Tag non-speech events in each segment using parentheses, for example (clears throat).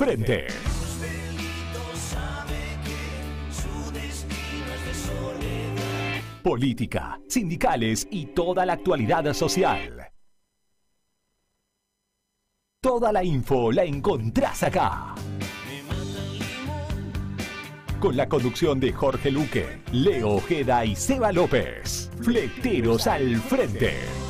frente. Política, sindicales y toda la actualidad social. Toda la info la encontrás acá. Con la conducción de Jorge Luque, Leo Ojeda y Seba López. Fleteros al frente.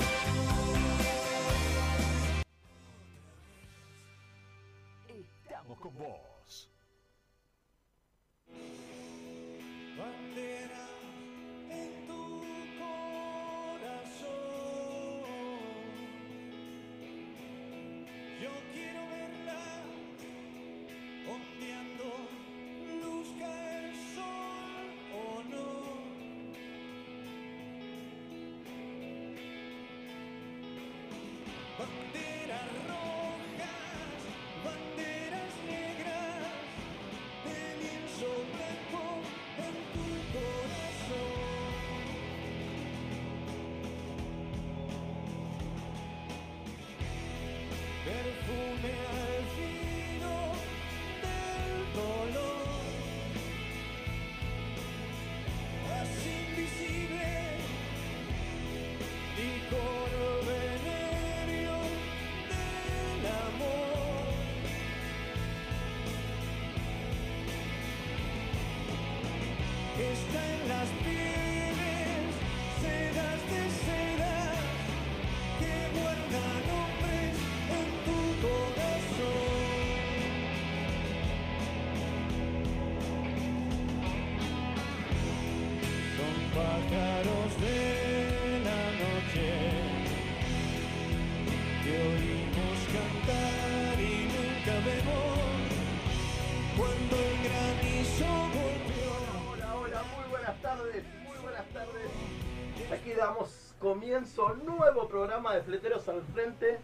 Frente,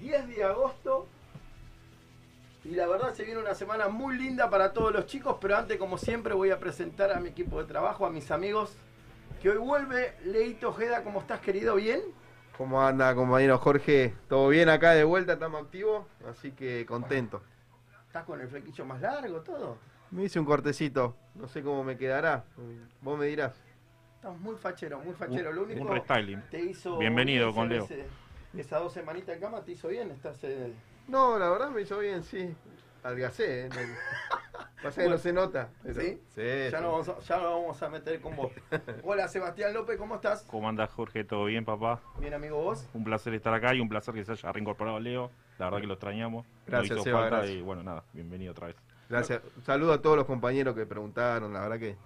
10 de agosto. Y la verdad se viene una semana muy linda para todos los chicos, pero antes como siempre voy a presentar a mi equipo de trabajo, a mis amigos, que hoy vuelve Leito Ojeda, ¿cómo estás querido? ¿Bien? ¿Cómo anda, compañero Jorge? ¿Todo bien acá de vuelta? Estamos activos, así que contento. ¿Estás con el flequillo más largo, todo? Me hice un cortecito, no sé cómo me quedará. Vos me dirás. Estás muy fachero, muy fachero. Lo único Un restyling. te hizo Bienvenido bien con Leo. ese- Esas dos semanitas en cama te hizo bien, estás eh, No, la verdad me hizo bien, sí. Algacé, ¿eh? No- (laughs) Pasa que no se nota. pero- ¿Sí? Sí. Ya, sí. no vamos a, ya nos vamos a meter con vos. (laughs) Hola Sebastián López, ¿cómo estás? ¿Cómo andás, Jorge? ¿Todo bien, papá? Bien amigo vos. Un placer estar acá y un placer que se haya reincorporado Leo. La verdad que lo extrañamos. Gracias, hizo Seba, falta gracias. y bueno, nada, bienvenido otra vez. Gracias. Un saludo a todos los compañeros que preguntaron, la verdad que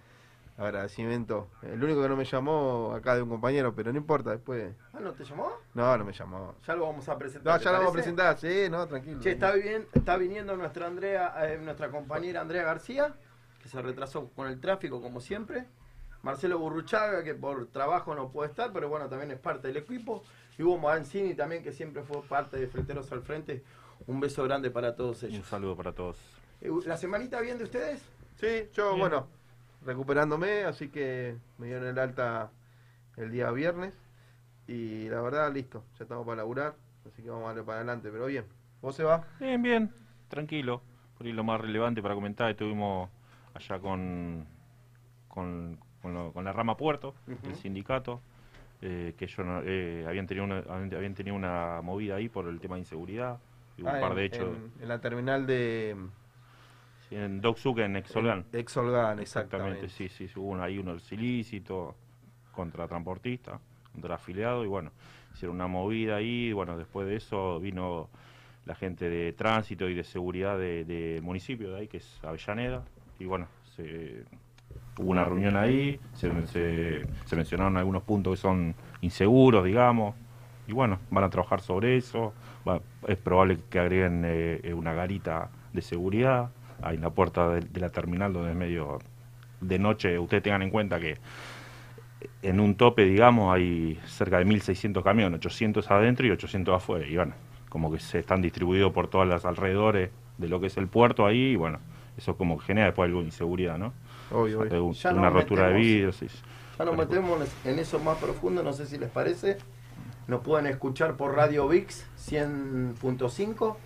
agradecimiento. El único que no me llamó acá de un compañero, pero no importa, después. Ah, ¿no te llamó? No, no me llamó. Ya lo vamos a presentar. No, ¿te ya lo vamos a presentar, sí, no, tranquilo. Che, está, bien, está viniendo nuestra Andrea, eh, nuestra compañera Andrea García, que se retrasó con el tráfico como siempre. Marcelo Burruchaga, que por trabajo no puede estar, pero bueno, también es parte del equipo. Y Hugo Mancini también, que siempre fue parte de Fleteros al Frente. Un beso grande para todos Un ellos. saludo para todos. Eh, ¿La semanita bien de ustedes? Sí, yo, Bien. bueno, recuperándome, así que me dieron el alta el día viernes. Y la verdad, listo, ya estamos para laburar, así que vamos a darle para adelante, pero bien. ¿Vos se va? Bien, bien, tranquilo. Por ahí lo más relevante para comentar, estuvimos allá con, con, con, lo- con la rama Puerto, el sindicato, eh, que ellos no- eh, habían, tenido una, habían habían tenido una movida ahí por el tema de inseguridad. Y hubo un Ah, par en- de hechos En, en la terminal de sí, en Doxuc, en Exolgan. de Exolgan, Exactamente, exactamente. sí, sí, hubo ahí unos ilícitos contra transportistas, contra afiliados, y bueno, hicieron una movida ahí, y bueno, después de eso vino la gente de tránsito y de seguridad de- del municipio de ahí, que es Avellaneda, y bueno, se, hubo una reunión ahí, se, se- se mencionaron algunos puntos que son inseguros, digamos, y bueno, van a trabajar sobre eso, va- es probable que agreguen eh, una garita de seguridad ahí en la puerta de, de la terminal donde es medio de noche, ustedes tengan en cuenta que en un tope, digamos, hay cerca de 1.600 camiones, 800 adentro y 800 afuera, y bueno, como que se están distribuidos por todas las alrededores de lo que es el puerto ahí, y bueno, eso como que genera después algo de inseguridad, ¿no? Obvio, obvio. una rotura de vidrios. Ya nos metemos en eso más profundo, no sé si les parece. Nos pueden escuchar por Radio VIX 100.5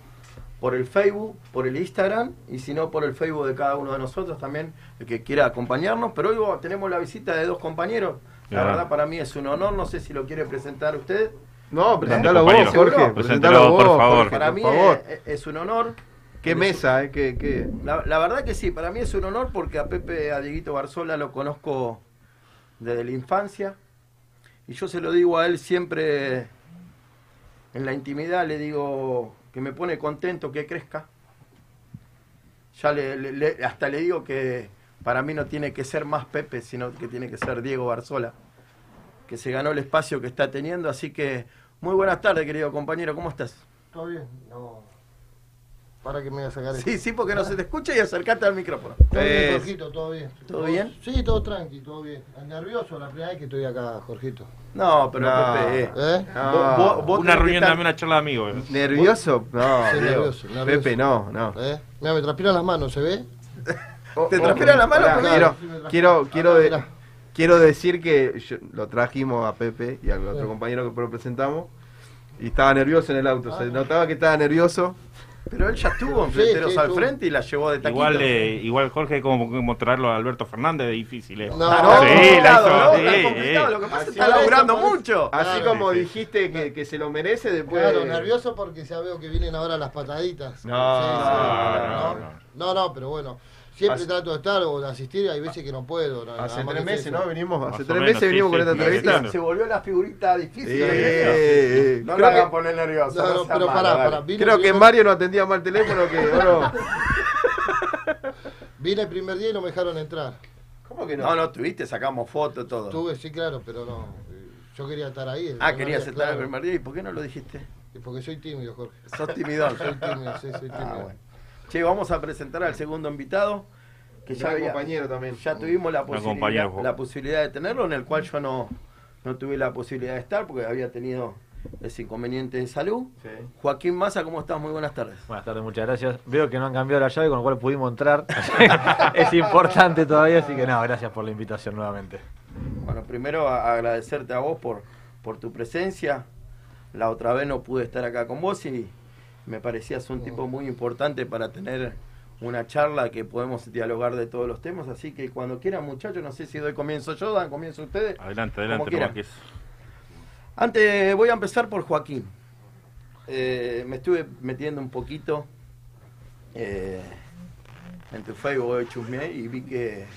por el Facebook, por el Instagram y si no por el Facebook de cada uno de nosotros también, el que quiera acompañarnos. Pero hoy tenemos la visita de dos compañeros. La verdad para mí es un honor, no sé si lo quiere presentar usted. No, presentalo vos, Jorge. Presentalo vos, por favor. Jorge, Para por mí favor. es, es un honor. Qué mesa, ¿eh? Qué, qué... La, la verdad que sí, para mí es un honor porque a Pepe, a Dieguito Barzola lo conozco desde la infancia y yo se lo digo a él siempre en la intimidad, le digo que me pone contento que crezca. Ya le, le- hasta le digo que para mí no tiene que ser más Pepe, sino que tiene que ser Diego Barzola, que se ganó el espacio que está teniendo. Así que muy buenas tardes, querido compañero, ¿cómo estás? ¿Todo bien? No. ¿Para que me voy a sacar Sí, sí, porque no se te escucha y acercate al micrófono. Todo bien, Eh, Jorgito, todo bien. ¿todo bien? Sí, todo tranqui, todo bien. ¿Nervioso la primera vez que estoy acá, Jorgito? No, pero No. Pepe, eh, ¿Eh? No. Vos- vos- vos Una reunión, dame una charla de amigos. eh. ¿Nervioso? No, Sí, Diego. nervioso, nervioso. Pepe, no, no. ¿Eh? Mira, me transpiran las manos, ¿se ve? (laughs) ¿Te transpira la mano, Pará, Pepe? quiero, Sí, me transpira. quiero, quiero, de- mirá. quiero decir que yo- lo trajimos a Pepe y al otro Sí. compañero que lo presentamos y estaba nervioso en el auto. Se Ah. notaba que estaba nervioso. Pero él ya estuvo en Fleteros sí, al frente y la llevó de taquito. Igual, eh, igual Jorge, como, como traerlo a Alberto Fernández es difícil. eh. No, Ah, no, no, Sí, es la hizo, ¿no? sí, complicado, eh. Lo que pasa es que está es, laburando mucho. Así Claro. como Sí, sí. dijiste que, que se lo merece después. Claro, nervioso porque ya veo que vienen ahora las pataditas. No, Sí, sí. no, no, no. no, no, pero bueno. Siempre Hace- trato de estar o de asistir hay veces que no puedo. nada Hace tres meses, eso. ¿no? Venimos, hace tres menos, meses sí, venimos sí, con esta entrevista. Se volvió la figurita difícil. Eh, No lo creo hagan que- poner nervioso. No, no, pero malo, pará, pará. Vine Creo el que primer- Mario no atendía mal el teléfono que bueno, (laughs) Vine el primer día y no me dejaron entrar. ¿Cómo que no? No, no, tuviste, sacamos fotos, todo. Tuve, sí, claro, pero no. eh, Yo quería estar ahí. Ah, querías estar el primer día. ¿Y por qué no lo dijiste? Porque soy tímido, Jorge. Sos timidón. Soy tímido, sí, soy tímido. Ah, bueno. Che, vamos a presentar al segundo invitado. Que ya, había- compañero también. ya tuvimos la posibilidad, compañero. la posibilidad de tenerlo, en el cual yo no, no tuve la posibilidad de estar porque había tenido ese inconveniente de salud. Sí. Joaquín Massa, ¿cómo estás? Muy buenas tardes. Buenas tardes, muchas gracias. Veo que no han cambiado la llave, con lo cual pudimos entrar. (laughs) es importante todavía, así que nada, gracias por la invitación nuevamente. Bueno, primero a- agradecerte a vos por, por tu presencia. La otra vez no pude estar acá con vos y me parecías un tipo muy importante para tener una charla que podemos dialogar de todos los temas. Así que cuando quieran, muchachos, no sé si doy comienzo yo, dan comienzo ustedes. Adelante, Como adelante, Antes voy a empezar por Joaquín. Eh, me estuve metiendo un poquito eh, en tu Facebook hoy chusmeé y vi que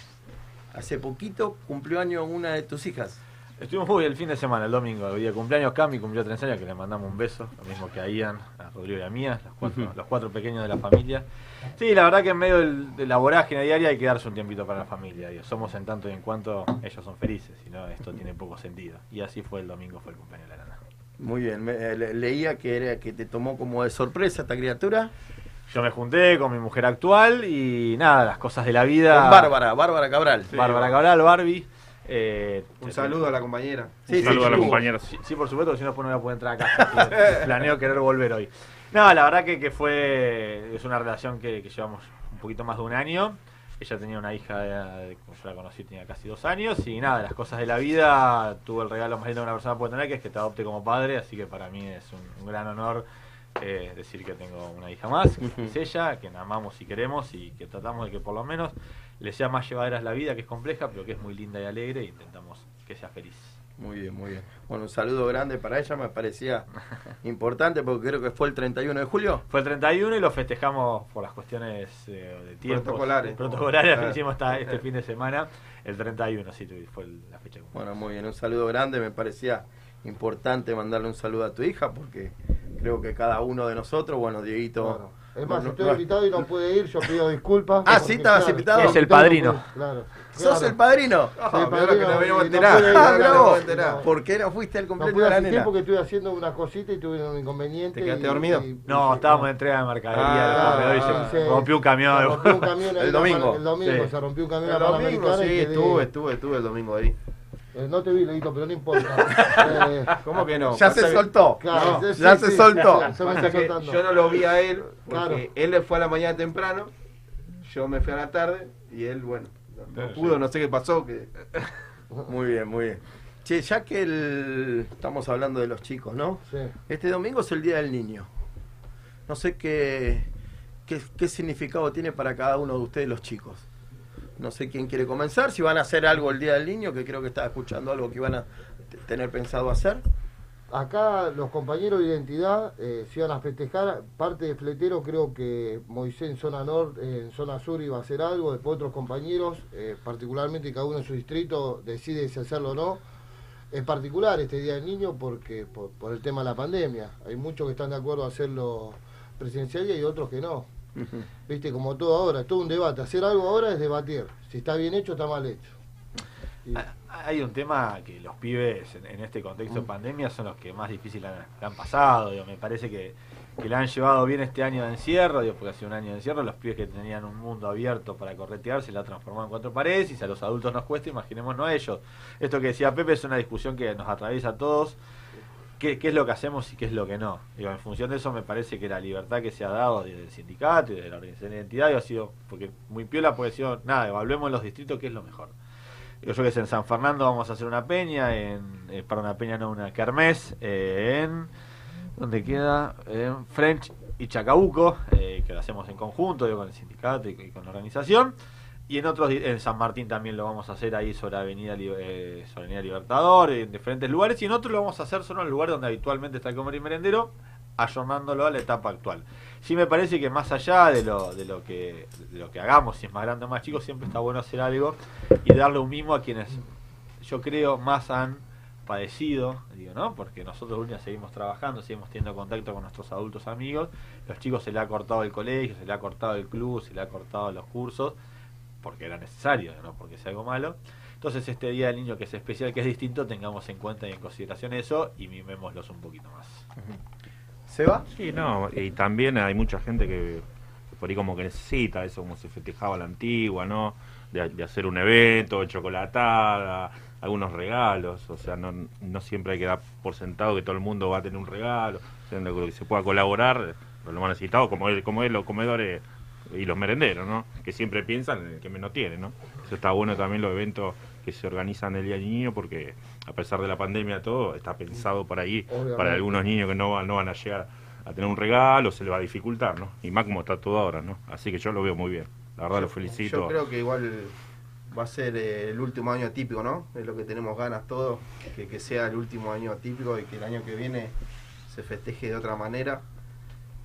hace poquito cumplió año una de tus hijas. Estuvimos muy el fin de semana, el domingo, el día de cumpleaños. Cami cumplió tres años, que le mandamos un beso, lo mismo que a Ian, Rodrigo y a Mía, los cuatro, los cuatro pequeños de la familia. Sí, la verdad que en medio del- de la vorágine diaria hay que darse un tiempito para la familia. digo, somos en tanto y en cuanto ellos son felices, si no, esto tiene poco sentido. Y así fue el domingo, fue el cumpleaños de la nana. Muy bien, me- eh, le- leía que, era, que te tomó como de sorpresa esta criatura. Yo me junté con mi mujer actual y nada, las cosas de la vida. Con Bárbara, Bárbara Cabral. Bárbara Cabral, Barbie. Eh, Un sí, saludo a la compañera. Sí, Un sí, saludo a la sí. compañera. Sí, sí, por supuesto, si no, después no voy a poder entrar a casa. (laughs) Planeo querer volver hoy. No, la verdad que, que fue. Es una relación que, que llevamos un poquito más de un año. Ella tenía una hija, de, de- como yo la conocí, tenía casi dos años. Y nada, las cosas de la vida. Tuve el regalo más lindo que una persona puede tener, que es que te adopte como padre. Así que para mí es un, un gran honor eh, decir que tengo una hija más, que es ella, que la amamos y queremos y que tratamos de que por lo menos le sea más llevadera la vida, que es compleja, pero que es muy linda y alegre. E intentamos que sea feliz. Muy bien, muy bien. Bueno, un saludo grande para ella, me parecía (laughs) importante porque creo que fue el 31 de julio. Fue el 31 y lo festejamos por las cuestiones eh, de tiempo. Protocolares. Protocolares que Ah. hicimos esta- este fin de semana. El 31, sí, fue la fecha. Bueno, muy bien, un saludo grande, me parecía importante mandarle un saludo a tu hija porque creo que cada uno de nosotros, bueno, Dieguito... Es más, no- estoy no- invitado y no pude ir, yo pido disculpas. Ah, porque, sí, estabas claro, invitado. Es el no padrino. pude- Claro. ¿Sos claro. el padrino? Ah, Soy que padrino nos venimos a y no enterar. Ah, no, no, no, no. ¿Por qué no fuiste al No pude de la nena? porque estuve haciendo una cosita y tuve un inconveniente. ¿Te quedaste y- dormido? y- No, y- estábamos en entrega de mercadería se rompió un Se camión. rompió un camión ahí El domingo. El domingo Sí. se rompió un camión El domingo, sí, estuve, estuve, estuve el domingo ahí. Eh, no te vi, Leito, pero no importa. (laughs) Eh, ¿Cómo que no? Ya Pasa se que- soltó. claro, No, sí, ya sí, se sí. soltó. Se me Pasa está que soltando. yo no lo vi a él porque Claro. él le fue a la mañana temprano, yo me fui a la tarde y él, bueno, no, pudo, no sé qué pasó. Que... Muy bien, muy bien. Che, ya que el... estamos hablando de los chicos, ¿no? Sí. Este domingo es el Día del Niño. No sé qué, qué, qué significado tiene para cada uno de ustedes los chicos. No sé quién quiere comenzar, si van a hacer algo el Día del Niño, que creo que estaba escuchando algo que iban a tener pensado hacer. Acá los compañeros de identidad eh, se iban a festejar. Parte de fletero creo que Moisés en zona norte, en zona sur iba a hacer algo. Después otros compañeros, eh, particularmente cada uno en su distrito, decide si hacerlo o no. Es particular este Día del Niño porque por, por el tema de la pandemia. Hay muchos que están de acuerdo a hacerlo presencial y hay otros que no. Viste, como todo ahora, es todo un debate. Hacer algo ahora es debatir. Si está bien hecho, está mal hecho. Y- Ah, Hay un tema que los pibes en, en este contexto de pandemia son los que más difícil han, pasado. digo, me parece que, que la han llevado bien este año de encierro, digo, porque hace un año de encierro los pibes que tenían un mundo abierto para corretear se la transformado en cuatro paredes y si a los adultos nos cuesta, imaginémonos a ellos. Esto que decía Pepe es una discusión que nos atraviesa a todos. ¿Qué, es lo que hacemos y qué es lo que no? Digo, en función de eso me parece que la libertad que se ha dado desde el sindicato y de la organización de identidad ha sido, porque muy piola, ha sido, nada, evaluemos los distritos qué es lo mejor. Digo, yo que sé, en San Fernando vamos a hacer una peña, en, eh, para una peña no, una kermés, eh, en, ¿dónde queda? En French y Chacabuco, eh, que lo hacemos en conjunto, digo, con el sindicato y con la organización. Y en otros, en San Martín también lo vamos a hacer ahí sobre Avenida, eh, sobre Avenida Libertador, en diferentes lugares. Y en otros lo vamos a hacer solo en el lugar donde habitualmente está el comer y merendero, ayornándolo a la etapa actual. Sí me parece que más allá de lo, de lo que de lo que hagamos, si es más grande o más chico, siempre está bueno hacer algo y darle un mismo a quienes yo creo más han padecido, digo, ¿no? Porque nosotros seguimos trabajando, seguimos teniendo contacto con nuestros adultos amigos, los chicos se le ha cortado el colegio, se le ha cortado el club, se le ha cortado los cursos, porque era necesario, no porque sea algo malo. Entonces este Día del Niño que es especial, que es distinto, tengamos en cuenta y en consideración eso y mimémoslos un poquito más. ¿Se va? Sí, no, y también hay mucha gente que por ahí como que necesita eso, como se festejaba la antigua, ¿no? De, de hacer un evento, chocolatada, algunos regalos, o sea, no, no siempre hay que dar por sentado que todo el mundo va a tener un regalo, o sea, que se pueda colaborar, pero lo más necesitado, como es, como es los comedores y los merenderos, ¿no? Que siempre piensan en el que menos tiene, ¿no? Eso está bueno también los eventos que se organizan el Día del Niño porque a pesar de la pandemia todo está pensado para ahí, Obviamente. para algunos niños que no, van- no van a llegar a tener un regalo, se le va a dificultar, ¿no? Y más como está todo ahora, ¿no? Así que yo lo veo muy bien. La verdad lo felicito. Yo creo que igual va a ser eh, el último año típico, ¿no? Es lo que tenemos ganas todos, que, que sea el último año típico y que el año que viene se festeje de otra manera.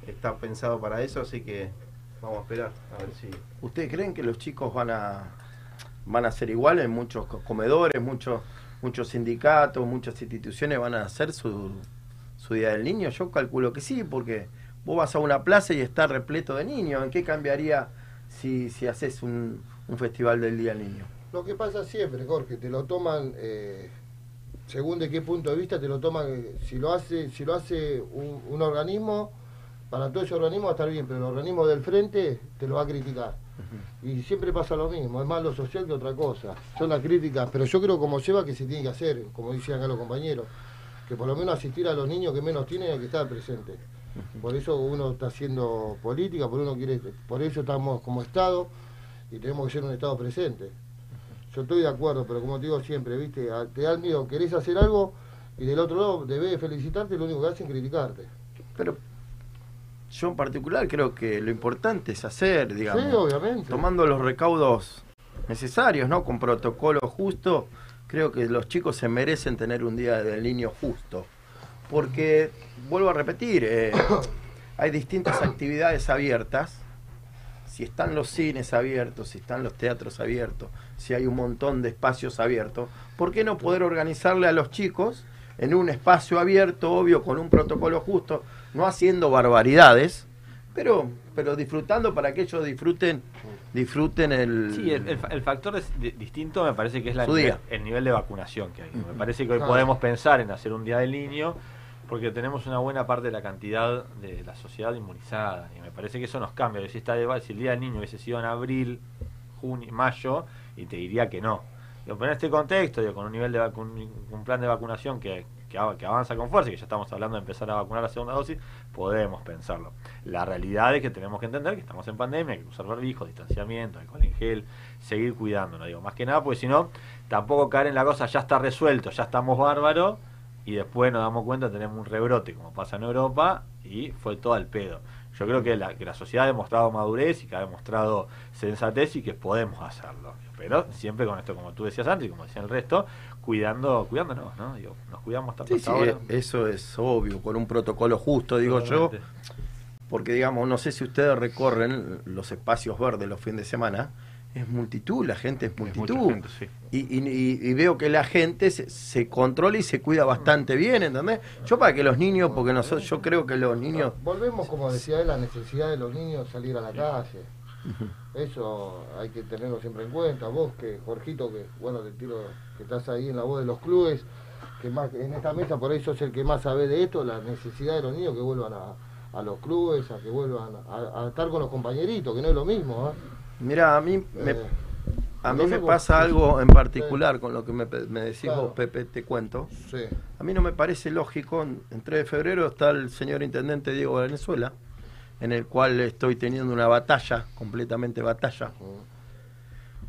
Está pensado para eso, así que vamos a esperar a ver si... ¿Ustedes creen que los chicos van a van a ser iguales? Muchos co- comedores, muchos muchos sindicatos, muchas instituciones van a hacer su, su Día del Niño. Yo calculo que sí, porque vos vas a una plaza y está repleto de niños. ¿En qué cambiaría si, si haces un, un festival del Día del Niño? Lo que pasa siempre, Jorge, te lo toman, eh, según de qué punto de vista te lo toman, eh, si lo hace, si lo hace un, un organismo, para todo ese organismo va a estar bien, pero el organismo del frente te lo va a criticar. Y siempre pasa lo mismo, es más lo social que otra cosa. Son las críticas, pero yo creo como lleva que se tiene que hacer, como decían acá los compañeros, que por lo menos asistir a los niños que menos tienen hay que estar presente. Por eso uno está haciendo política, por uno quiere, por eso estamos como Estado y tenemos que ser un Estado presente. Yo estoy de acuerdo, pero como te digo siempre, viste, te da el miedo, querés hacer algo y del otro lado debes felicitarte, lo único que hacen es criticarte. Pero yo en particular creo que lo importante es hacer, digamos. Sí, obviamente. tomando los recaudos necesarios, ¿no? Con protocolo justo, creo que los chicos se merecen tener un día del niño justo. Porque, vuelvo a repetir, eh, (coughs) hay distintas actividades abiertas. Si están los cines abiertos, si están los teatros abiertos, si hay un montón de espacios abiertos, ¿por qué no poder organizarle a los chicos en un espacio abierto, obvio, con un protocolo justo, no haciendo barbaridades, pero, pero disfrutando para que ellos disfruten, disfruten el... Sí, el, el fa- el factor es di- distinto me parece que es la el nivel de vacunación que hay. Me parece que hoy Claro. podemos pensar en hacer un día del niño porque tenemos una buena parte de la cantidad de la sociedad inmunizada y me parece que eso nos cambia. Si, está de- si el día del niño hubiese sido en abril, junio, mayo, y te diría que no. Pero en este contexto, digo, con un nivel de un plan de vacunación que, que, av- que avanza con fuerza y que ya estamos hablando de empezar a vacunar la segunda dosis, podemos pensarlo. La realidad es que tenemos que entender que estamos en pandemia, que usar barbijos, distanciamiento, alcohol en gel, seguir cuidándonos, digo, más que nada, porque si no, tampoco caer en la cosa, ya está resuelto, ya estamos bárbaros, y después nos damos cuenta, tenemos un rebrote, como pasa en Europa, y fue todo al pedo. Yo creo que la, que la sociedad ha demostrado madurez y que ha demostrado sensatez y que podemos hacerlo. Pero siempre con esto, como tú decías antes y como decía el resto, cuidando, cuidándonos, ¿no? Digo, nos cuidamos tanto Sí, sí, hasta ahora. eso es obvio, con un protocolo justo, digo yo, porque digamos, no sé si ustedes recorren los espacios verdes los fines de semana, es multitud, la gente es multitud. gente, sí. Y, y- y- y veo que la gente se, se controla y se cuida bastante bien, ¿entendés? Yo para que los niños, porque nosotros, yo creo que los niños... Volvemos, como decía él, la necesidad de los niños salir a la calle. Eso hay que tenerlo siempre en cuenta. Vos, que Jorgito, que bueno, te tiro, que estás ahí en la voz de los clubes, que más en esta mesa por ahí sos el que más sabe de esto, la necesidad de los niños que vuelvan a, a los clubes, a que vuelvan a, a estar con los compañeritos, que no es lo mismo. ¿eh? Mira, a mí me, Eh, a mí me pasa vos- algo en particular con lo que me, me decís Claro. vos, Pepe, te cuento. sí. A mí no me parece lógico, en, en 3 de febrero está el señor intendente Diego Valenzuela, en el cual estoy teniendo una batalla, completamente batalla,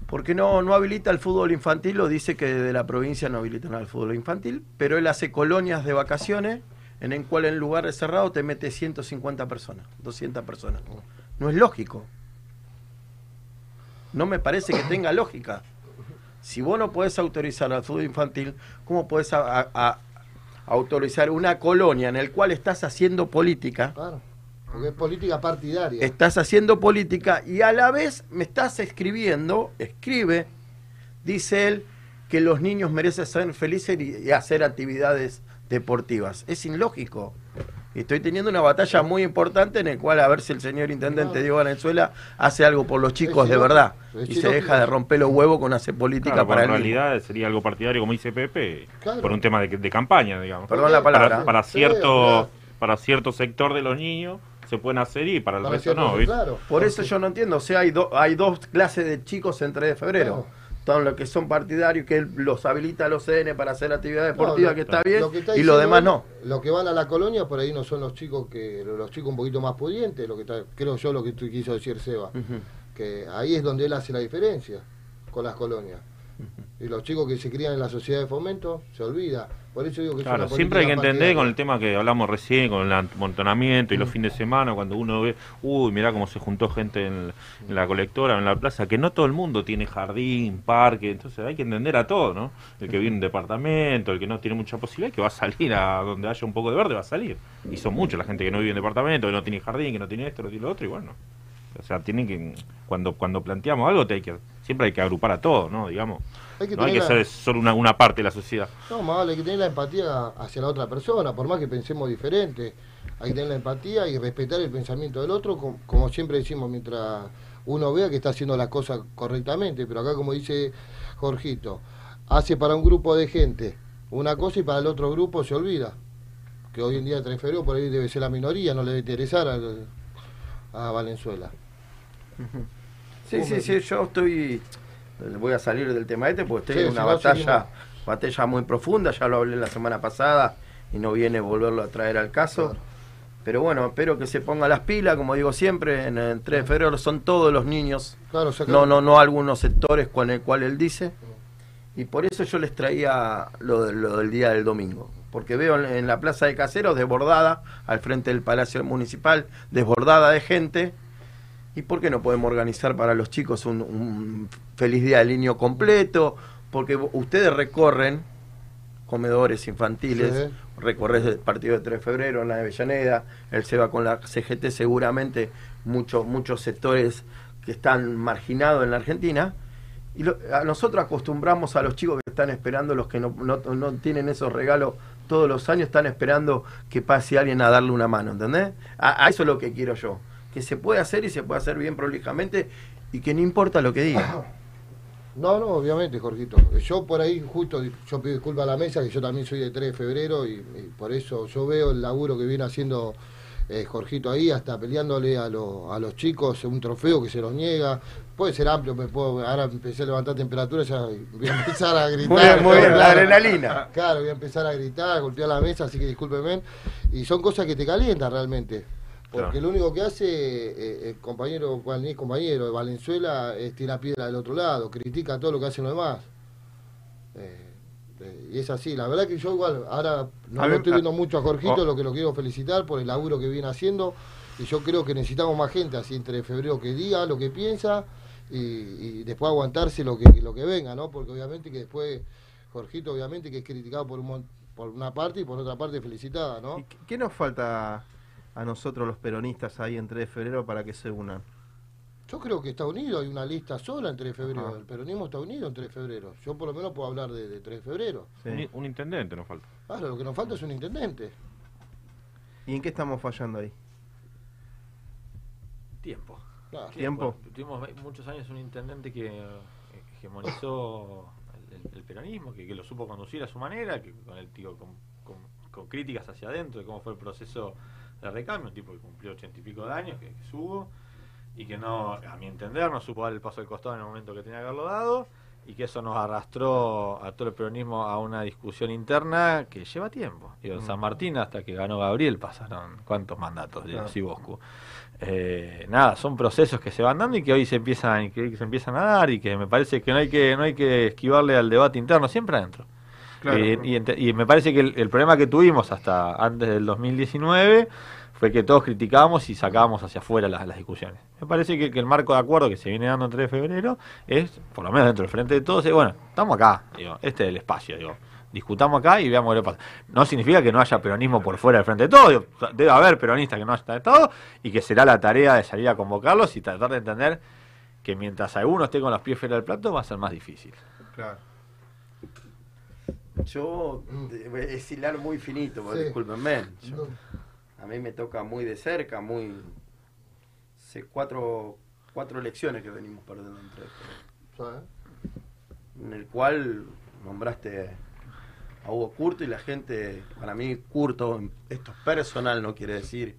porque no, no habilita el fútbol infantil o dice que de la provincia no habilitan al fútbol infantil, pero él hace colonias de vacaciones en el cual en lugares cerrados te mete 150 personas, 200 personas. No es lógico. No me parece que tenga lógica. Si vos no podés autorizar al fútbol infantil, ¿cómo podés autorizar una colonia en el cual estás haciendo política? Claro. Porque es política partidaria. Estás haciendo política y a la vez me estás escribiendo, escribe, dice él, que los niños merecen ser felices y, hacer actividades deportivas. Es ilógico. Y Estoy teniendo una batalla muy importante en el cual a ver si el señor intendente. Diego Valenzuela hace algo por los chicos de verdad y se deja de romper los huevos con hacer política Claro, para en niño. realidad sería algo partidario, como dice Pepe, Claro. por un tema de, de campaña, digamos. Perdón la palabra. Para, para cierto para cierto sector de los niños se pueden hacer y para el Para resto no. Por eso yo no entiendo, o sea, hay, do- hay dos clases de chicos en 3 de febrero. Claro. Están los que son partidarios, que los habilita a los CN para hacer actividad deportiva, No, lo- que está bien, Lo que está y los demás no. Los que van a la colonia por ahí no son los chicos que los chicos un poquito más pudientes, lo que está, creo yo lo que tú quiso decir Seba, Ujú. que ahí es donde él hace la diferencia con las colonias. Y los chicos que se crían en la sociedad de fomento se olvida. Por eso digo que es Claro, una siempre hay que entender partidaria. con el tema que hablamos recién, con el amontonamiento y Mm. los fines de semana, cuando uno ve, uy, mirá cómo se juntó gente en, en la colectora, en la plaza, que no todo el mundo tiene jardín, parque, entonces hay que entender a todo, ¿no? El que vive en un departamento, el que no tiene mucha posibilidad, que va a salir a donde haya un poco de verde, va a salir. Y son muchos la gente que no vive en departamento, que no tiene jardín, que no tiene esto, no tiene lo otro, y bueno. O sea, tienen que, cuando cuando planteamos algo, te hay que, siempre hay que agrupar a todo, ¿no? Digamos. Hay que no hay que la- ser solo una, una parte de la sociedad. No, más vale, hay que tener la empatía hacia la otra persona, por más que pensemos diferente. Hay que tener la empatía y respetar el pensamiento del otro, com- como, siempre decimos, mientras uno vea que está haciendo las cosas correctamente. Pero acá, como dice Jorgito, hace para un grupo de gente una cosa y para el otro grupo se olvida. Que hoy en día, 3 de febrero, por ahí debe ser la minoría, no le debe interesar a Valenzuela. Sí, sí, sí, yo estoy. Voy a salir del tema este porque estoy Sí, en si una batalla, batalla muy profunda, ya lo hablé la semana pasada y no viene volverlo a traer al caso. Claro. Pero bueno, espero que se ponga las pilas, como digo siempre, en el 3 de febrero son todos los niños, Claro, no, no, no algunos sectores con el cual él dice. Y por eso yo les traía lo, lo del día del domingo. Porque veo en, en la plaza de caseros desbordada, al frente del Palacio Municipal, desbordada de gente. ¿Y por qué no podemos organizar para los chicos un, un feliz día del niño completo? Porque ustedes recorren comedores infantiles, Sí. recorres el partido de 3 de febrero en la de Avellaneda, él se va con la CGT seguramente, muchos muchos sectores que están marginados en la Argentina. Y lo- a nosotros acostumbramos a los chicos que están esperando, los que no, no, no tienen esos regalos todos los años, están esperando que pase alguien a darle una mano, ¿entendés? A, a eso es lo que quiero yo. Que se puede hacer y se puede hacer bien prolijamente y que no importa lo que digan. No, no, obviamente, Jorgito. Yo por ahí, justo, yo pido disculpas a la mesa, que yo también soy de 3 de febrero y, y por eso yo veo el laburo que viene haciendo eh, Jorgito ahí, hasta peleándole a, lo- a los chicos un trofeo que se los niega. Puede ser amplio, me puedo, ahora empecé a levantar temperatura, ya voy a empezar a (laughs) gritar. Muy bien, la adrenalina. Claro, voy a empezar a gritar, a golpear la mesa, así que discúlpeme. Y son cosas que te calientan realmente. Porque Claro. lo único que hace eh, el compañero, bueno, ni es compañero de Valenzuela, es tirar piedra del otro lado, critica todo lo que hacen los demás. Eh, eh, y es así, la verdad que yo igual, ahora no lo estoy viendo mucho a Jorgito, oh. lo que lo quiero felicitar por el laburo que viene haciendo. Y yo creo que necesitamos más gente así entre febrero que diga lo que piensa y, y después aguantarse lo que, lo que venga, ¿no? Porque obviamente que después, Jorgito, obviamente que es criticado por, un, por una parte y por otra parte felicitada, ¿no? ¿Y qué- ¿Qué nos falta a nosotros los peronistas ahí en 3 de febrero para que se unan? Yo creo que está unido, hay una lista sola en 3 de febrero. Ajá. El peronismo está unido en 3 de febrero. Yo por lo menos puedo hablar de, de 3 de febrero. Sí. Un, un intendente nos falta. Claro, lo que nos falta es un intendente. ¿Y en qué estamos fallando ahí? Tiempo. Claro. Tiempo. Tuvimos muchos años un intendente que eh, hegemonizó el, el- el peronismo, que, que lo supo conducir a su manera, que con el tío con, con- con críticas hacia adentro de cómo fue el proceso de recambio, un tipo que cumplió ochenta y pico de años, que, que subo, y que no, a mi entender, no supo dar el paso al costado en el momento que tenía que haberlo dado, y que eso nos arrastró a todo el peronismo a una discusión interna que lleva tiempo. Digo, en San Martín hasta que ganó Gabriel pasaron cuántos mandatos de Claro. Siboscu. Eh, nada, son procesos que se van dando y que hoy se empiezan que se empiezan a dar y que me parece que no hay que no hay que esquivarle al debate interno siempre adentro. Claro. Eh, y, me parece que el, el problema que tuvimos hasta antes del 2019 fue que todos criticábamos y sacábamos hacia afuera las, las discusiones. Me parece que, que el marco de acuerdo que se viene dando el 3 de febrero es, por lo menos dentro del frente de todos, es, bueno, estamos acá, digo, este es el espacio, digo, discutamos acá y veamos qué pasa. No significa que no haya peronismo por fuera del frente de todos, digo, debe haber peronistas que no hayan estado y que será la tarea de salir a convocarlos y tratar de entender que mientras alguno esté con los pies fuera del plato va a ser más difícil. Claro. Yo eh, es hilar muy finito, Sí. discúlpenme. Yo- No, a mí me toca muy de cerca, muy. Hace cuatro, cuatro elecciones que venimos perdiendo entre ¿sabes? en el cual nombraste a Hugo Curto y la gente, para mí Curto, esto es personal, no quiere decir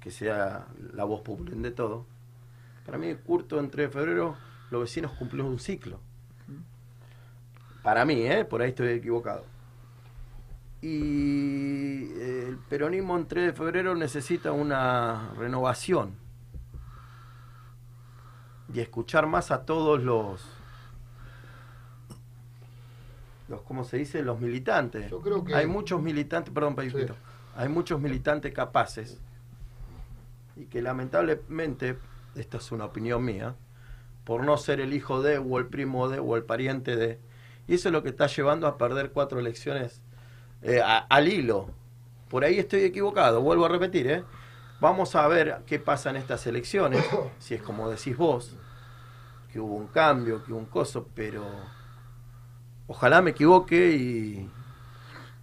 que sea la voz popular de todo. Para mí Curto en 3 de febrero, los vecinos cumplieron un ciclo. Para mí, ¿eh? por ahí estoy equivocado. Y eh, el peronismo en 3 de febrero necesita una renovación y escuchar más a todos los los cómo se dice los militantes Yo creo que- hay muchos militantes perdón Sí. hay muchos militantes capaces y que lamentablemente esta es una opinión mía por no ser el hijo de o el primo de o el pariente de y eso es lo que está llevando a perder cuatro elecciones eh, a- al hilo por ahí estoy equivocado vuelvo a repetir ¿eh? vamos a ver qué pasa en estas elecciones (coughs) si es como decís vos que hubo un cambio que hubo un coso pero ojalá me equivoque y,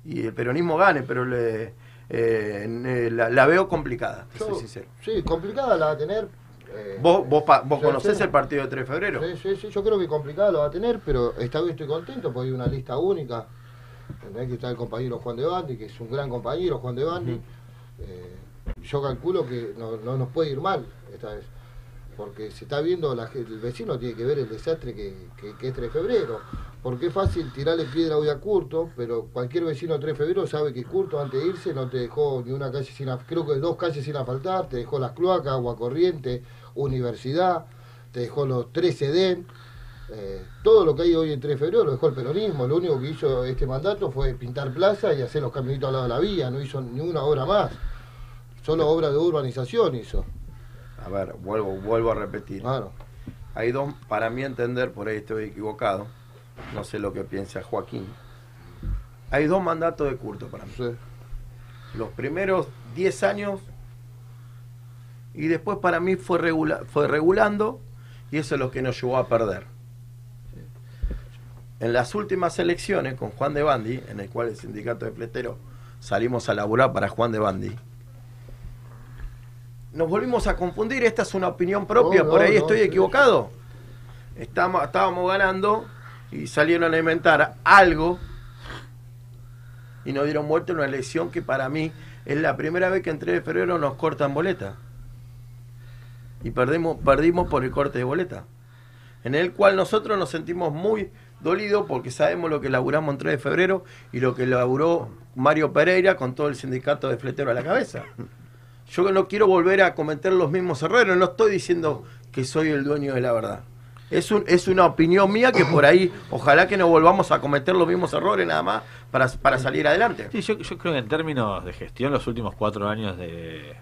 y el peronismo gane, pero le, eh, la, la veo complicada, te soy Yo- sincero. Sí, complicada la va a tener. Eh, Vos, vos, vos conocés sí. el partido de 3 de febrero. Sí, sí, sí, yo creo que complicada lo va a tener, pero esta vez estoy contento porque hay una lista única. ¿Entendés? Que está el compañero Juan de Bandi, que es un gran compañero, Juan de Bandi. Eh, yo calculo que no, no nos puede ir mal esta vez. Porque se está viendo, la, el vecino tiene que ver el desastre que, que- que es 3 de febrero. Porque es fácil tirarle piedra hoy a Curto, pero cualquier vecino de 3 de febrero sabe que Curto antes de irse no te dejó ni una calle sin, creo que dos calles sin asfaltar, te dejó las cloacas, agua corriente, universidad, te dejó los 13 DEN. Eh, todo lo que hay hoy en 3 de febrero lo dejó el peronismo. Lo único que hizo este mandato fue pintar plaza y hacer los caminitos al lado de la vía. No hizo ninguna obra más. Solo obra de urbanización hizo. A ver, vuelvo, vuelvo a repetir. Claro. Hay dos, para mi entender, por ahí estoy equivocado, no sé lo que piensa Joaquín. Hay dos mandatos de curto para mí. Sí. Los primeros 10 años y después para mí fue, regula- fue regulando y eso es lo que nos llevó a perder. En las últimas elecciones con Juan de Bandi, en el cual el sindicato de fletero salimos a laburar para Juan de Bandi, nos volvimos a confundir, esta es una opinión propia, No, no, por ahí no, estoy equivocado. Estamos, estábamos ganando y salieron a inventar algo y nos dieron vuelta en una elección que para mí es la primera vez que en 3 de febrero nos cortan boleta. Y perdimos, perdimos por el corte de boleta. En el cual nosotros nos sentimos muy dolidos porque sabemos lo que laburamos en 3 de febrero y lo que laburó Mario Pereira con todo el sindicato de fletero a la cabeza. Yo no quiero volver a cometer los mismos errores, no estoy diciendo que soy el dueño de la verdad. Es, un, es una opinión mía que por ahí, ojalá que no volvamos a cometer los mismos errores nada más para, para salir adelante. Sí, yo, yo creo que en términos de gestión, los últimos cuatro años de,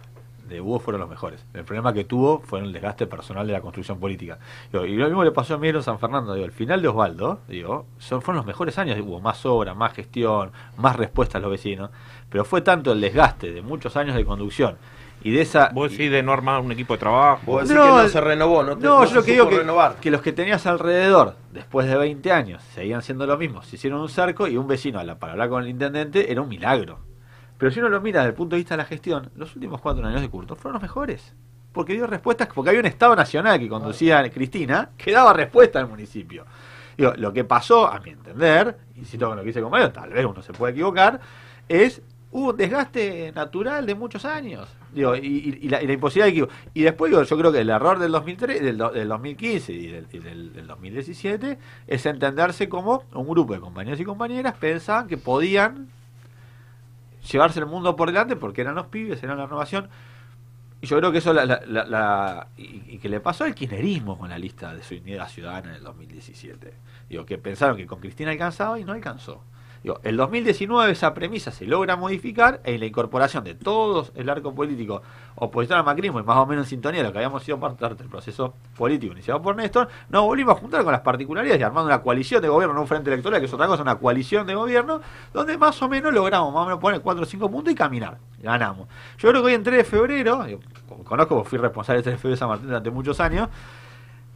de Hugo fueron los mejores. El problema que tuvo fue el desgaste personal de la construcción política. Digo, y lo mismo le pasó a Miguel en San Fernando. Digo, el final de Osvaldo, digo, son, fueron los mejores años. Hubo más obra, más gestión, más respuesta a los vecinos. Pero fue tanto el desgaste de muchos años de conducción y de esa. Vos decís de no armar un equipo de trabajo. Vos decís No, que no se renovó, no, te- No, no yo lo que digo que, renovar. que los que tenías alrededor, después de 20 años, seguían siendo lo mismo. Se hicieron un cerco y un vecino a la- para hablar con el intendente era un milagro. Pero si uno lo mira desde el punto de vista de la gestión, los últimos cuatro años de Curto fueron los mejores. Porque dio respuestas, porque había un Estado Nacional que conducía a Cristina, que daba respuesta al municipio. Digo, lo que pasó, a mi entender, insisto con lo que dice Mario, tal vez uno se puede equivocar, es hubo un desgaste natural de muchos años. Digo, y, y- la, y la imposibilidad de equipo. Y después digo, yo creo que el error del 2003, del, del 2015 y del, y del- del 2017 es entenderse como un grupo de compañeros y compañeras pensaban que podían llevarse el mundo por delante porque eran los pibes, eran la renovación. Y yo creo que eso la, la- la- la- y, y que le pasó al kirchnerismo con la lista de su unidad ciudadana en el 2017. Digo, que pensaron que con Cristina alcanzaba y no alcanzó. Digo, el 2019 esa premisa se logra modificar en la incorporación de todos el arco político opositor al macrismo y más o menos en sintonía de lo que habíamos sido parte del proceso político iniciado por Néstor, nos volvimos a juntar con las particularidades y armando una coalición de gobierno, no un frente electoral, que es otra cosa, una coalición de gobierno, donde más o menos logramos más o menos poner 4 o 5 puntos y caminar. Ganamos. Yo creo que hoy en 3 de febrero, conozco fui responsable de 3 de febrero de San Martín durante muchos años,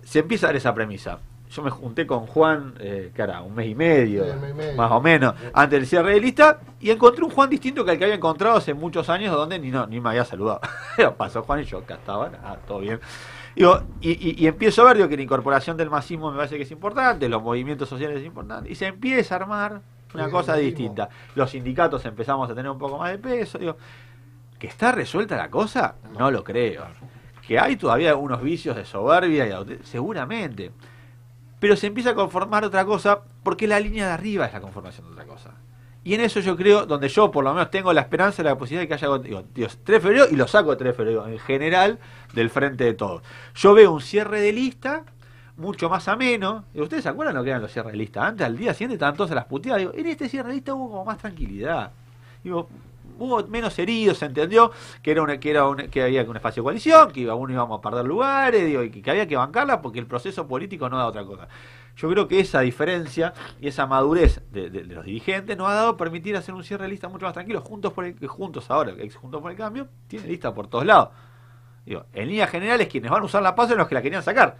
se empieza a dar esa premisa. Yo me junté con Juan, eh, era un mes y medio, Sí, un mes y medio. más o menos, antes del cierre de lista, y encontré un Juan distinto que el que había encontrado hace muchos años, donde ni, no, ni me había saludado. (laughs) Pasó Juan y yo, acá estaba, nada, todo bien. Digo, y, y- y empiezo a ver digo, que la incorporación del masismo me parece que es importante, los movimientos sociales es importante, y se empieza a armar una Sí, cosa distinta. Los sindicatos empezamos a tener un poco más de peso, digo, que está resuelta la cosa, no lo creo. Que hay todavía unos vicios de soberbia, y seguramente. Pero se empieza a conformar otra cosa porque la línea de arriba es la conformación de otra cosa. Y en eso yo creo, donde yo por lo menos tengo la esperanza la posibilidad de que haya, digo, Dios, 3 de febrero y lo saco de 3 de febrero, en general, del frente de todos. Yo veo un cierre de lista mucho más ameno. Y ¿Ustedes se acuerdan lo que eran los cierres de lista? Antes, al día siguiente, estaban todos a las puteadas. Digo, en este cierre de lista hubo como más tranquilidad. Digo, hubo menos heridos, se entendió que era una, que era una- que había un espacio de coalición, que iba, uno íbamos a perder lugares, digo, y que, que había que bancarla porque el proceso político no da otra cosa. Yo creo que esa diferencia y esa madurez de, de- de los dirigentes nos ha dado permitir hacer un cierre de lista mucho más tranquilo, juntos por el, juntos ahora, ex juntos por el cambio, tiene lista por todos lados. Digo, en líneas generales quienes van a usar la paz son los que la querían sacar.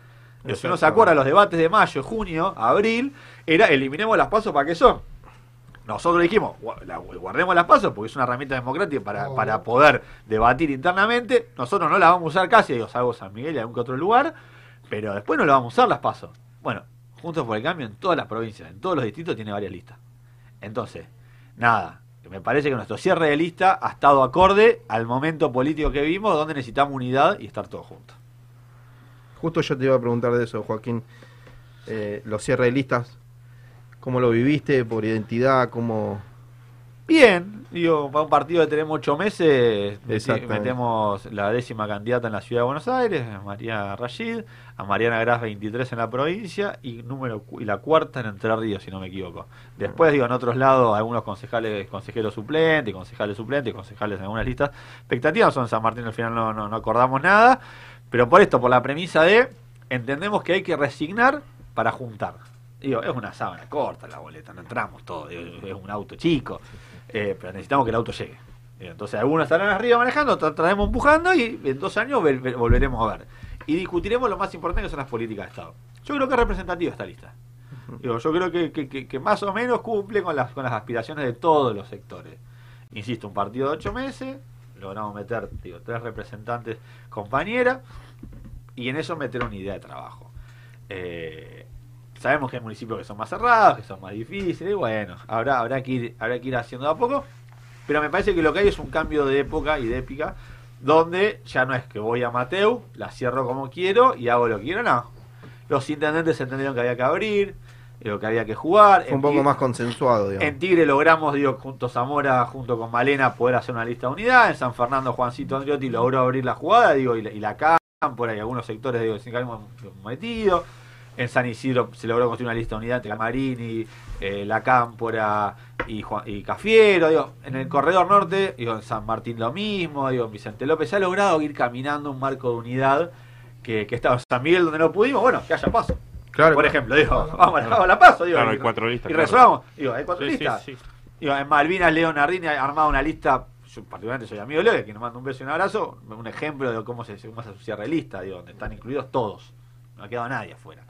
Si uno se acuerda los debates de mayo, junio, abril, era eliminemos las pasos para qué son. Nosotros dijimos, "Gua- la- guardemos las pasos porque es una herramienta democrática para, No, para poder debatir internamente. Nosotros no las vamos a usar casi, digo, salvo San Miguel y algún que otro lugar, pero después no las vamos a usar las pasos. Bueno, Juntos por el Cambio en todas las provincias, en todos los distritos tiene varias listas. Entonces, nada, me parece que nuestro cierre de lista ha estado acorde al momento político que vivimos, donde necesitamos unidad y estar todos juntos. Justo yo te iba a preguntar de eso, Joaquín. Eh, los cierres de listas, ¿cómo lo viviste? ¿Por identidad? ¿Cómo...? Bien, digo, para un partido que tenemos ocho meses, metemos la décima candidata en la ciudad de Buenos Aires, a María Rashid, a Mariana Gras 23 en la provincia y número y la cuarta en Entre Ríos, si no me equivoco. Después, digo, en otros lados, algunos concejales, consejeros suplentes, concejales suplentes, concejales en algunas listas. Expectativas son San Martín, al final no, no, no acordamos nada, pero por esto, por la premisa de, entendemos que hay que resignar para juntar. Digo, es una sábana corta la boleta, no entramos todos, digo, es un auto chico, eh, pero necesitamos que el auto llegue. Digo, Entonces algunos estarán arriba manejando, otros estaremos empujando y en dos años vol- vol- volveremos a ver. Y discutiremos lo más importante que son las políticas de Estado. Yo creo que es representativa esta lista. Digo, yo creo que, que- que- que más o menos cumple con las, con las aspiraciones de todos los sectores. Insisto, un partido de ocho meses, logramos meter digo, tres representantes compañeras y en eso meter una idea de trabajo. Eh, sabemos que hay municipios que son más cerrados, que son más difíciles, y bueno, habrá, habrá, que ir, habrá que ir haciendo a poco, pero me parece que lo que hay es un cambio de época y de épica, donde ya no es que voy a Mateu, la cierro como quiero y hago lo que quiero, no. Los intendentes entendieron que había que abrir, lo que había que jugar. Fue un poco Tigre- más consensuado, digamos. en Tigre logramos, digo, junto a Zamora, junto con Malena, poder hacer una lista de unidad. En San Fernando, Juancito Andriotti logró abrir la jugada, digo, y la, y la cámpora y algunos sectores, digo, sin que habíamos metido. En San Isidro se logró construir una lista de unidad entre Marini, eh, La Cámpora y, Juan- y Cafiero. Digo, en el corredor norte, digo, en San Martín lo mismo, digo, en Vicente López. Se ha logrado ir caminando un marco de unidad que, que estaba en San Miguel donde no pudimos. Bueno, que haya paso. Claro, Por claro. ejemplo, digo, vamos, a la- vamos a la paso. Digo, Claro, hay cuatro listas, Y resolvamos. Digo, hay cuatro Sí, listas. sí. Digo, en Malvinas, Leo Nardini ha armado una lista. Yo particularmente soy amigo de Leo, que nos manda un beso y un abrazo. Un ejemplo de cómo se, cómo se cierra lista, digo, donde están incluidos todos. No ha quedado nadie afuera.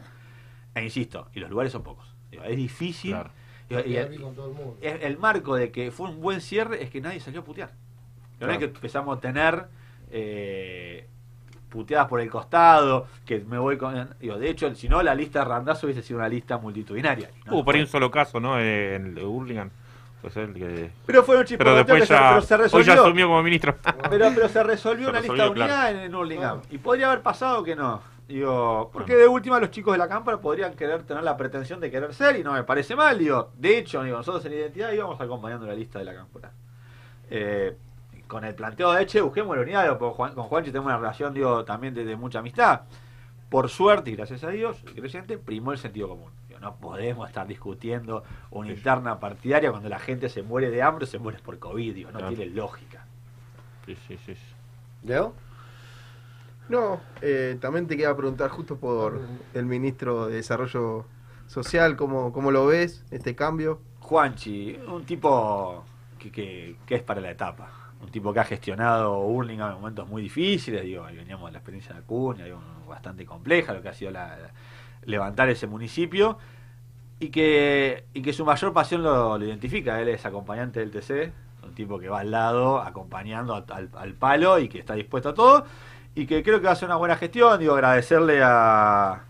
E insisto, y los lugares son pocos. Digo, es difícil. Claro. Digo, y- Quedar bien con todo el mundo. es- el marco de que fue un buen cierre es que nadie salió a putear. La verdad Claro. es que empezamos a tener eh, puteadas por el costado, que me voy con... Digo, de hecho, si no, la lista de Randazo hubiese sido una lista multitudinaria. no Hubo por ahí un solo caso, ¿no? En el de Hurlingham. Pues el que... Pero fue un chiste. Pero después ya, pero se hoy ya asumió como ministro. Pero, pero se resolvió Se una resolvió, lista de unidad claro. en, en Hurlingham. Y podría haber pasado que no. Digo, porque de última los chicos de la cámara podrían querer tener la pretensión de querer ser y no me parece mal. Digo, de hecho, digo, nosotros en identidad íbamos acompañando la lista de la cámara. Eh, con el planteo de, che, busquemos la unidad, digo, porque Juan- con Juanchi tenemos una relación, digo, también de, de mucha amistad. Por suerte y gracias a Dios, soy creyente, primó el sentido común. Digo, no podemos estar discutiendo una interna partidaria cuando la gente se muere de hambre o se muere por COVID, digo, no Claro. tiene lógica. Sí, sí, sí. sí. ¿Leo? No, eh, también te quería preguntar justo por el ministro de Desarrollo Social, ¿cómo, cómo lo ves, este cambio? Juanchi, un tipo que, que- es para la etapa. Un tipo que ha gestionado Hurlingham en momentos muy difíciles. Digo, ahí veníamos de la experiencia de Acuña, digo, bastante compleja lo que ha sido la- levantar ese municipio. Y que, y que su mayor pasión lo, identifica. Él es acompañante del TC, un tipo que va al lado, acompañando al, al palo y que está dispuesto a todo. Y que creo que va a hacer una buena gestión. Digo, agradecerle a,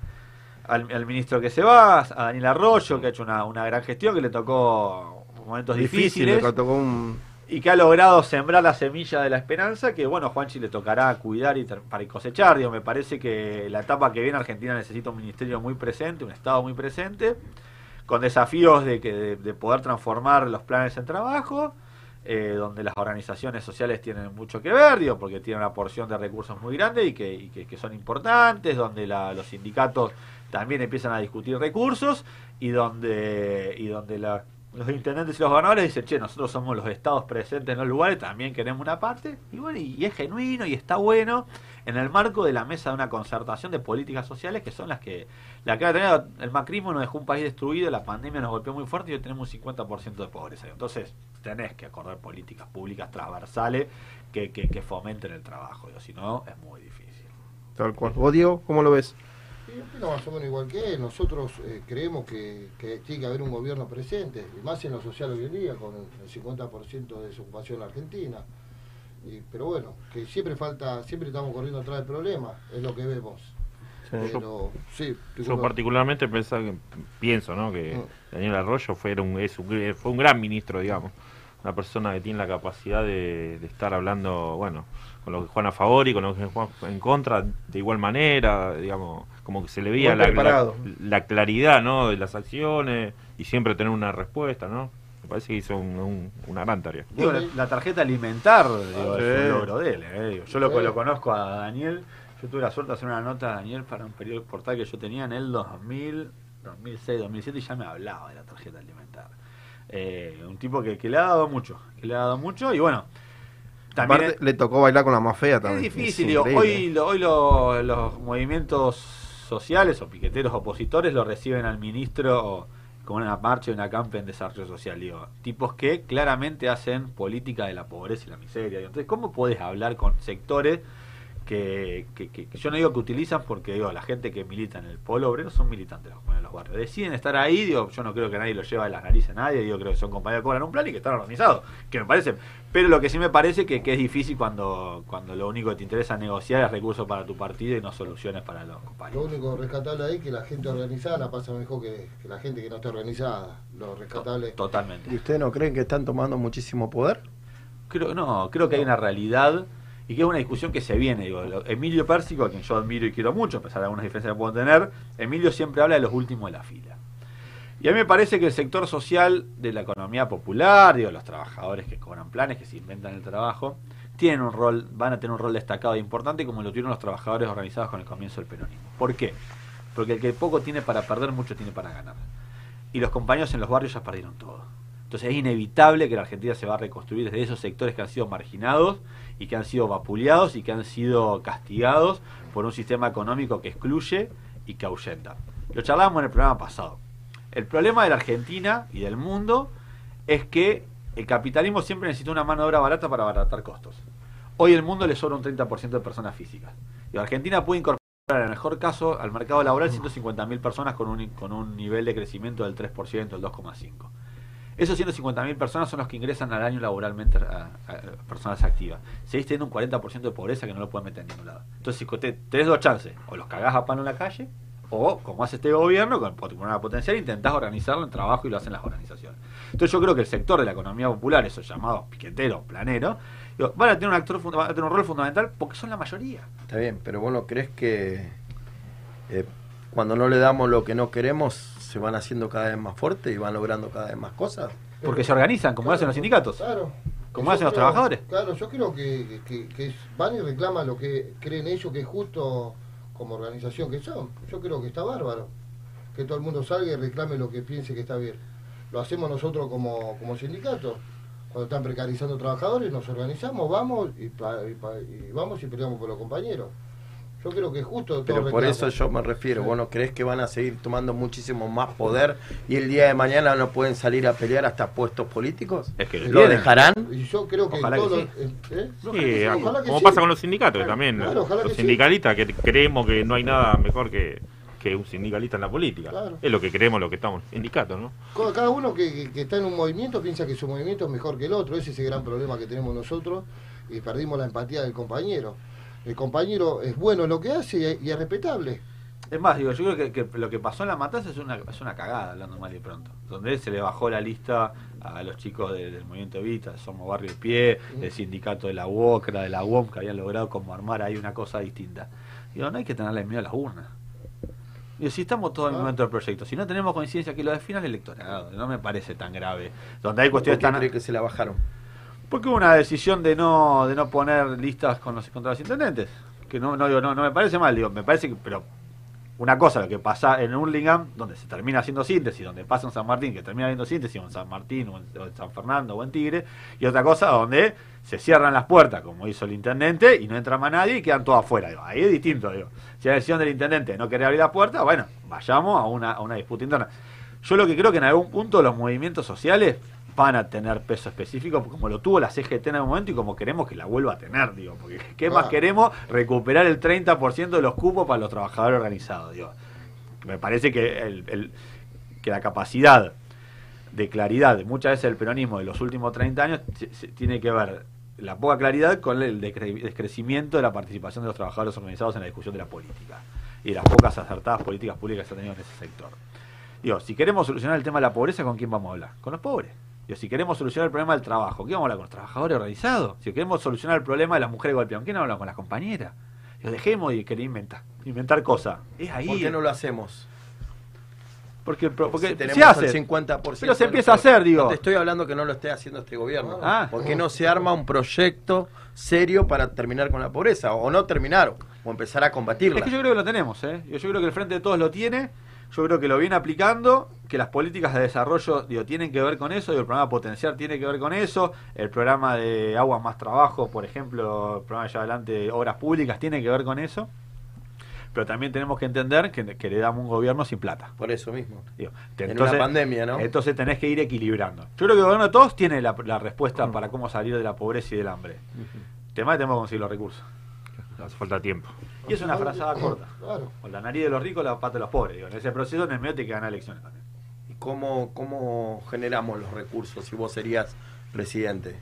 al, al ministro que se va, a Daniel Arroyo, que ha hecho una, una gran gestión, que le tocó momentos Difícil, difíciles le tocó un... y que ha logrado sembrar la semilla de la esperanza que, bueno, Juanchi le tocará cuidar y para cosechar. Digo, me parece que la etapa que viene Argentina necesita un ministerio muy presente, un Estado muy presente, con desafíos de, que, de, de poder transformar los planes en trabajo, eh, donde las organizaciones sociales tienen mucho que ver, digo, porque tienen una porción de recursos muy grande y que, son importantes, donde la- los sindicatos también empiezan a discutir recursos y donde, y donde la- los intendentes y los gobernadores dicen, che, nosotros somos los estados presentes en los lugares, también queremos una parte, y bueno, y es genuino y está bueno en el marco de la mesa de una concertación de políticas sociales que son las que, la que va a tener el macrismo nos dejó un país destruido, la pandemia nos golpeó muy fuerte y hoy tenemos un 50% de pobreza. Entonces, tenés que acordar políticas públicas transversales que, que, que fomenten el trabajo, si no, es muy difícil. Tal cual. ¿Vos, Diego, cómo lo ves? Opino más o menos igual que él. Nosotros eh, creemos que, que tiene que haber un gobierno presente, y más en lo social hoy en día, con el 50% de desocupación en la Argentina. Y, pero bueno, que siempre falta, siempre estamos corriendo atrás del problema, es lo que vemos. Pero, sí, Yo particularmente pensaba que- pienso ¿no? que Mm. Daniel Arroyo fue un, es un- fue un gran ministro, digamos. Una persona que tiene la capacidad de, de estar hablando, bueno, con lo que juegan a favor y con lo que juegan en contra, de igual manera, digamos, como que se le veía la, la- la claridad ¿no? de las acciones y siempre tener una respuesta, ¿no? Parece que hizo un- un- una gran tarea. Digo, la, la tarjeta alimentar digo, Sí. es un logro de él. eh, digo, yo lo, Sí. lo conozco a Daniel. Yo tuve la suerte de hacer una nota a Daniel para un periodo portal que yo tenía en el 2000, 2006, 2007 y ya me hablaba de la tarjeta alimentar. Eh, un tipo que, que le ha dado mucho, que le ha dado mucho y bueno. También Aparte, le tocó bailar con la más fea es también. difícil, Es digo, increíble. hoy, lo- hoy lo- los movimientos sociales o piqueteros opositores lo reciben al ministro como una marcha y una campa en desarrollo social, digo, tipos que claramente hacen política de la pobreza y la miseria. Entonces, ¿cómo puedes hablar con sectores que, que, que- que yo no digo que utilizan porque digo, la gente que milita en el polo obrero son militantes los, en los barrios. Deciden estar ahí, digo, yo no creo que nadie lo lleva de las narices a nadie, digo, creo que son compañeros que cobran un plan y que están organizados, que me parece. Pero lo que sí me parece que, que es difícil cuando, cuando lo único que te interesa negociar es recursos para tu partido y no soluciones para los Lo compañeros. único rescatable ahí es que la gente organizada la pasa mejor que, que la gente que no está organizada. Lo rescatable. Totalmente. ¿Y ustedes no creen que están tomando muchísimo poder? Creo, no, creo que hay una realidad y que es una discusión que se viene. Digo, Emilio Pérsico, a quien yo admiro y quiero mucho, a pesar de algunas diferencias que puedo tener, Emilio siempre habla de los últimos de la fila. Y a mí me parece que el sector social de la economía popular, digo, los trabajadores que cobran planes, que se inventan el trabajo, tienen un rol, van a tener un rol destacado e importante como lo tuvieron los trabajadores organizados con el comienzo del peronismo. ¿Por qué? Porque el que poco tiene para perder, mucho tiene para ganar. Y los compañeros en los barrios ya perdieron todo. Entonces es inevitable que la Argentina se va a reconstruir desde esos sectores que han sido marginados y que han sido vapuleados y que han sido castigados por un sistema económico que excluye y que ahuyenta. Lo charlábamos en el programa pasado. El problema de la Argentina y del mundo es que el capitalismo siempre necesita una mano de obra barata para abaratar costos. Hoy el mundo le sobra un 30% de personas físicas. Y Argentina puede incorporar, en el mejor caso, al mercado laboral 150.000 personas con un, con un nivel de crecimiento del 3%, el 2,5%. Esos 150.000 personas son los que ingresan al año laboralmente a, personas activas. Seguís teniendo un 40% de pobreza que no lo pueden meter en ningún lado. Entonces, si te- tenés dos chances, o los cagás a palo en la calle, o, como hace este gobierno, con una potencial, intentás organizarlo en trabajo y lo hacen las organizaciones. Entonces, yo creo que el sector de la economía popular, esos llamados piqueteros, planeros, van, a tener un actor, van a tener un rol fundamental porque son la mayoría. Está bien, pero vos no crees que eh, cuando no le damos lo que no queremos se van haciendo cada vez más fuertes y van logrando cada vez más cosas? Porque se organizan, como hacen los sindicatos. Claro. Como hacen los trabajadores. Claro, yo creo que, que- que es- van y reclaman lo que creen ellos que es justo como organización que son. Yo creo que está bárbaro. Que todo el mundo salga y reclame lo que piense que está bien. Lo hacemos nosotros como, como sindicato. Cuando están precarizando trabajadores, nos organizamos, vamos y, pa- y pa- y vamos y peleamos por los compañeros. Yo creo que es justo. todo Pero por reclamo. eso yo me refiero, Sí. ¿vos no crees que van a seguir tomando muchísimo más poder y el día de mañana no pueden salir a pelear hasta puestos políticos? Es que lo ¿Lo dejarán? Y yo creo que Ojalá como sí. pasa con los sindicatos también. Claro, ojalá los que sí. sindicalistas que creemos que no hay nada mejor que, que un sindicalista en la política. Claro. Es lo que creemos los que estamos en sindicatos, ¿no? Cada uno que, que- que está en un movimiento piensa que su movimiento es mejor que el otro. Ese es el gran problema que tenemos nosotros y perdimos la empatía del compañero. El compañero es bueno en lo que hace y es, y es respetable. Es más, digo, yo creo que, que lo que pasó en la matanza es una, es una cagada, hablando mal y pronto. Donde se le bajó la lista a los chicos de- del movimiento Evita, Somos Barrio de Pie, del sindicato de la UOCRA, de la UOM, que habían logrado como armar ahí una cosa distinta. Digo, no hay que tenerle miedo a las urnas. Digo, si estamos todos en el Ah. momento del proyecto, si no tenemos coincidencia que lo defina el electorado, no me parece tan grave. Donde hay ¿Por qué cuestiones tan... que se la bajaron? Porque hubo una decisión de no de no poner listas con los contra los intendentes. Que no, no, digo, no, me parece mal, digo, me parece que, pero una cosa lo que pasa en Hurlingham, donde se termina haciendo síntesis, donde pasa en San Martín, que termina haciendo síntesis, o en San Martín, o en, San Fernando, o en Tigre, y otra cosa donde se cierran las puertas, como hizo el intendente, y no entra más nadie y quedan todos afuera. Digo, ahí es distinto, digo. Si la decisión del intendente de no querer abrir la puerta, bueno, vayamos a una, a una disputa interna. Yo lo que creo que en algún punto los movimientos sociales van a tener peso específico, como lo tuvo la CGT en algún momento y como queremos que la vuelva a tener, digo, porque (laughs) ¿qué más queremos? Recuperar el 30% de los cupos para los trabajadores organizados, digo. Me parece que, el, el- que la capacidad de claridad de muchas veces el peronismo de los últimos 30 años tiene que ver la poca claridad con el descrecimiento de la participación de los trabajadores organizados en la discusión de la política y las pocas acertadas políticas públicas que se han tenido en ese sector. Digo, si queremos solucionar el tema de la pobreza, ¿con quién vamos a hablar? Con los pobres. Digo, si queremos solucionar el problema del trabajo, ¿qué vamos a hablar con los trabajadores organizados? Si queremos solucionar el problema de las mujeres golpeadas, ¿con quién hablamos? Con las compañeras. Digo, dejemos de querer inventar, inventar cosas. Es ahí. ¿Por qué no lo hacemos? Porque, porque si se tenemos hace. el 50%. Pero se empieza a hacer, digo. No te estoy hablando que no lo esté haciendo este gobierno. Ah. ¿Por qué no se arma un proyecto serio para terminar con la pobreza? O no terminar, o empezar a combatirla. Es que yo creo que lo tenemos, ¿eh? Yo creo que el Frente de Todos lo tiene. Yo creo que lo viene aplicando, que las políticas de desarrollo digo, tienen que ver con eso, digo, el programa potencial tiene que ver con eso, el programa de agua más trabajo, por ejemplo, el programa ya adelante obras públicas tiene que ver con eso. Pero también tenemos que entender que, que le damos un gobierno sin plata. Por eso mismo. Digo, En una pandemia, ¿no? Entonces tenés que ir equilibrando. Yo creo que el gobierno de todos tiene la, la respuesta para cómo salir de la pobreza y del hambre. El tema es que tenemos que conseguir los recursos. Hace falta tiempo. Y es una frazada corta. Claro. Con la nariz de los ricos, la pata de los pobres. Digo, en ese proceso, en el medio, te que ganar elecciones también. ¿Y cómo, cómo generamos los recursos si vos serías presidente?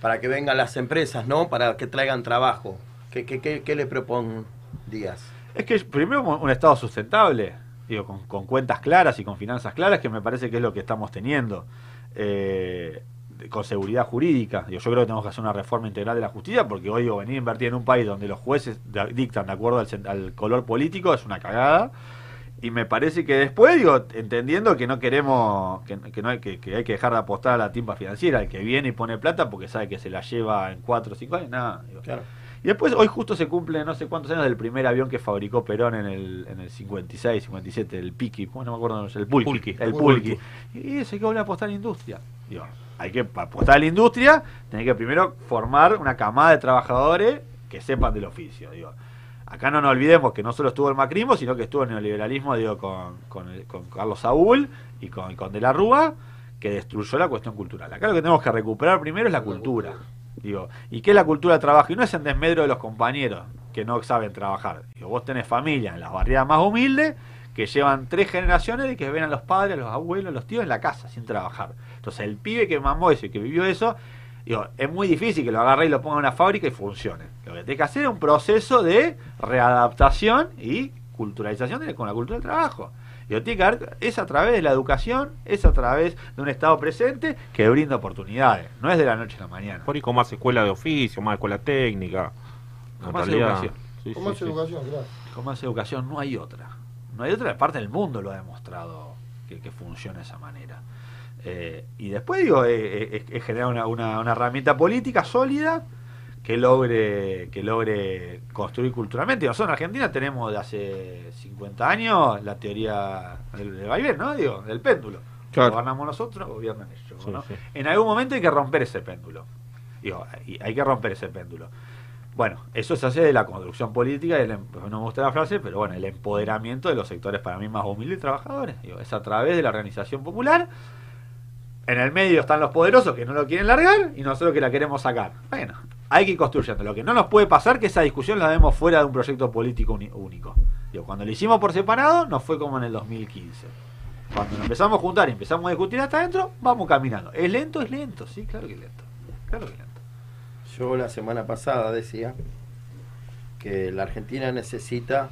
Para que vengan las empresas, ¿no? Para que traigan trabajo. ¿Qué, qué, qué, qué le propondrías? Es que primero un Estado sustentable, digo, con, con cuentas claras y con finanzas claras, que me parece que es lo que estamos teniendo. Eh, con seguridad jurídica. Yo creo que tenemos que hacer una reforma integral de la justicia, porque hoy digo, venir a invertir en un país donde los jueces dictan de acuerdo al, al color político es una cagada. Y me parece que después, digo, entendiendo que no queremos, que, que no hay que, que hay que dejar de apostar a la timpa financiera, el que viene y pone plata porque sabe que se la lleva en cuatro o cinco años, nada. digo. Claro. Y después, hoy justo se cumple no sé cuántos años del primer avión que fabricó Perón en el, en el 56, 57, el Piki, bueno, no me acuerdo, el Pulqui. el Pulqui. Pulqui. Y hay que volver a apostar en la industria. Digo, hay que apostar en la industria, tenés que primero formar una camada de trabajadores que sepan del oficio. Acá no nos olvidemos que no solo estuvo el macrismo, sino que estuvo el neoliberalismo, con, con, Carlos Saúl y con, De la Rúa, que destruyó la cuestión cultural. Acá lo que tenemos que recuperar primero es la cultura. ¿y qué es la cultura del trabajo? Y no es en desmedro de los compañeros que no saben trabajar. Vos tenés familia en las barriadas más humildes que llevan tres generaciones de que ven a los padres, a los abuelos, a los tíos en la casa sin trabajar. Entonces el pibe que mamó eso y que vivió eso, digo, es muy difícil que lo agarre y lo ponga en una fábrica y funcione. Lo que tenés que hacer es un proceso de readaptación y culturalización de- con la cultura del trabajo. Digo, tiene que haber- es a través de la educación, es a través de un Estado presente que brinda oportunidades, no es de la noche a la mañana. Por ahí con más escuela de oficio, más escuela técnica. Con más realidad, educación. sí, Con sí, más sí. educación, claro. Con más educación no hay otra. No hay otra, parte del mundo lo ha demostrado que, que funciona de esa manera. Eh, y después, digo, eh, eh, es, es generar una, una- una herramienta política sólida que logre que logre construir culturalmente. Nosotros en Argentina tenemos de hace 50 años la teoría del, del vaivén, ¿no? Digo, del péndulo. Claro. Gobernamos nosotros, gobiernan ellos. Sí, ¿no? sí. En algún momento hay que romper ese péndulo. Digo, hay que romper ese péndulo. Bueno, eso se hace de la construcción política, em- no me gusta la frase, pero bueno, el empoderamiento de los sectores para mí más humildes y trabajadores. Digo, es a través de la organización popular. En el medio están los poderosos que no lo quieren largar y nosotros que la queremos sacar. Bueno, hay que ir construyendo. Lo que no nos puede pasar que esa discusión la demos fuera de un proyecto político único. Digo, cuando lo hicimos por separado, nos fue como en el 2015. Cuando nos empezamos a juntar y empezamos a discutir hasta adentro, vamos caminando. ¿Es lento? Es lento, sí, claro que es lento. Claro que es lento. Yo la semana pasada decía que la Argentina necesita,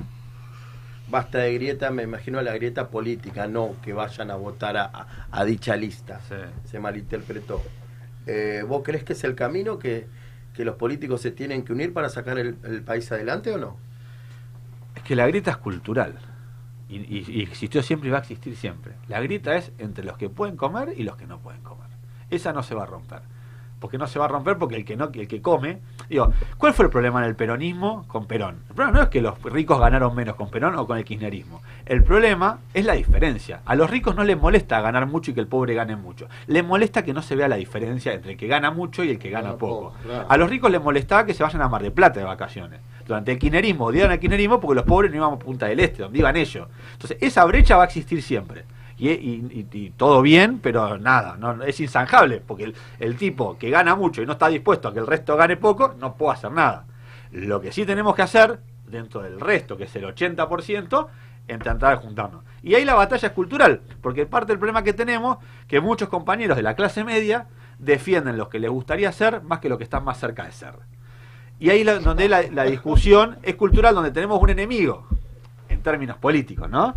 basta de grieta, me imagino la grieta política, no que vayan a votar a, a- a dicha lista. Sí. Se malinterpretó. Eh, ¿Vos crees que es el camino que, que los políticos se tienen que unir para sacar el, el país adelante o no? Es que la grieta es cultural. Y, y- y existió siempre y va a existir siempre. La grieta es entre los que pueden comer y los que no pueden comer. Esa no se va a romper. Porque no se va a romper porque el que no, el que come. Digo, ¿cuál fue el problema en el peronismo con Perón? El problema no es que los ricos ganaron menos con Perón o con el kirchnerismo. El problema es la diferencia. A los ricos no les molesta ganar mucho y que el pobre gane mucho. Les molesta que no se vea la diferencia entre el que gana mucho y el que gana poco. claro. A los ricos les molestaba que se vayan a Mar de Plata de vacaciones. Durante el kirchnerismo odiaban al kirchnerismo porque los pobres no íbamos a Punta del Este, donde iban ellos. Entonces, esa brecha va a existir siempre. Y, y- y- todo bien, pero nada, no, es insanjable, porque el, el tipo que gana mucho y no está dispuesto a que el resto gane poco, no puede hacer nada. Lo que sí tenemos que hacer, dentro del resto, que es el 80%, es tratar de juntarnos. Y ahí la batalla es cultural, porque parte del problema que tenemos, que muchos compañeros de la clase media defienden lo que les gustaría ser más que lo que están más cerca de ser. Y ahí la- donde la, la discusión es cultural, donde tenemos un enemigo, en términos políticos, ¿no?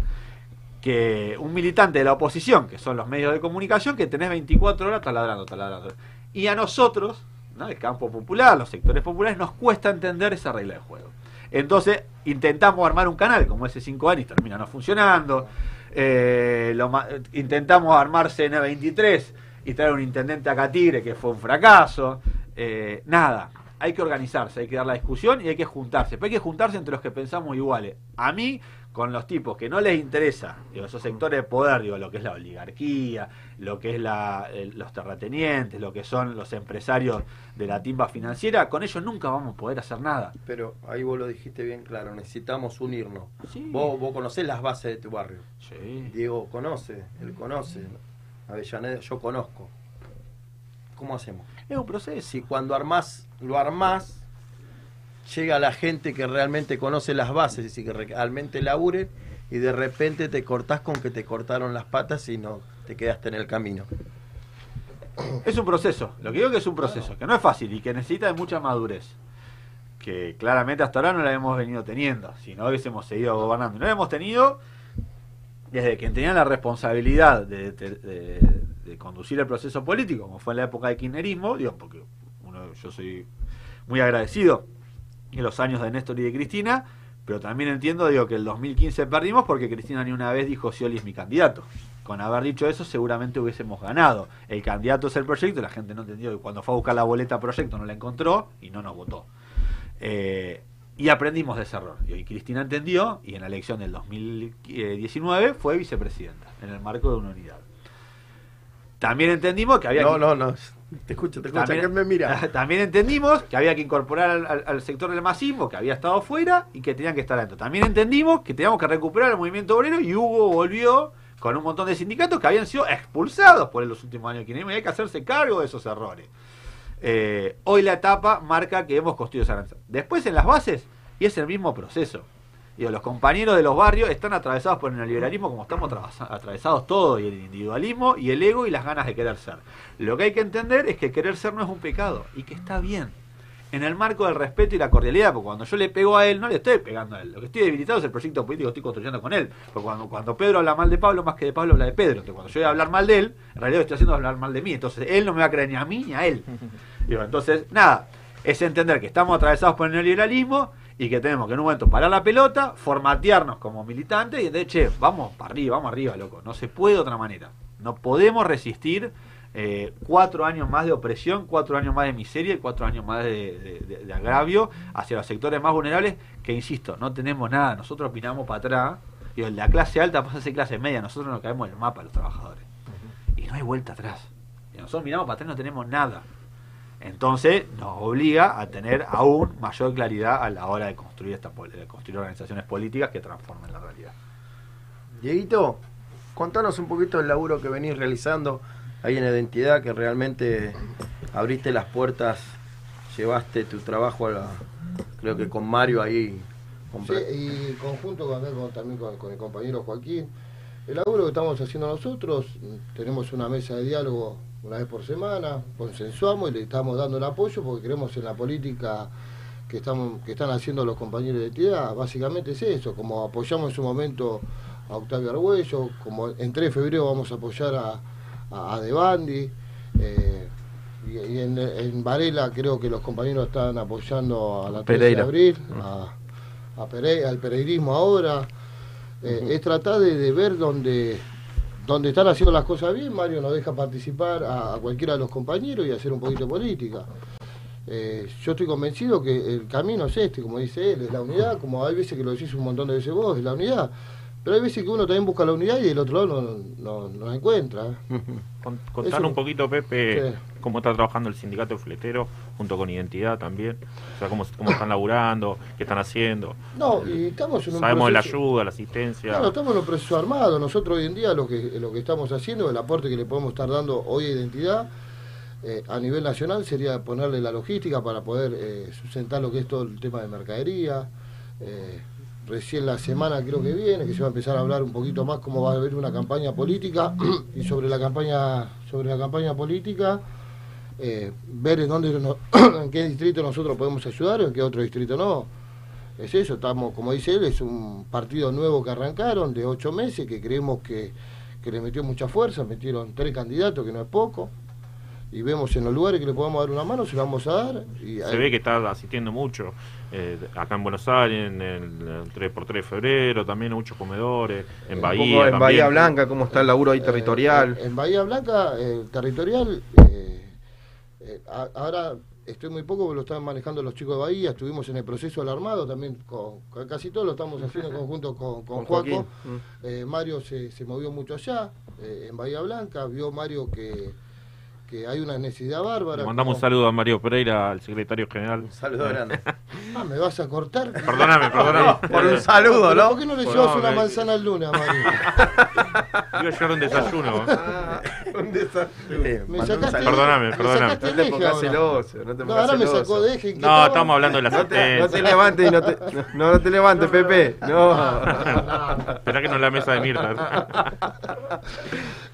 Que un militante de la oposición, que son los medios de comunicación, que tenés 24 horas taladrando, taladrando. Y a nosotros, ¿no? el campo popular, los sectores populares, nos cuesta entender esa regla de juego. Entonces intentamos armar un canal como ese 5 y termina no funcionando. Eh, lo intentamos armar CN23 y traer un intendente a Tigre que fue un fracaso. Eh, nada, hay que organizarse, hay que dar la discusión y hay que juntarse. Pero hay que juntarse entre los que pensamos iguales. A mí, con los tipos que no les interesa, digo, esos sectores de poder, digo, lo que es la oligarquía, lo que es la, el- los terratenientes, lo que son los empresarios de la timba financiera, con ellos nunca vamos a poder hacer nada. Pero ahí vos lo dijiste bien claro, necesitamos unirnos. Sí. Vos, vos conocés las bases de tu barrio. Sí. Diego conoce, él conoce. Avellaneda, yo conozco. ¿Cómo hacemos? Es un proceso. Si cuando armás, lo armás, llega la gente que realmente conoce las bases y que realmente laburen y de repente te cortás con que te cortaron las patas y no te quedaste en el camino. Es un proceso, lo que digo que es un proceso, que no es fácil y que necesita de mucha madurez. Que claramente hasta ahora no la hemos venido teniendo, si no hubiésemos seguido gobernando. No la hemos tenido desde quien tenía la responsabilidad de, de- de- de conducir el proceso político, como fue en la época del kirchnerismo, digo, porque uno, yo soy muy agradecido en los años de Néstor y de Cristina, pero también entiendo digo que el 2015 perdimos porque Cristina ni una vez dijo Scioli es mi candidato. Con haber dicho eso seguramente hubiésemos ganado. El candidato es el proyecto, la gente no entendió que cuando fue a buscar la boleta proyecto no la encontró y no nos votó. Eh, y aprendimos de ese error. Y Cristina entendió y en la elección del 2019 fue vicepresidenta en el marco de una unidad. También entendimos que había No, no, no. Te escucho, te escucho. también, ¿Quién me mira? (laughs) también entendimos que había que incorporar al, al- al sector del masismo, que había estado fuera y que tenían que estar adentro. También entendimos que teníamos que recuperar el movimiento obrero y Hugo volvió con un montón de sindicatos que habían sido expulsados por los últimos años kirchnerismo y hay que hacerse cargo de esos errores. Eh, hoy la etapa marca que hemos construido esa alianza. Después en las bases, y es el mismo proceso. Digo, los compañeros de los barrios están atravesados por el neoliberalismo como estamos atravesa- atravesados todos, y el individualismo, y el ego, y las ganas de querer ser. Lo que hay que entender es que querer ser no es un pecado, y que está bien. En el marco del respeto y la cordialidad, porque cuando yo le pego a él, no le estoy pegando a él. Lo que estoy debilitado es el proyecto político que estoy construyendo con él. Porque cuando, cuando Pedro habla mal de Pablo, más que de Pablo habla de Pedro. Entonces cuando yo voy a hablar mal de él, en realidad estoy haciendo hablar mal de mí. Entonces él no me va a creer ni a mí ni a él. (laughs) Digo, entonces, nada, es entender que estamos atravesados por el neoliberalismo y que tenemos que en un momento parar la pelota, formatearnos como militantes y de che, vamos para arriba, vamos arriba, loco. No se puede de otra manera. No podemos resistir eh, cuatro años más de opresión, cuatro años más de miseria y cuatro años más de, de- agravio hacia los sectores más vulnerables que, insisto, no tenemos nada. Nosotros opinamos para atrás. Y la clase alta pasa a ser clase media. Nosotros nos caemos en el mapa, los trabajadores. Y no hay vuelta atrás. Y nosotros miramos para atrás y no tenemos nada. Entonces nos obliga a tener aún mayor claridad a la hora de construir esta de construir organizaciones políticas que transformen la realidad. Dieguito, contanos un poquito del laburo que venís realizando ahí en Identidad, que realmente abriste las puertas, llevaste tu trabajo a la, creo que con Mario ahí. con- Sí, y conjunto con, también con, con el compañero Joaquín. El laburo que estamos haciendo nosotros, tenemos una mesa de diálogo una vez por semana, consensuamos y le estamos dando el apoyo porque creemos en la política que estamos que están haciendo los compañeros de entidad. Básicamente es eso, como apoyamos en su momento a Octavio Argüello, como en 3 de febrero vamos a apoyar a, a, a De Bandi, eh, y, y en, en Varela creo que los compañeros están apoyando a la 13 de abril, a, a Pere- al pereirismo ahora. Eh, Es tratar de, de ver dónde, dónde están haciendo las cosas bien. Mario nos deja participar a, a cualquiera de los compañeros y hacer un poquito de política. Eh, yo estoy convencido que el camino es este, como dice él, es la unidad, como hay veces que lo decís un montón de veces vos, es la unidad. Pero hay veces que uno también busca la unidad y del otro lado no, no, no la encuentra. (laughs) Con- Contanos un poquito, Pepe, Sí. Cómo está trabajando el sindicato de fletero junto con Identidad también. O sea, cómo, cómo están laburando, qué están haciendo. No, y estamos en un Sabemos de la ayuda, la asistencia. Claro, estamos en un proceso armado. Nosotros hoy en día lo que, lo que estamos haciendo, el aporte que le podemos estar dando hoy a identidad eh, a nivel nacional sería ponerle la logística para poder eh, sustentar lo que es todo el tema de mercadería. Eh, recién la semana creo que viene, que se va a empezar a hablar un poquito más cómo va a haber una campaña política (clears throat) y sobre la campaña, sobre la campaña política. Eh, ver en dónde no- (clears throat) en qué distrito nosotros podemos ayudar o en qué otro distrito no es eso, estamos, como dice él, es un partido nuevo que arrancaron de ocho meses, que creemos que, que le metió mucha fuerza, metieron tres candidatos, que no es poco, y vemos en los lugares que le podemos dar una mano, se la vamos a dar. Y Se ve que está asistiendo mucho eh, acá en Buenos Aires, en el, el 3x3 de febrero, también en muchos comedores, en Bahía. en también. Bahía Blanca, cómo está el laburo ahí Eh, territorial. en, en Bahía Blanca, eh, territorial, eh, a- ahora estoy muy poco porque lo están manejando los chicos de Bahía, estuvimos en el proceso del armado también, con, con- casi todo lo estamos (laughs) haciendo en conjunto con, con, Con Joaquín. Juaco. Mm. Eh, Mario se, se movió mucho allá, eh, en Bahía Blanca, vio Mario que, que hay una necesidad bárbara. Le mandamos un saludo a Mario Pereira, al secretario general. Un saludo grande. (laughs) Ah, ¿me vas a cortar? Perdóname, perdóname. (laughs) Por un saludo, Pero ¿no? ¿Por qué no le llevas no, una me- manzana al lunes a Mario? Iba a llevar un desayuno. Ah, un desastre. Me Mandó un sacaste, saludo. Perdóname, me perdóname. sacaste No te pongas celoso, no te pongas ahora me celoso. sacó de eje. No, estamos hablando de la te, no te levantes y no te, no, no te levantes, Pepe. No. Esperá que no es la mesa de Mirta. (laughs)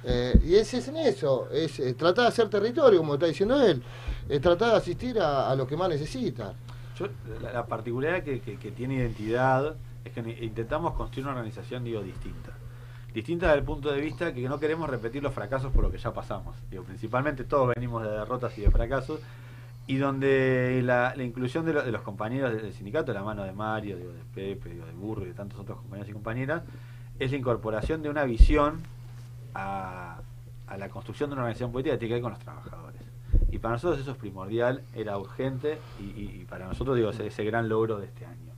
Eh, y es, es en eso, es eh, tratar de hacer territorio, como está diciendo él, es tratar de asistir a, a los que más necesitan. Yo, la, la particularidad que, que- que tiene identidad es que intentamos construir una organización, digo, distinta. Distinta desde el punto de vista que no queremos repetir los fracasos por lo que ya pasamos. Digo, principalmente todos venimos de derrotas y de fracasos. Y donde la, inclusión de, lo- de los compañeros del sindicato, la mano de Mario, digo, de Pepe, digo, de Burro y de tantos otros compañeros y compañeras, es la incorporación de una visión a, la construcción de una organización política que tiene que ver con los trabajadores. Y para nosotros eso es primordial, era urgente y para nosotros digo ese, ese gran logro de este año.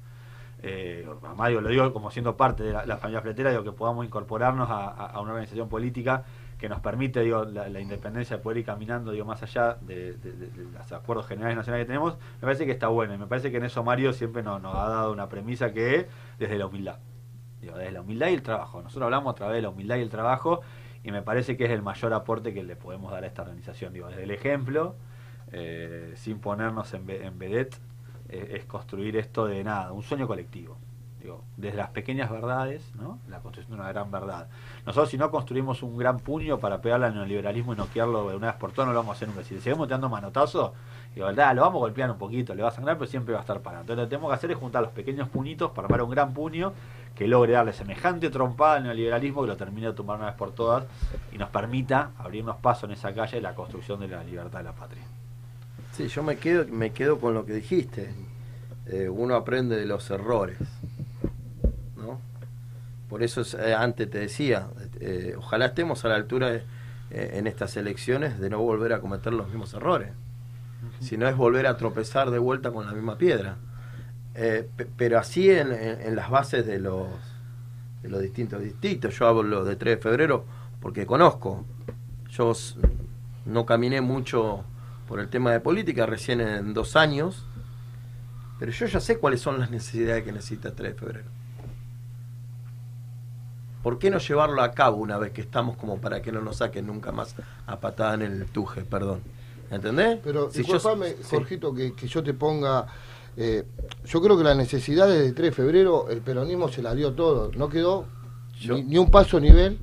Eh, además, digo, lo digo como siendo parte de la, familia fletera, digo que podamos incorporarnos a, una organización política que nos permite la, independencia de poder ir caminando más allá de, los acuerdos generales nacionales que tenemos, me parece que está bueno y me parece que en eso Mario siempre nos, ha dado una premisa que es desde la humildad. Digo, desde la humildad y el trabajo. Nosotros hablamos a través de la humildad y el trabajo y me parece que es el mayor aporte que le podemos dar a esta organización. Digo, desde el ejemplo, eh, sin ponernos en, en vedette, es construir esto de nada, un sueño colectivo. Digo, desde las pequeñas verdades, ¿no? la construcción de una gran verdad. Nosotros si no construimos un gran puño para pegarle al neoliberalismo y noquearlo de una vez por todas, no lo vamos a hacer nunca. Si le seguimos dando manotazos, digo, verdad, lo vamos a golpear un poquito, le va a sangrar, pero siempre va a estar parado. Entonces lo que tenemos que hacer es juntar los pequeños puñitos para armar un gran puño que logre darle semejante trompada al neoliberalismo que lo termine de tumbar una vez por todas y nos permita abrirnos paso en esa calle de la construcción de la libertad de la patria. Sí, yo me quedo, me quedo con lo que dijiste. Eh, uno aprende de los errores. ¿no? Por eso es, eh, antes te decía, eh, ojalá estemos a la altura de, eh, en estas elecciones de no volver a cometer los mismos errores. Si no es volver a tropezar de vuelta con la misma piedra. Pe- pero así en, en- en las bases de los, de los distintos distritos. Yo hablo de 3 de febrero porque conozco. Yo no caminé mucho por el tema de política, recién en dos años, pero yo ya sé cuáles son las necesidades que necesita 3 de febrero. ¿Por qué no llevarlo a cabo una vez que estamos como para que no nos saquen nunca más a patada en el tuje, perdón? ¿Entendés? Pero Si yo- disculpame, sí. Jorgito, que, que yo te ponga. eh, yo creo que las necesidades de 3 de febrero, el peronismo se las dio todo. No quedó Yo- ni, ni un paso a nivel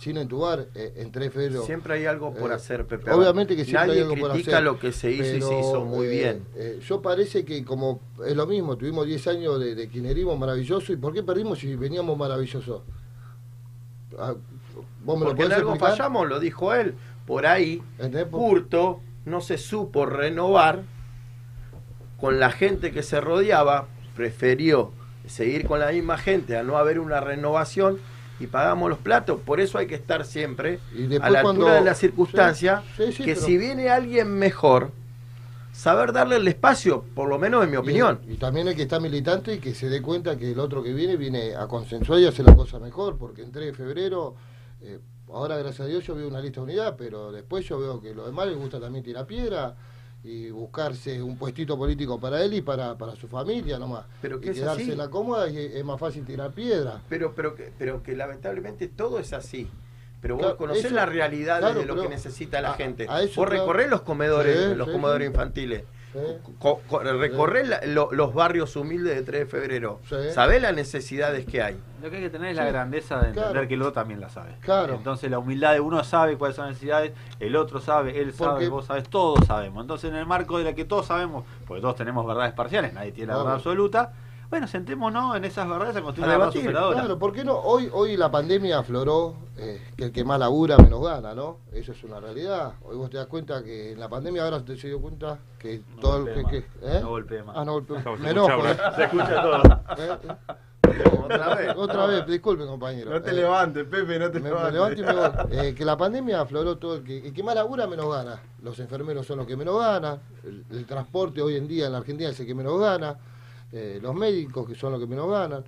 sin entubar eh, en 3 de febrero. Siempre hay algo por Eh, hacer, Pepe. Obviamente que siempre Nadie hay algo por critica hacer. lo que se hizo y se hizo muy eh, bien. eh, yo parece que como es lo mismo, tuvimos 10 años de, de kirchnerismo maravilloso. ¿Y por qué perdimos si veníamos maravillosos? Ah, ¿Vos me lo Porque en algo explicar? fallamos, lo dijo él. Por ahí, Curto no se supo renovar con la gente que se rodeaba, prefirió seguir con la misma gente a no haber una renovación y pagamos los platos. Por eso hay que estar siempre Y después a la cuando- altura de la circunstancia, Sí, sí, sí, que pero- si viene alguien mejor, saber darle el espacio, por lo menos en mi opinión. Y, y también hay que estar militante y que se dé cuenta que el otro que viene viene a consensuar y hacer la cosa mejor, porque en 3 de febrero, eh, ahora gracias a Dios yo veo una lista de unidad, pero después yo veo que los demás les gusta también tirar piedra y buscarse un puestito político para él y para, para su familia nomás. Pero que y quedarse en la cómoda y es más fácil tirar piedra. Pero, pero, que, pero que lamentablemente todo es así. Pero vos Claro, conocés eso- la realidad claro, de lo que necesita la a- gente. a eso, vos claro. recorrés los comedores, Sí, los sí, comedores sí. infantiles. Recorrés la- lo- los barrios humildes de 3 de febrero. Sí. Sabés las necesidades que hay. Lo que hay que tener es Sí, la grandeza de entender claro. que el otro también la sabe. Claro. Entonces la humildad de uno sabe cuáles son las necesidades, el otro sabe, él sabe, Porque- vos sabes, todos sabemos. Entonces en el marco de la que todos sabemos, porque todos tenemos verdades parciales, nadie tiene la verdad absoluta, bueno, sentémonos en esas verdades a construir A una debatir. Claro, ¿por qué no? Hoy, hoy la pandemia afloró eh, que el que más labura menos gana, ¿no? Eso es una realidad. Hoy vos te das cuenta que en la pandemia ahora te se dio cuenta que No todo el que, más. que- ¿eh? No golpee más. Ah, no golpee. Estamos Me enojo. ¿eh? Se escucha todo. ¿Eh? (laughs) Otra vez. Otra vez, disculpe, compañero. No te Eh, levantes, Pepe, no te me, me levantes. levanto y me voy. Eh, que la pandemia afloró todo el que, el que más labura menos gana. Los enfermeros son los que menos ganan. El, el transporte hoy en día en la Argentina es el que menos gana. Eh, los médicos que son los que menos ganan.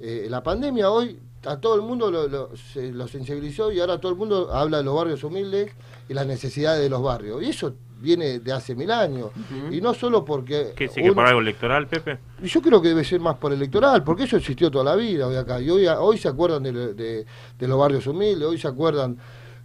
Eh, la pandemia hoy a todo el mundo lo, lo- se lo sensibilizó y ahora todo el mundo habla de los barrios humildes y las necesidades de los barrios. Y eso viene de hace mil años. Y no solo porque... ¿Qué sí que uno- por algo electoral, Pepe? Yo creo que debe ser más por electoral, porque eso existió toda la vida hoy acá. Y hoy, hoy se acuerdan de, de- de los barrios humildes, hoy se acuerdan.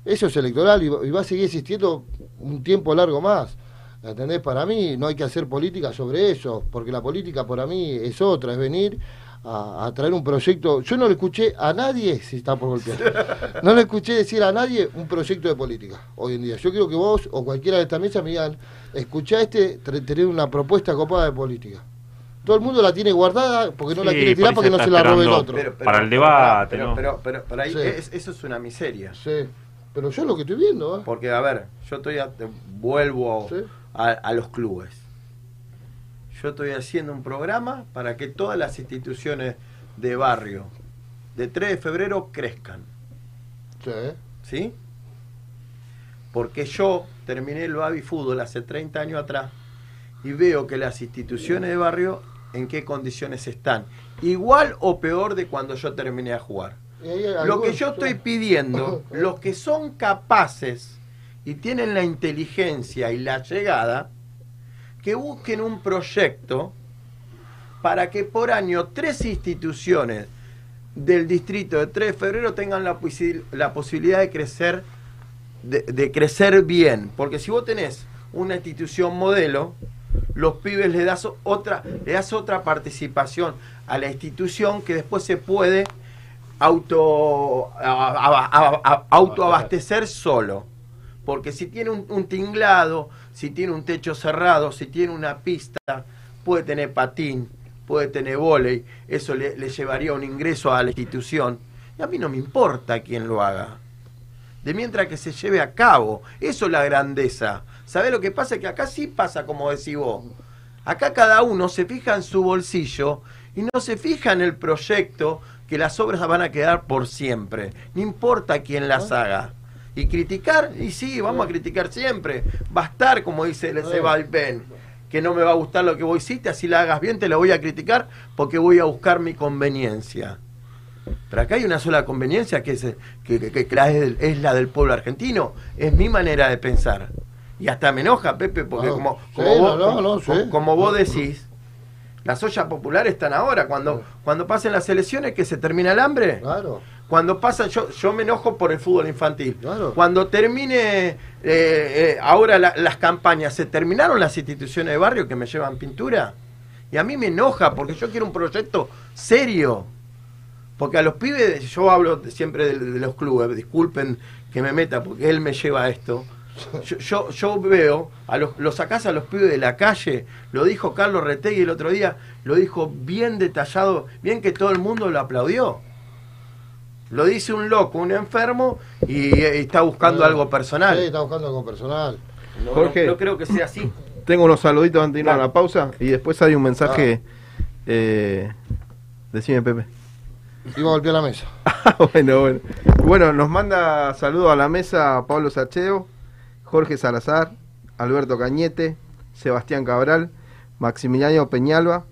Eso es electoral y, y va a seguir existiendo un tiempo largo más. ¿Entendés? Para mí no hay que hacer política sobre eso, porque la política para mí es otra, es venir a, a traer un proyecto. Yo no le escuché a nadie, si está por golpear, (laughs) no le escuché decir a nadie un proyecto de política hoy en día. Yo creo que vos o cualquiera de esta mesa me digan, escuchá este, tener una propuesta copada de política. Todo el mundo la tiene guardada porque no la quiere tirar porque se no se la robe el otro. Pero- Para el debate, pero, ¿no? pero, pero, pero ahí Sí. es- eso es una miseria. Sí, pero yo lo que estoy viendo, ¿eh? Porque, a ver, yo estoy a- vuelvo Sí. A, a los clubes. Yo estoy haciendo un programa para que todas las instituciones de barrio de 3 de febrero crezcan. Sí. ¿Sí? Porque yo terminé el baby fútbol hace 30 años atrás y veo que las instituciones de barrio en qué condiciones están. Igual o peor de cuando yo terminé a jugar. Lo que yo estoy pidiendo, (coughs) los que son capaces y tienen la inteligencia y la llegada, que busquen un proyecto para que por año tres instituciones del distrito de 3 de febrero tengan la, posi- la posibilidad de crecer, de, de crecer bien. Porque si vos tenés una institución modelo, los pibes le das otra, le das otra participación a la institución que después se puede auto, autoabastecer solo. Porque si tiene un, un tinglado, si tiene un techo cerrado, si tiene una pista, puede tener patín, puede tener volei, eso le, le llevaría un ingreso a la institución. Y a mí no me importa quién lo haga. De mientras que se lleve a cabo. Eso es la grandeza. ¿Sabés lo que pasa? Que acá sí pasa como decís vos. Acá cada uno se fija en su bolsillo y no se fija en el proyecto que las obras van a quedar por siempre. No importa quién las haga. Y criticar, y sí, vamos a criticar siempre. Va a estar, como dice el Ben, que no me va a gustar lo que vos hiciste, así la hagas bien, te lo voy a criticar porque voy a buscar mi conveniencia. Pero acá hay una sola conveniencia que es, que, que- que la es, es la del pueblo argentino. Es mi manera de pensar. Y hasta me enoja, Pepe, porque No, como, sí, como, vos, no, no, como- no, sí. como vos decís, las ollas populares están ahora. Cuando, cuando pasen las elecciones, que se termina el hambre. Claro. Cuando pasa, yo, yo me enojo por el fútbol infantil. Claro. Cuando termine eh, eh, ahora la- las campañas, ¿se terminaron las instituciones de barrio que me llevan pintura? Y a mí me enoja porque yo quiero un proyecto serio. Porque a los pibes, yo hablo siempre de, de los clubes, disculpen que me meta porque él me lleva a esto. Yo, yo, yo veo, a los, los sacás a los pibes de la calle, lo dijo Carlos Retegui el otro día, lo dijo bien detallado, bien que todo el mundo lo aplaudió. Lo dice un loco, un enfermo, y, eh, está buscando Sí. algo personal. Sí, está buscando algo personal. No, Jorge. no- no creo que sea así. Tengo unos saluditos antes de irnos a la pausa y después hay un mensaje. Eh, decime, Pepe. Iba a golpear la mesa. (laughs) bueno, bueno. Bueno, nos manda saludos a la mesa Pablo Sacheo, Jorge Salazar, Alberto Cañete, Sebastián Cabral, Maximiliano Peñalba,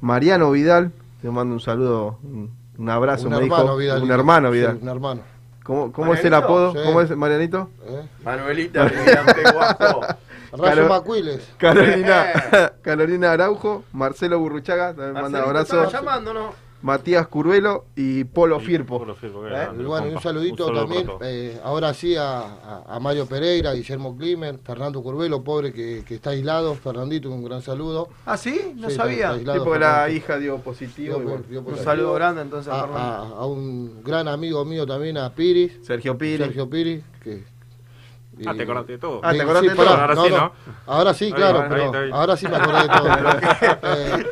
Mariano Vidal. Te mando un saludo, un, un abrazo, un me hermano dijo. Vidal. Un hermano Sí, Vidal. un hermano. ¿Cómo, cómo es el apodo? Sí. ¿Cómo es Marianito? ¿eh? Manuelita. (laughs) Rayo Macuiles. Carolina, (laughs) Carolina Araujo, Marcelo Burruchaga, también manda Marcelito abrazo. estaba llamando, ¿no? Matías Curvelo y Polo Firpo. Polo Firpo, ¿Eh? grande, bueno, y un saludito Un saludo también, eh, ahora sí, a, a- a Mario Pereira, Guillermo Klimer, Fernando Curvelo, pobre que, que está aislado. Fernandito, un gran saludo. ¿Ah, sí? No Sí, sabía. aislado, Sí, porque la hija dio positivo. Dio- y bueno. dio Un saludo grande entonces, a, Fernando. a- a un gran amigo mío también, a Piris, Sergio Piri. Sergio Piris, que... Ah, te acordaste de todo. Ah, ¿te Sí, acordaste de pará, todo? Ahora sí, ¿no? Ahora sí, claro, está pero bien. ahora sí me acordé de todo. (laughs) Eh,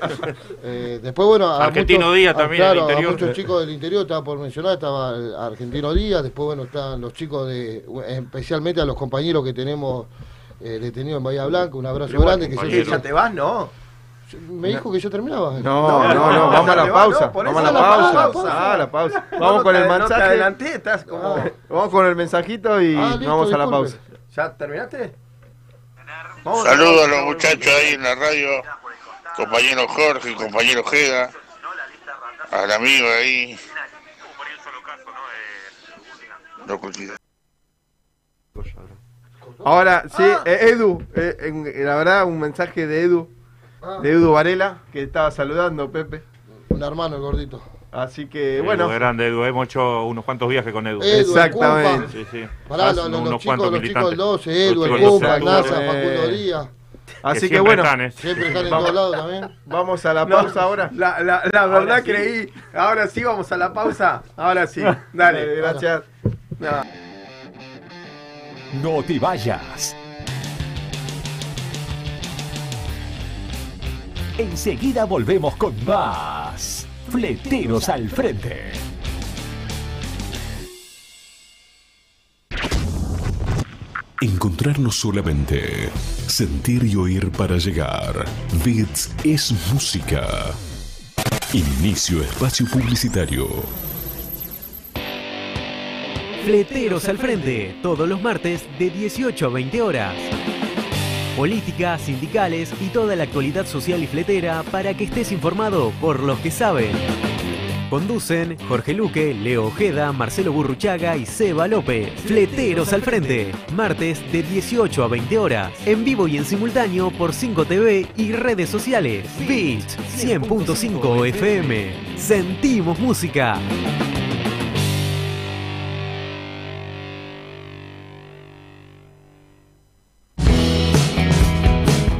eh, después, bueno, a Argentino muchos- Díaz a- también, claro, del interior. A muchos chicos del interior, estaba por mencionar, estaba Argentino Díaz, después, bueno, están los chicos de, especialmente a los compañeros que tenemos eh, detenidos en Bahía Blanca, un abrazo Pero bueno, grande. que ¿qué, compañero. ¿Ya te vas? No. Me dijo que yo terminaba. No, no, no, vamos a la pausa. vamos a eso la la pausa. pausa. Ah, la pausa. Vamos no con te- el mensaje. adelanté, estás como... Vamos con el mensajito y Ah, listo, vamos a la pausa. ¿Ya terminaste? Saludos a los muchachos ahí en la radio, compañero Jorge, compañero Jeda, al amigo ahí. No. Ahora, sí, Ah. eh, Edu, eh, en- la verdad, un mensaje de Edu, Ah, de Edu Varela, que estaba saludando, Pepe. un hermano, el gordito. Así que, Edu, bueno, grande, Edu. Hemos hecho unos cuantos viajes con Edu. Edu, Exactamente. Sí, sí. Pará, Ah, los, unos los chicos, cuantos los chicos del militantes. 12, Edu, el Cumpa, 12. NASA, eh. Facundo Díaz. así que, bueno, están, ¿eh? Siempre están en todos lados también. vamos a la No, pausa ahora. La, la, la verdad creí. Ahora sí, vamos a la pausa. Ahora sí. Dale. gracias. No. No te vayas. Enseguida volvemos con más. Fleteros al frente. Encontrarnos solamente. Sentir y oír para llegar. Bits es música. Inicio espacio publicitario. Fleteros al Frente, todos los martes de 18 a 20 horas. Política, sindicales y toda la actualidad social y fletera para que estés informado por los que saben. Conducen Jorge Luque, Leo Ojeda, Marcelo Burruchaga y Seba López. Fleteros al frente. Martes de 18 a 20 horas. En vivo y en simultáneo por 5TV y redes sociales. Beach 100.5 FM. Sentimos música.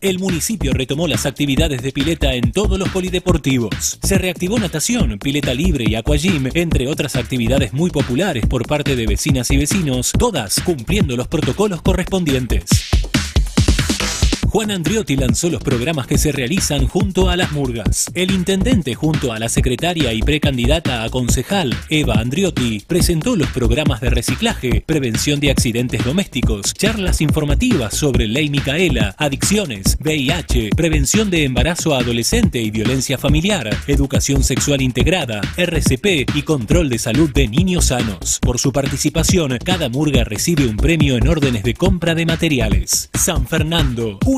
El municipio retomó las actividades de pileta en todos los polideportivos. Se reactivó natación, pileta libre y aquagym, entre otras actividades muy populares por parte de vecinas y vecinos, todas cumpliendo los protocolos correspondientes. Juan Andriotti lanzó los programas que se realizan junto a las murgas. El intendente junto a la secretaria y precandidata a concejal, Eva Andriotti, presentó los programas de reciclaje, prevención de accidentes domésticos, charlas informativas sobre ley Micaela, adicciones, VIH, prevención de embarazo adolescente y violencia familiar, educación sexual integrada, RCP y control de salud de niños sanos. Por su participación, cada murga recibe un premio en órdenes de compra de materiales. San Fernando,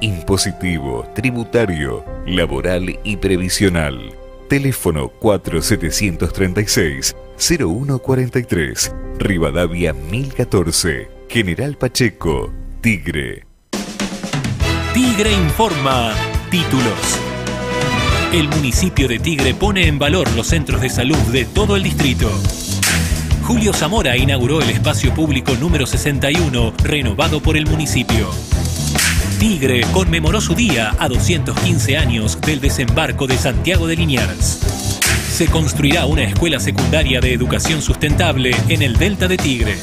impositivo, tributario, laboral y previsional. Teléfono 4736-0143, Rivadavia 1014, General Pacheco, Tigre. Tigre informa. Títulos. El municipio de Tigre pone en valor los centros de salud de todo el distrito. Julio Zamora inauguró el espacio público número 61, renovado por el municipio. Tigre conmemoró su día a 215 años del desembarco de Santiago de Liniers. Se construirá una escuela secundaria de educación sustentable en el Delta de Tigre.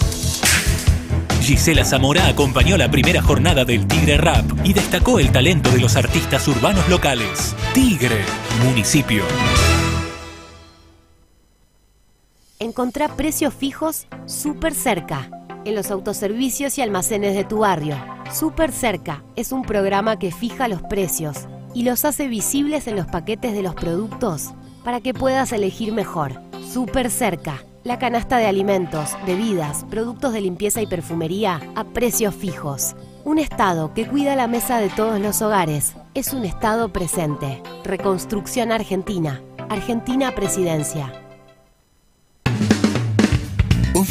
Gisela Zamora acompañó la primera jornada del Tigre Rap y destacó el talento de los artistas urbanos locales. Tigre, municipio. Encontrá precios fijos súper cerca en los autoservicios y almacenes de tu barrio. Súper cerca es un programa que fija los precios y los hace visibles en los paquetes de los productos para que puedas elegir mejor. Súper cerca, la canasta de alimentos, bebidas, productos de limpieza y perfumería a precios fijos. Un Estado que cuida la mesa de todos los hogares es un Estado presente. Reconstrucción Argentina. Argentina Presidencia.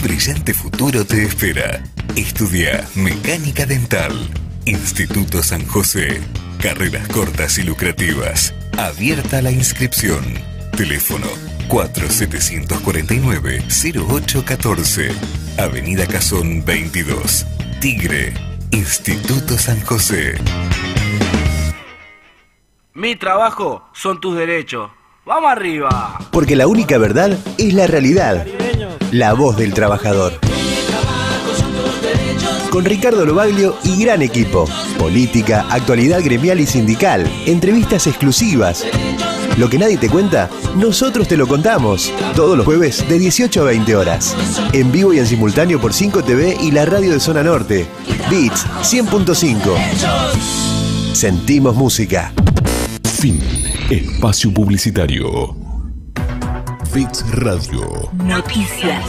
Brillante futuro te espera. Estudia Mecánica Dental. Instituto San José. Carreras cortas y lucrativas. Abierta la inscripción. Teléfono 4749-0814. Avenida Cazón 22. Tigre. Instituto San José. Mi trabajo son tus derechos. ¡Vamos arriba! Porque la única verdad es la realidad. La voz del trabajador. Con Ricardo Lobaglio y gran equipo. Política, actualidad gremial y sindical. Entrevistas exclusivas. Lo que nadie te cuenta, nosotros te lo contamos. Todos los jueves de 18 a 20 horas. En vivo y en simultáneo por 5TV y la radio de Zona Norte. Beats 100.5. Sentimos música. Fin. Espacio publicitario. Fix Radio. Noticias.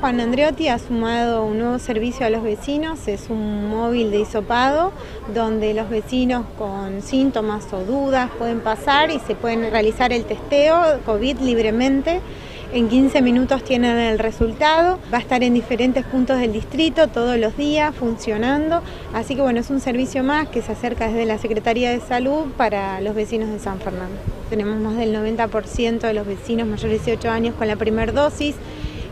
Juan Andreotti ha sumado un nuevo servicio a los vecinos, es un móvil de hisopado donde los vecinos con síntomas o dudas pueden pasar y se pueden realizar el testeo COVID libremente. En 15 minutos tienen el resultado, va a estar en diferentes puntos del distrito todos los días funcionando, así que bueno, es un servicio más que se acerca desde la Secretaría de Salud para los vecinos de San Fernando. Tenemos más del 90% de los vecinos mayores de 18 años con la primera dosis.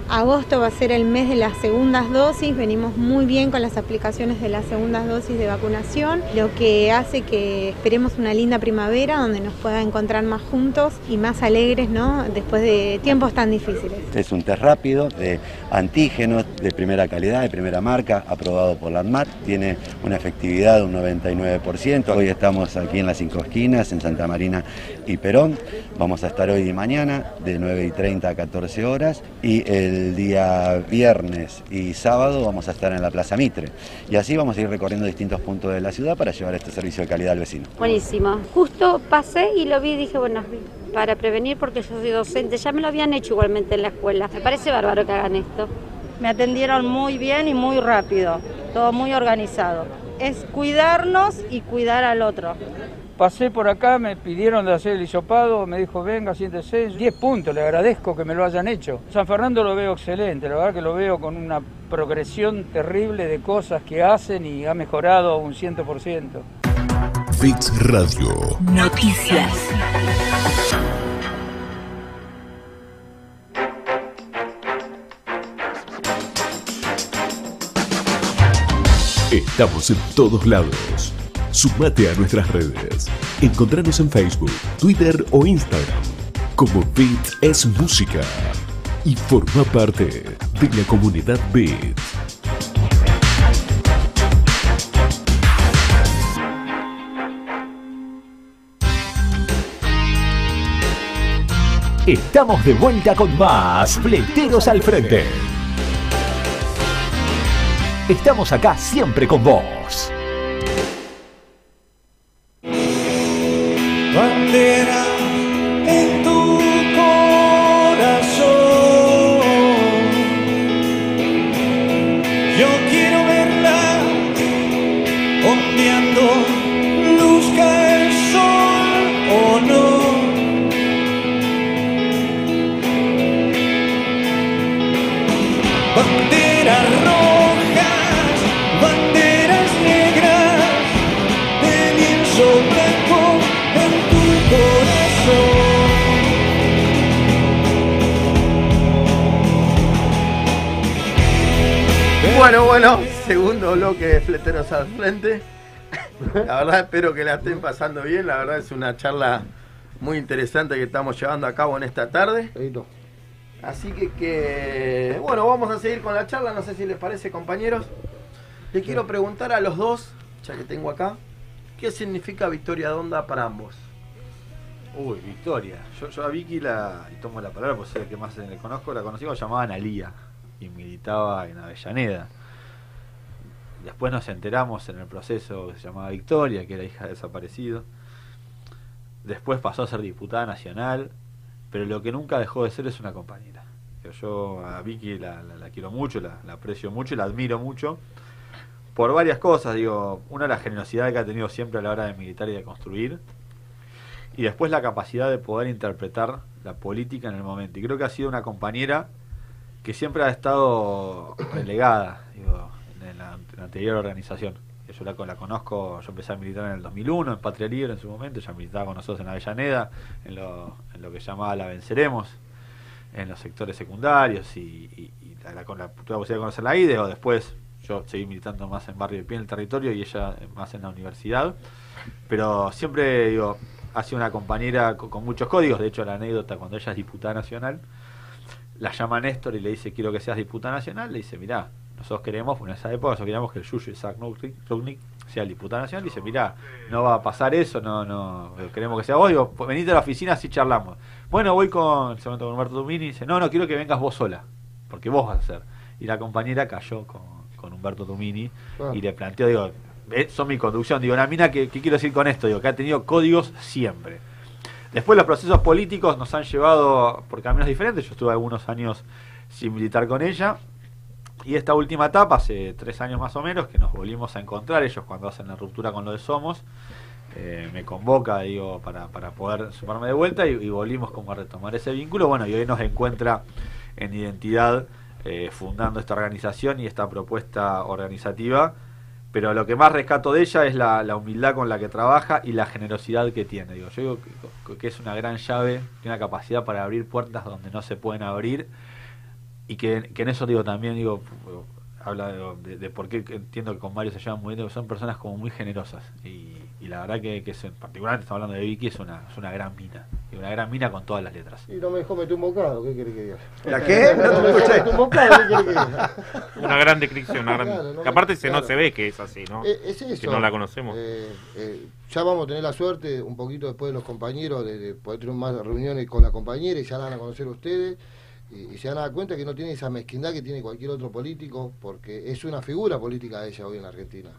Agosto va a ser el mes de las segundas dosis, venimos muy bien con las aplicaciones de las segundas dosis de vacunación, lo que hace que esperemos una linda primavera donde nos pueda encontrar más juntos y más alegres, ¿no? Después de tiempos tan difíciles. Es un test rápido de antígenos de primera calidad, de primera marca, aprobado por la ANMAT, tiene una efectividad de un 99%. Hoy estamos aquí en las cinco esquinas, en Santa Marina y Perón. Vamos a estar hoy y mañana de 9 y 30 a 14 horas y el día viernes y sábado vamos a estar en la Plaza Mitre. Y así vamos a ir recorriendo distintos puntos de la ciudad para llevar este servicio de calidad al vecino. Buenísimo. Justo pasé y lo vi y dije, bueno, para prevenir porque yo soy docente, ya me lo habían hecho igualmente en la escuela. Me parece bárbaro que hagan esto. Me atendieron muy bien y muy rápido, todo muy organizado. Es cuidarnos y cuidar al otro. Pasé por acá, me pidieron de hacer el hisopado, me dijo, venga, siéntese. 10 puntos, le agradezco que me lo hayan hecho. San Fernando lo veo excelente, la verdad que lo veo con una progresión terrible de cosas que hacen y ha mejorado un 100%. Fix Radio. Noticias. Estamos en todos lados. Sumate a nuestras redes. Encontranos en Facebook, Twitter o Instagram como Beat es Música y forma parte de la comunidad Beat. Estamos de vuelta con más Fleteros al Frente. Estamos acá siempre con vos. brasileira. Bueno, bueno, segundo bloque de Fleteros al Frente. (laughs) La verdad espero que la estén pasando bien, la verdad es una charla muy interesante que estamos llevando a cabo en esta tarde. Así que, que, bueno, vamos a seguir con la charla, no sé si les parece compañeros. Le quiero preguntar a los dos, ya que tengo acá, ¿qué significa Victoria Donda para ambos? Uy, Victoria. Yo, yo a Vicky la, y tomo la palabra porque soy el que más le conozco, la conocí cuando llamaban Alía y militaba en Avellaneda. Después nos enteramos en el proceso que se llamaba Victoria, que era hija de desaparecido. Después pasó a ser diputada nacional, pero lo que nunca dejó de ser es una compañera. Yo, a Vicky la, la- la quiero mucho, la, la aprecio mucho y la admiro mucho. Por varias cosas, digo, una la generosidad que ha tenido siempre a la hora de militar y de construir, y después la capacidad de poder interpretar la política en el momento. Y creo que ha sido una compañera que siempre ha estado relegada digo, en, la, anterior organización. Yo la, la conozco, yo empecé a militar en el 2001 en Patria Libre en su momento, ya militaba con nosotros en Avellaneda, en lo, en lo que llamaba La Venceremos, en los sectores secundarios y, y- y la, con la, tuve la posibilidad de conocerla ahí, digo, después yo seguí militando más en Barrio de Pie en el territorio y ella más en la universidad, pero siempre digo, ha sido una compañera con, con muchos códigos, de hecho la anécdota cuando ella es diputada nacional, la llama Néstor y le dice quiero que seas diputada nacional, le dice mirá, nosotros queremos, en esa época nosotros queríamos que el Yuyu Isaac Ruknik sea el diputado nacional, y dice mirá, no va a pasar eso, no, no, queremos que sea vos, digo, pues venite a la oficina así charlamos. Bueno, voy con, momento con Humberto Tumini y dice, no, no, quiero que vengas vos sola, porque vos vas a hacer. Y la compañera cayó con, con Humberto Tumini Ah. y le planteó, digo, son mi conducción, digo, la mina, ¿qué, qué quiero decir con esto? Digo, que ha tenido códigos siempre. Después los procesos políticos nos han llevado por caminos diferentes. Yo estuve algunos años sin militar con ella. Y esta última etapa, hace tres años más o menos, que nos volvimos a encontrar ellos cuando hacen la ruptura con lo de Somos, eh, me convoca, digo, para, para poder sumarme de vuelta y, volvimos como a retomar ese vínculo. Bueno, y hoy nos encuentra en identidad eh, fundando esta organización y esta propuesta organizativa. Pero lo que más rescato de ella es la, la humildad con la que trabaja y la generosidad que tiene. Digo, yo digo que, es una gran llave, tiene una capacidad para abrir puertas donde no se pueden abrir y que, en eso digo también digo habla de, de, de por qué entiendo que con Mario se llevan muy bien, son personas como muy generosas y, y la verdad que, que es, en particular estamos hablando de Vicky es una, es una gran mina y una gran mina con todas las letras Y no me dejó meter un bocado, ¿qué quiere que diga? ¿La qué? No me dejó escuché. meter un bocado, ¿qué quiere que diga? (laughs) Una gran descripción, una gran... Claro, no, que aparte se, claro. no se ve que es así, ¿no? Eh, es eso. Que no la conocemos. Eh, eh, ya vamos a tener la suerte, un poquito después de los compañeros, de, de poder tener más reuniones con la compañera y ya la van a conocer ustedes. Y, y se van a dar cuenta que no tiene esa mezquindad que tiene cualquier otro político, porque es una figura política ella hoy en la Argentina.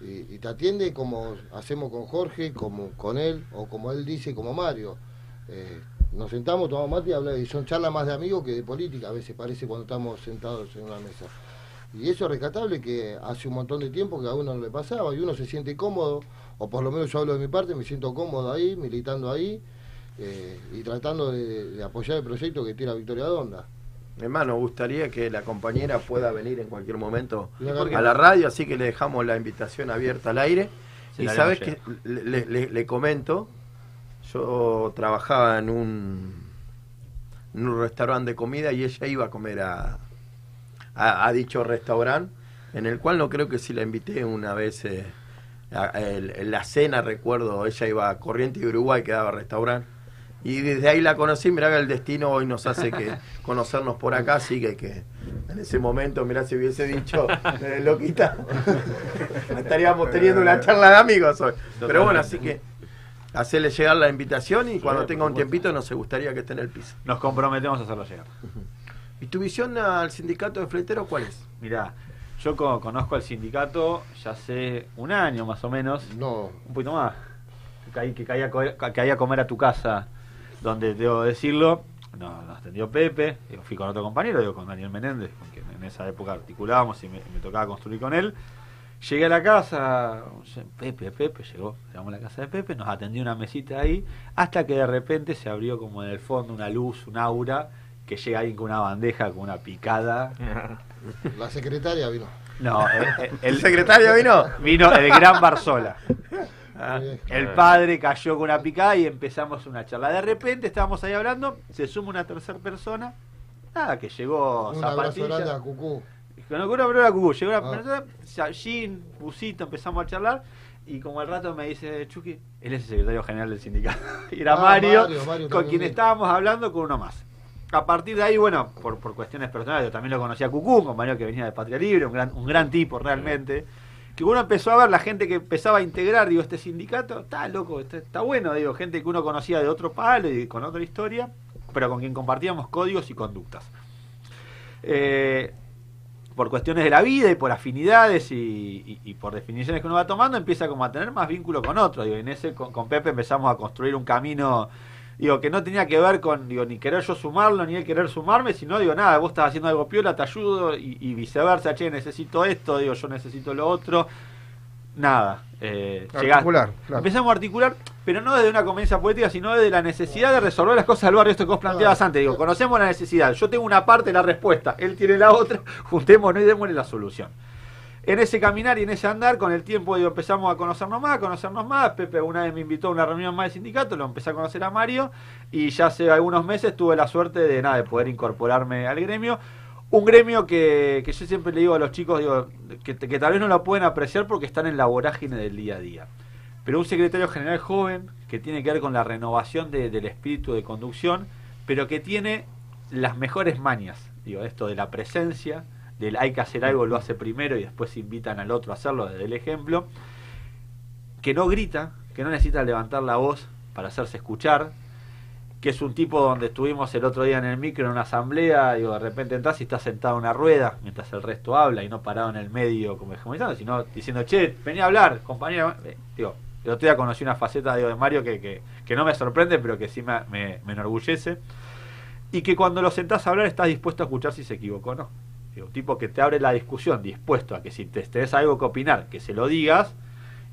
Y, te atiende como hacemos con Jorge, como con él, o como él dice, como Mario. Eh, nos sentamos, tomamos mate y, habla, y son charlas más de amigos que de política, a veces parece cuando estamos sentados en una mesa. Y eso es rescatable que hace un montón de tiempo que a uno no le pasaba y uno se siente cómodo, o por lo menos yo hablo de mi parte, me siento cómodo ahí, militando ahí eh, y tratando de, apoyar el proyecto que tiene Victoria Donda. Hermano, gustaría que la compañera pueda venir en cualquier momento ¿Y por qué a la radio, así que le dejamos la invitación abierta al aire. Se y sabes que le, le- le- le comento, yo trabajaba en un, en un restaurante de comida y ella iba a comer a, a, a dicho restaurante, en el cual no creo que si la invité una vez eh, a- el- en la cena, recuerdo, ella iba a Corriente y Uruguay, que daba restaurante. Y desde ahí la conocí, mirá que el destino hoy nos hace que (laughs) conocernos por acá, así que, que en ese momento, mirá, si hubiese dicho, eh, loquita, (laughs) estaríamos teniendo una charla de amigos hoy. Pero bueno, así que hacerle llegar la invitación y cuando tenga un tiempito nos gustaría que esté en el piso. nos comprometemos a hacerlo llegar ¿Y tu visión al sindicato de fleteros cuál es? Mirá, yo co- conozco al sindicato ya hace un año más o menos. No. Un poquito más. Que caí, que caí a, co- que caí a comer a tu casa, donde debo decirlo, no, nos atendió Pepe, digo, fui con otro compañero, digo, con Daniel Menéndez, porque en esa época articulábamos y me, me tocaba construir con él. Llegué a la casa, Pepe, Pepe, llegó, llegamos a la casa de Pepe, nos atendió una mesita ahí, hasta que de repente se abrió como en el fondo una luz, un aura, que llega alguien con una bandeja, con una picada. La secretaria vino. No, ¿El secretario vino? Vino el gran Barzola. Ah. El padre cayó con una picada y empezamos una charla. De repente estábamos ahí hablando, se suma una tercera persona. Nada, que llegó Un abrazo Zapatilla. grande a Cucú. Con una broma Cucú. Llegó una Ah. persona, Jean, Busito, empezamos a charlar. Y como al rato me dice, Chucky, él es el secretario general del sindicato. Y (laughs) era Ah, Mario, Mario, Mario con quien estábamos hablando con uno más. A partir de ahí, bueno, por, por cuestiones personales, yo también lo conocía a Cucú, un compañero que venía de Patria Libre, un gran, un gran tipo realmente. Que uno empezó a ver la gente que empezaba a integrar, digo, este sindicato, está loco, está, bueno, digo, gente que uno conocía de otro palo y con otra historia, pero con quien compartíamos códigos y conductas. Eh, por cuestiones de la vida y por afinidades y, por definiciones que uno va tomando, empieza como a tener más vínculo con otro. Digo, en ese con Pepe empezamos a construir un camino, digo, que no tenía que ver con, digo, ni querer yo sumarlo, ni él querer sumarme, sino, digo, nada, vos estás haciendo algo piola, te ayudo, y, y viceversa, che, necesito esto, digo, yo necesito lo otro. Nada. Eh, Articular, claro. Empezamos a articular, pero no desde una conveniencia política, sino desde la necesidad de resolver las cosas del barrio. Esto que vos planteabas antes, digo, conocemos la necesidad. Yo tengo una parte de la respuesta, él tiene la otra, (laughs) juntémonos y démosle la solución. En ese caminar y en ese andar, con el tiempo empezamos a conocernos más, a conocernos más. Pepe una vez me invitó a una reunión más del sindicato, lo empecé a conocer a Mario y ya hace algunos meses tuve la suerte de nada de poder incorporarme al gremio. Un gremio que, que yo siempre le digo a los chicos, digo, que, tal vez no lo pueden apreciar porque están en la vorágine del día a día. Pero un secretario general joven que tiene que ver con la renovación de- del espíritu de conducción, pero que tiene las mejores mañas, digo, esto de la presencia, del hay que hacer algo, lo hace primero y después invitan al otro a hacerlo desde el ejemplo, que no grita, que no necesita levantar la voz para hacerse escuchar, que es un tipo donde estuvimos el otro día en el micro en una asamblea, digo, de repente entras y estás sentado en una rueda mientras el resto habla y no parado en el medio como hegemonizando, sino diciendo, che, vení a hablar, compañero. Eh, digo, el otro día conocí una faceta de Mario que, que, que no me sorprende, pero que sí me, me, me enorgullece. Y que cuando lo sentás a hablar estás dispuesto a escuchar si se equivocó o no. Digo, tipo que te abre la discusión, dispuesto a que si te tenés algo que opinar, que se lo digas,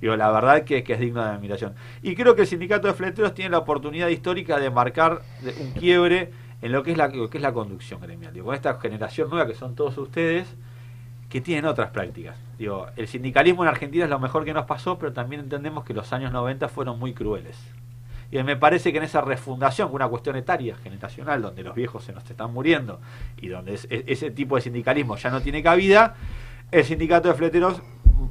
Digo, la verdad que, que es digno de admiración. Y creo que el sindicato de fleteros tiene la oportunidad histórica de marcar un quiebre en lo que es la, conducción gremial. Con esta generación nueva que son todos ustedes, que tienen otras prácticas. Digo, el sindicalismo en Argentina es lo mejor que nos pasó, pero también entendemos que los años 90 fueron muy crueles. Y me parece que en esa refundación, una cuestión etaria, generacional, donde los viejos se nos están muriendo y donde es- es- ese tipo de sindicalismo ya no tiene cabida, el sindicato de fleteros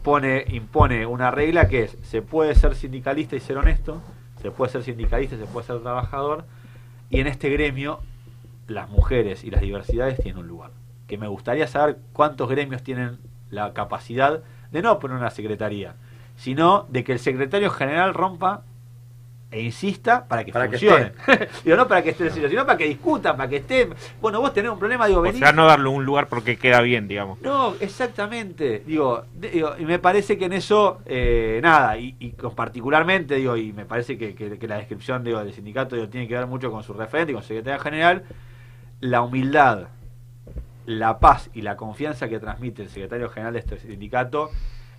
pone, impone una regla que es, se puede ser sindicalista y ser honesto, se puede ser sindicalista y se puede ser trabajador, y en este gremio las mujeres y las diversidades tienen un lugar. Que me gustaría saber cuántos gremios tienen la capacidad de no poner una secretaría, sino de que el secretario general rompa e insista para que Para que funcione. (laughs) digo, no para que esté, sino para que discutan, para que estén. Bueno, vos tenés un problema, digo, O venís. sea, no darle un lugar porque queda bien, digamos. No, exactamente. Digo, digo, y me parece que en eso, eh, nada, y, y con particularmente, digo, y me parece que, que- que la descripción digo, del sindicato digo, tiene que ver mucho con su referente y con su secretaria general, la humildad, la paz y la confianza que transmite el secretario general de este sindicato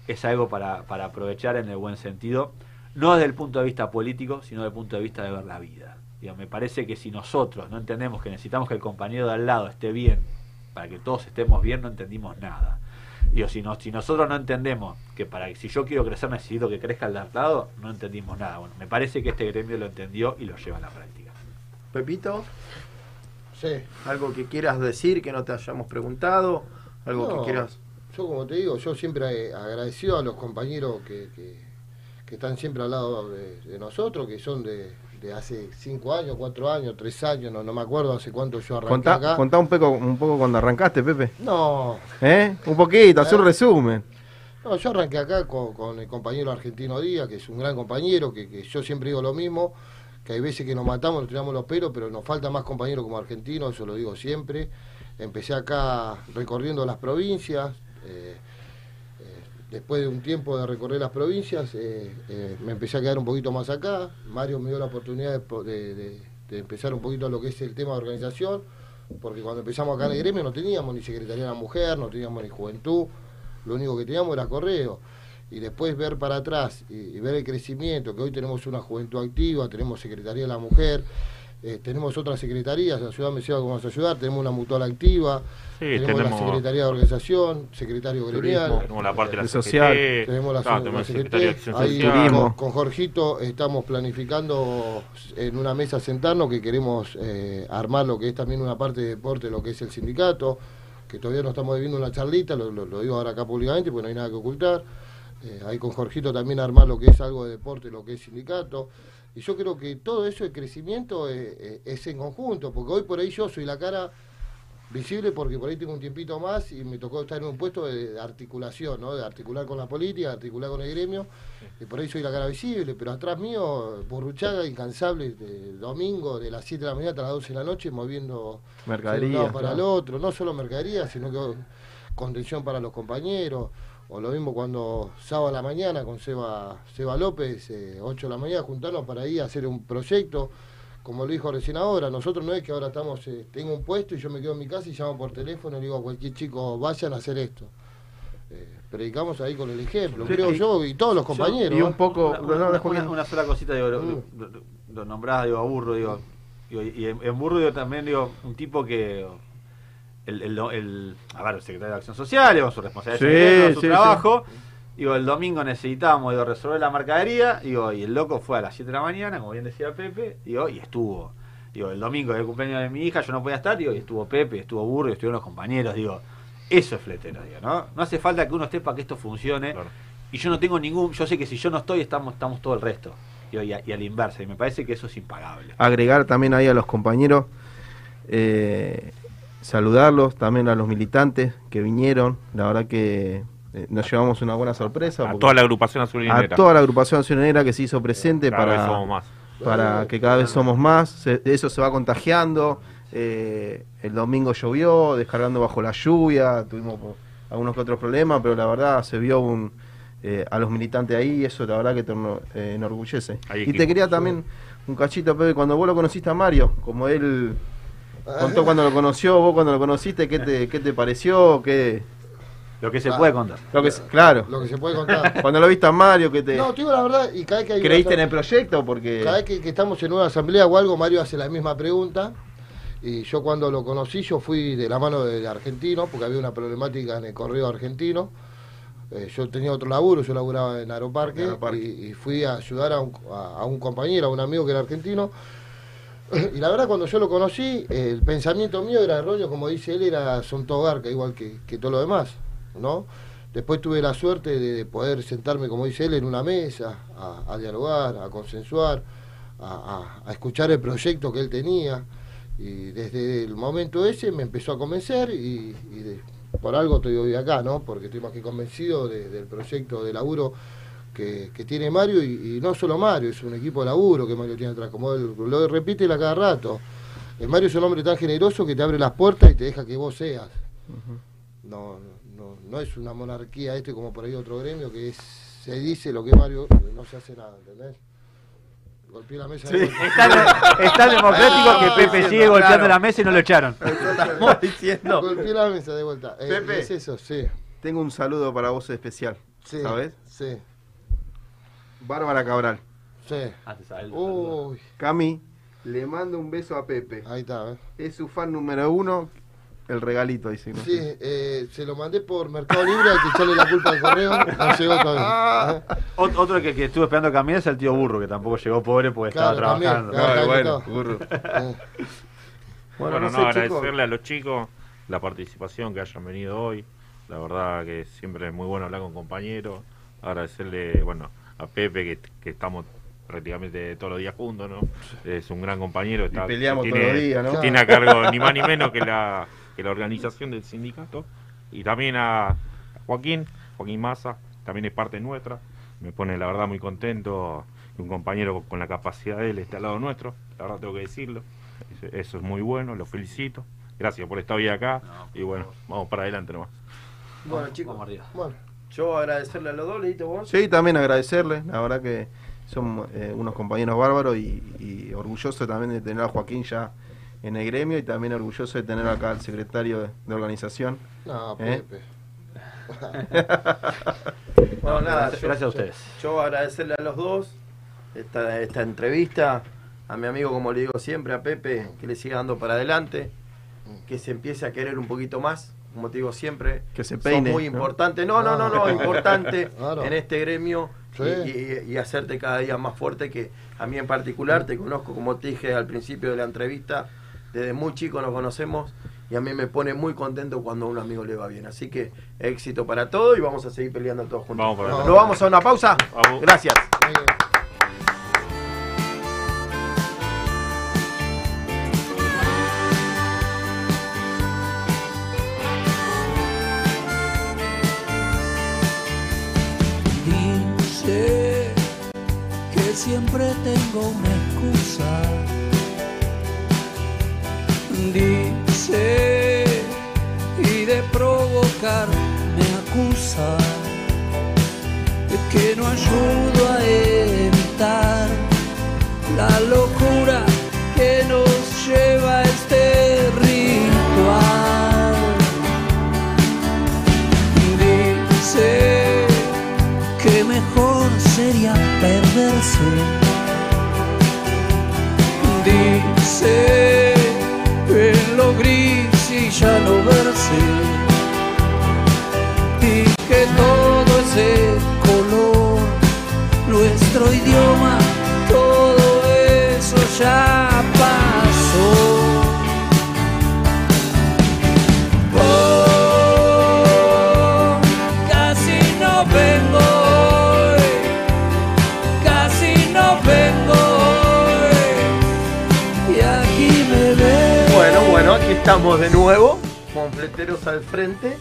es algo para, para aprovechar en el buen sentido, no desde el punto de vista político, sino desde el punto de vista de ver la vida. Digo, me parece que si nosotros no entendemos que necesitamos que el compañero de al lado esté bien, para que todos estemos bien, no entendimos nada. Digo, si, no, si nosotros no entendemos que para si yo quiero crecer necesito que crezca el de al lado, no entendimos nada. Bueno, me parece que este gremio lo entendió y lo lleva a la práctica. Pepito, Sí. algo que quieras decir que no te hayamos preguntado, algo No, que quieras. Yo, como te digo, yo siempre eh, agradecido a los compañeros que, que, que están siempre al lado de, de nosotros, que son de, de hace cinco años, cuatro años, tres años, no, no me acuerdo hace cuánto yo arranqué Contá, acá. contá un, poco, un poco cuando arrancaste, Pepe. No, ¿Eh? Un poquito, hacer un Eh. resumen. No, yo arranqué acá con, con el compañero argentino Díaz, que es un gran compañero, que, que yo siempre digo lo mismo, que hay veces que nos matamos, nos tiramos los pelos, pero nos falta más compañeros como argentinos, eso lo digo siempre. Empecé acá recorriendo las provincias, eh, después de un tiempo de recorrer las provincias, eh, eh, me empecé a quedar un poquito más acá. Mario me dio la oportunidad de, empezar un poquito lo que es el tema de organización, porque cuando empezamos acá en el gremio no teníamos ni Secretaría de la Mujer, no teníamos ni Juventud, lo único que teníamos era correo. Y después ver para atrás y ver el crecimiento, que hoy tenemos una juventud activa, tenemos Secretaría de la Mujer, eh, tenemos otras secretarías, ayúdame si vamos a ayudar, tenemos una mutual activa, Sí, tenemos, la tenemos- Secretaría de Organización, Secretario Gremial, Tenemos la parte de la social. tenemos la, la tenemos CGT, secretario de Acción ahí con, con Jorgito estamos planificando en una mesa sentarnos que queremos eh, armar lo que es también una parte de deporte, lo que es el sindicato, que todavía no estamos viendo una charlita, lo, lo- lo digo ahora acá públicamente, porque no hay nada que ocultar. Eh, ahí con Jorgito también armar lo que es algo de deporte, lo que es sindicato. Y yo creo que todo eso de crecimiento eh, eh, es en conjunto, porque hoy por ahí yo soy la cara visible porque por ahí tengo un tiempito más y me tocó estar en un puesto de, articulación, ¿no? de articular con la política, de articular con el gremio, y por ahí soy la cara visible, pero atrás mío, Burruchaga, incansable, de domingo, de las 7 de la mañana hasta las 12 de la noche, moviendo Mercadería, de un lado para claro. el otro, no solo mercadería, sino que contención para los compañeros, o lo mismo cuando sábado a la mañana con Seba, Seba López, eh, 8 de la mañana, juntarnos para ir a hacer un proyecto, como lo dijo recién ahora, nosotros no es que ahora estamos, eh, tengo un puesto y yo me quedo en mi casa y llamo por teléfono y digo a cualquier chico, vayan a hacer esto. Eh, predicamos ahí con el ejemplo, Sí, creo y- yo, y todos los compañeros. Y un poco. Una, no, una- no, una- una sola cosita, digo, lo, lo- lo- lo nombrás, digo, a Burro, digo, digo, y en, en Burro digo, también, digo, un tipo que, el, el, el- a ver, el secretario de Acción Social, digo, su responsabilidad, Sí, su sí, trabajo, digo, el domingo necesitábamos, digo, resolver la mercadería, digo, y el loco fue a las 7 de la mañana, como bien decía Pepe, digo, y estuvo, digo, el domingo del cumpleaños de mi hija, yo no podía estar, digo, y estuvo Pepe, estuvo Burro, y estuvieron los compañeros, digo, eso es fletero, digo, ¿no? No hace falta que uno esté para que esto funcione, y yo no tengo ningún, yo sé que si yo no estoy, estamos, estamos todo el resto. Digo, y, a, y a la inversa, y me parece que eso es impagable. agregar también ahí a los compañeros, eh, saludarlos también a los militantes que vinieron, la verdad que eh, nos llevamos una buena sorpresa. A toda la agrupación azul y A toda la agrupación azulinera que se hizo presente Cada vez para, somos más. para que cada vez somos más, se- eso se va contagiando, eh, el domingo llovió, descargando bajo la lluvia, tuvimos algunos que otros problemas, pero la verdad se vio un, eh, a los militantes ahí y eso la verdad que te eh, enorgullece. Hay y te quería también un cachito, Pepe, cuando vos lo conociste a Mario, como él contó cuando lo conoció, vos cuando lo conociste, ¿qué te, qué te pareció? ¿Qué, Lo que se puede contar. Lo que, se- claro. Lo que se puede contar. Cuando lo viste a Mario, que te No, te digo la verdad, y cada vez que hay una creíste en el proyecto, porque Cada vez que, que estamos en una asamblea o algo, Mario hace la misma pregunta. Y yo cuando lo conocí, yo fui de la mano del argentino, porque había una problemática en el correo argentino. Eh, yo tenía otro laburo, yo laburaba en Aeroparque, Aeroparque. Y, y fui a ayudar a un, a- a un compañero, a un amigo que era argentino. Y la verdad, cuando yo lo conocí, el pensamiento mío era erróneo, como dice él, era son todo garca, igual que, que todo lo demás, ¿no? Después tuve la suerte de, de poder sentarme, como dice él, en una mesa, a, dialogar, a consensuar, a escuchar el proyecto que él tenía. Y desde el momento ese me empezó a convencer y, y de- por algo estoy hoy acá, ¿no? Porque estoy más que convencido de- del proyecto de laburo que, que tiene Mario y, y no solo Mario, es un equipo de laburo que Mario tiene atrás, como él lo repite a cada rato. El Mario es un hombre tan generoso que te abre las puertas y te deja que vos seas. No, no, no es una monarquía este como por ahí otro gremio que es, se dice lo que Mario no se hace nada, ¿entendés? Golpeé la mesa. Sí. de- Es tan- es tan democrático que Pepe sigue golpeando claro. la mesa y no lo echaron. (laughs) Estamos diciendo. Golpeé la mesa de vuelta. Eh, Pepe. Es eso, sí. tengo un saludo para vos especial. Sí. ¿Sabes? Sí. Bárbara Cabral. Sí. Uy. Cami, le mando un beso a Pepe. Ahí está, ¿eh? Es su fan número uno. El regalito, dice. ¿no? Sí, eh, se lo mandé por Mercado Libre, hay que echarle la culpa al correo. No llegó todavía. ¿eh? Ot- Otro que, que estuve esperando cambiar es el tío Burro, que tampoco llegó pobre porque Claro, estaba también, trabajando. claro, Ay, bueno, burro. Eh, Bueno, no no, sé, chicos. agradecerle a los chicos la participación que hayan venido hoy. La verdad que siempre es muy bueno hablar con compañeros. Agradecerle, bueno, a Pepe que, que estamos prácticamente todos los días juntos, ¿no? Es un gran compañero. Está, peleamos tiene, todos los días, ¿no? Tiene a cargo ni más ni menos que la, que la organización del sindicato. Y también a Joaquín, Joaquín Massa, también es parte nuestra. Me pone la verdad muy contento que un compañero con la capacidad de él esté al lado nuestro. La verdad tengo que decirlo. Eso- Eso es muy bueno, lo felicito. Gracias por estar hoy acá. y bueno, vamos para adelante nomás. Bueno, chicos, Vamos arriba. bueno, yo agradecerle a los dos, Leito, vos. Sí, también agradecerle. La verdad que son eh, unos compañeros bárbaros y, y orgulloso también de tener a Joaquín ya en el gremio y también orgulloso de tener acá al secretario de, de organización. no, ¿Eh? Pepe. (laughs) Bueno, nada, Gracias- yo- gracias a yo- ustedes. Yo, agradecerle a los dos esta, esta entrevista, a mi amigo, como le digo siempre, a Pepe, que le siga dando para adelante, que se empiece a querer un poquito más, como te digo siempre. Que se Son peine, muy ¿no? importante, no, no, no, no, importante (laughs) Claro. en este gremio Sí. y, y- y hacerte cada día más fuerte, que a mí en particular te conozco, como te dije al principio de la entrevista, desde muy chico nos conocemos y a mí me pone muy contento cuando a un amigo le va bien. Así que éxito para todo y vamos a seguir peleando todos juntos. Vamos para ¿Nos vamos a una pausa? Vamos. Gracias. Siempre tengo una excusa. Dice y de provocar me acusa de que no ayudo a evitar la locura que nos lleva a este ritual. Dice que mejor sería perderse. Dice en lo gris y ya no verse. Y que todo ese color, nuestro idioma, todo eso ya estamos de nuevo, con fleteros al frente.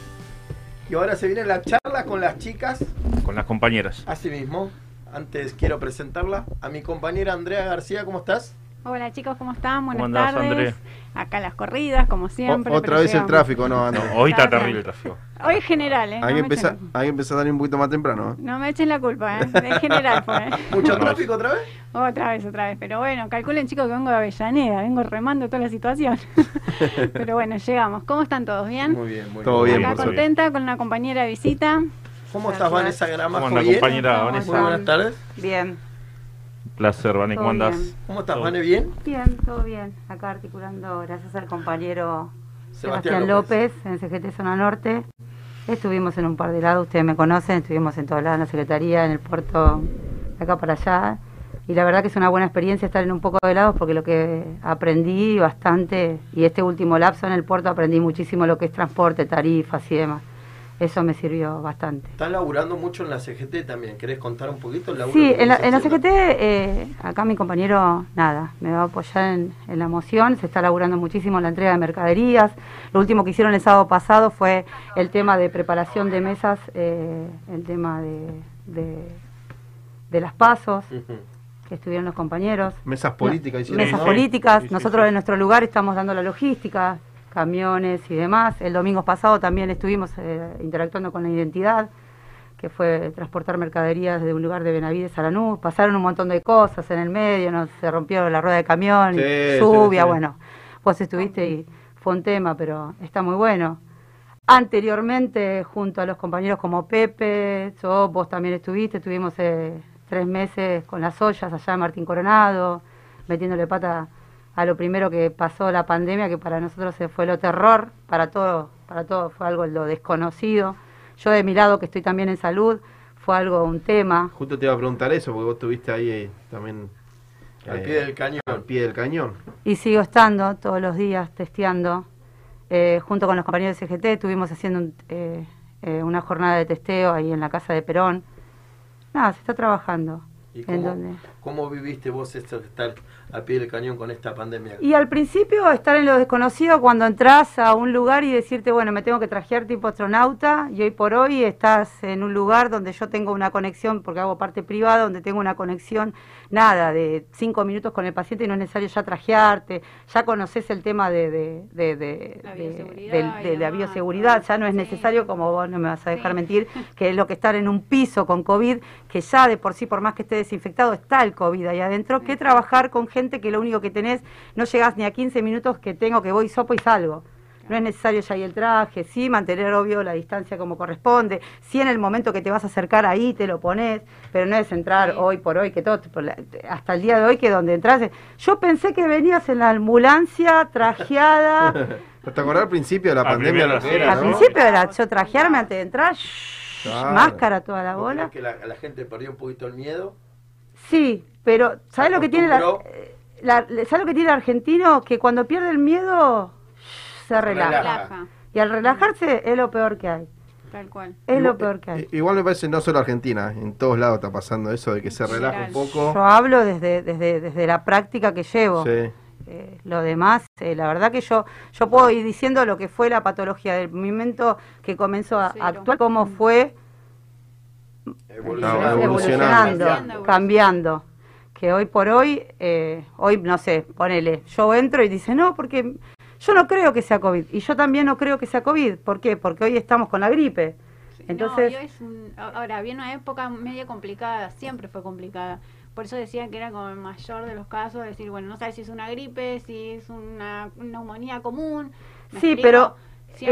Y ahora se viene la charla con las chicas. Con las compañeras. Así mismo, antes quiero presentarla a mi compañera Andrea García, ¿cómo estás? Hola chicos, ¿cómo están? Buenas ¿Cómo andás, tardes. André? Acá las corridas, como siempre. O- otra vez el tráfico, ¿no? Andrés? (laughs) hoy está terrible el bien. tráfico. Hoy es general, ¿eh? Hay no, que, empezar, echen, hay que empezar a salir un poquito más temprano. ¿eh? no me echen la culpa, ¿eh? Es general, fue. ¿eh? (laughs) ¿Mucho tráfico otra vez? Otra vez, otra vez. Pero bueno, calculen chicos que vengo de Avellaneda, vengo remando toda la situación. (laughs) pero bueno, llegamos. ¿Cómo están todos? ¿Bien? Muy bien, muy Todo bien. bien, Acá por contenta con una compañera de visita. ¿Cómo estás, Vanessa Gramajo? ¿Cómo anda, ¿Bien? compañera ¿Cómo Vanessa? Muy buenas tardes. Bien, Placer, Vane, ¿cómo andás? bien. ¿Cómo estás. Vane? ¿Bien? bien, todo bien. Acá articulando, gracias al compañero Sebastián Sebastián López, en CGT Zona Norte. Estuvimos en un par de lados, ustedes me conocen, estuvimos en todos lados, en la Secretaría, en el puerto, de acá para allá. Y la verdad que es una buena experiencia estar en un poco de lados porque lo que aprendí bastante, y este último lapso en el puerto aprendí muchísimo lo que es transporte, tarifas y demás. Eso me sirvió bastante. Estás laburando mucho en la CGT también. ¿Querés contar un poquito el laburo? Sí, en la, en la? CGT, eh, acá mi compañero, nada, me va a apoyar en, en la moción, se está laburando muchísimo en la entrega de mercaderías. Lo último que hicieron el sábado pasado fue el tema de preparación de mesas, eh, el tema de, de, de las pasos, que estuvieron los compañeros. Mesas políticas, hicieron, Mesas ¿no? políticas, Sí, sí, nosotros sí. en nuestro lugar estamos dando la logística, camiones y demás. El domingo pasado también estuvimos eh, interactuando con la identidad, que fue transportar mercaderías de un lugar de Benavides a Lanús. Pasaron un montón de cosas en el medio, nos, se rompió la rueda de camión, Sí, lluvia, sí, sí. bueno. Vos estuviste y fue un tema, pero está muy bueno. Anteriormente, junto a los compañeros como Pepe, yo, vos también estuviste, estuvimos eh, tres meses con las ollas allá en Martín Coronado, metiéndole pata a lo primero que pasó la pandemia, que para nosotros se fue lo terror, para todo, para todo fue algo lo desconocido. Yo de mi lado, que estoy también en salud, fue algo, un tema. Justo te iba a preguntar eso, porque vos estuviste ahí eh, también. Al eh, pie del cañón. Al pie del cañón. Y sigo estando todos los días testeando. Eh, junto con los compañeros de CGT estuvimos haciendo un- eh, eh, una jornada de testeo ahí en la casa de Perón. Nada, se está trabajando. ¿Y ¿En cómo, dónde? cómo viviste vos esto de estar al pie del cañón con esta pandemia? Y al principio estar en lo desconocido cuando entras a un lugar y decirte, bueno, me tengo que trajear tipo astronauta y hoy por hoy estás en un lugar donde yo tengo una conexión, porque hago parte privada, donde tengo una conexión, nada, de cinco minutos con el paciente y no es necesario ya trajearte, ya conoces el tema de, de, de, de- La bioseguridad de la ya no es Sí. necesario, como vos no me vas a dejar mentir, que es lo que estar en un piso con COVID, que ya de por sí, por más que esté desinfectado, está el COVID ahí adentro, que trabajar con gente que lo único que tenés, no llegás ni a 15 minutos que tengo que voy, sopo y salgo. No es necesario ya ahí el traje, sí, mantener obvio la distancia como corresponde, sí en el momento que te vas a acercar ahí te lo pones, pero no es entrar hoy por hoy, que todo, hasta el día de hoy que donde entras, yo pensé que venías en la ambulancia trajeada, (laughs) ¿Te acordás al principio de la A pandemia primera, lo que sí. era, al no? principio era yo trajearme antes de entrar, shh, Claro. máscara toda la ¿Vos bola. que la, la gente perdió un poquito el miedo? Sí, pero ¿sabes lo que tiene la, eh, la- ¿sabes lo que tiene el argentino? Que cuando pierde el miedo se relaja. Relaja, Y al relajarse es lo peor que hay. tal cual. Es lo peor que hay. Igual me parece no solo Argentina, en todos lados está pasando eso de que se relaja un poco. Yo hablo desde, desde, desde la práctica que llevo. Sí. Eh, lo demás, eh, la verdad que yo yo puedo ir diciendo lo que fue la patología del momento que comenzó a Cero. actuar, cómo fue Evolucionando. cambiando. Que hoy por hoy, eh, hoy no sé, ponele, yo entro y dice, no, porque yo no creo que sea COVID. Y yo también no creo que sea COVID. ¿Por qué? Porque hoy estamos con la gripe. Entonces, No, y hoy es un- ahora, había una época media complicada, siempre fue complicada. Por eso decían que era como el mayor de los casos, decir, bueno, no sabes si es una gripe, si es una neumonía común. ¿me sí, explico? pero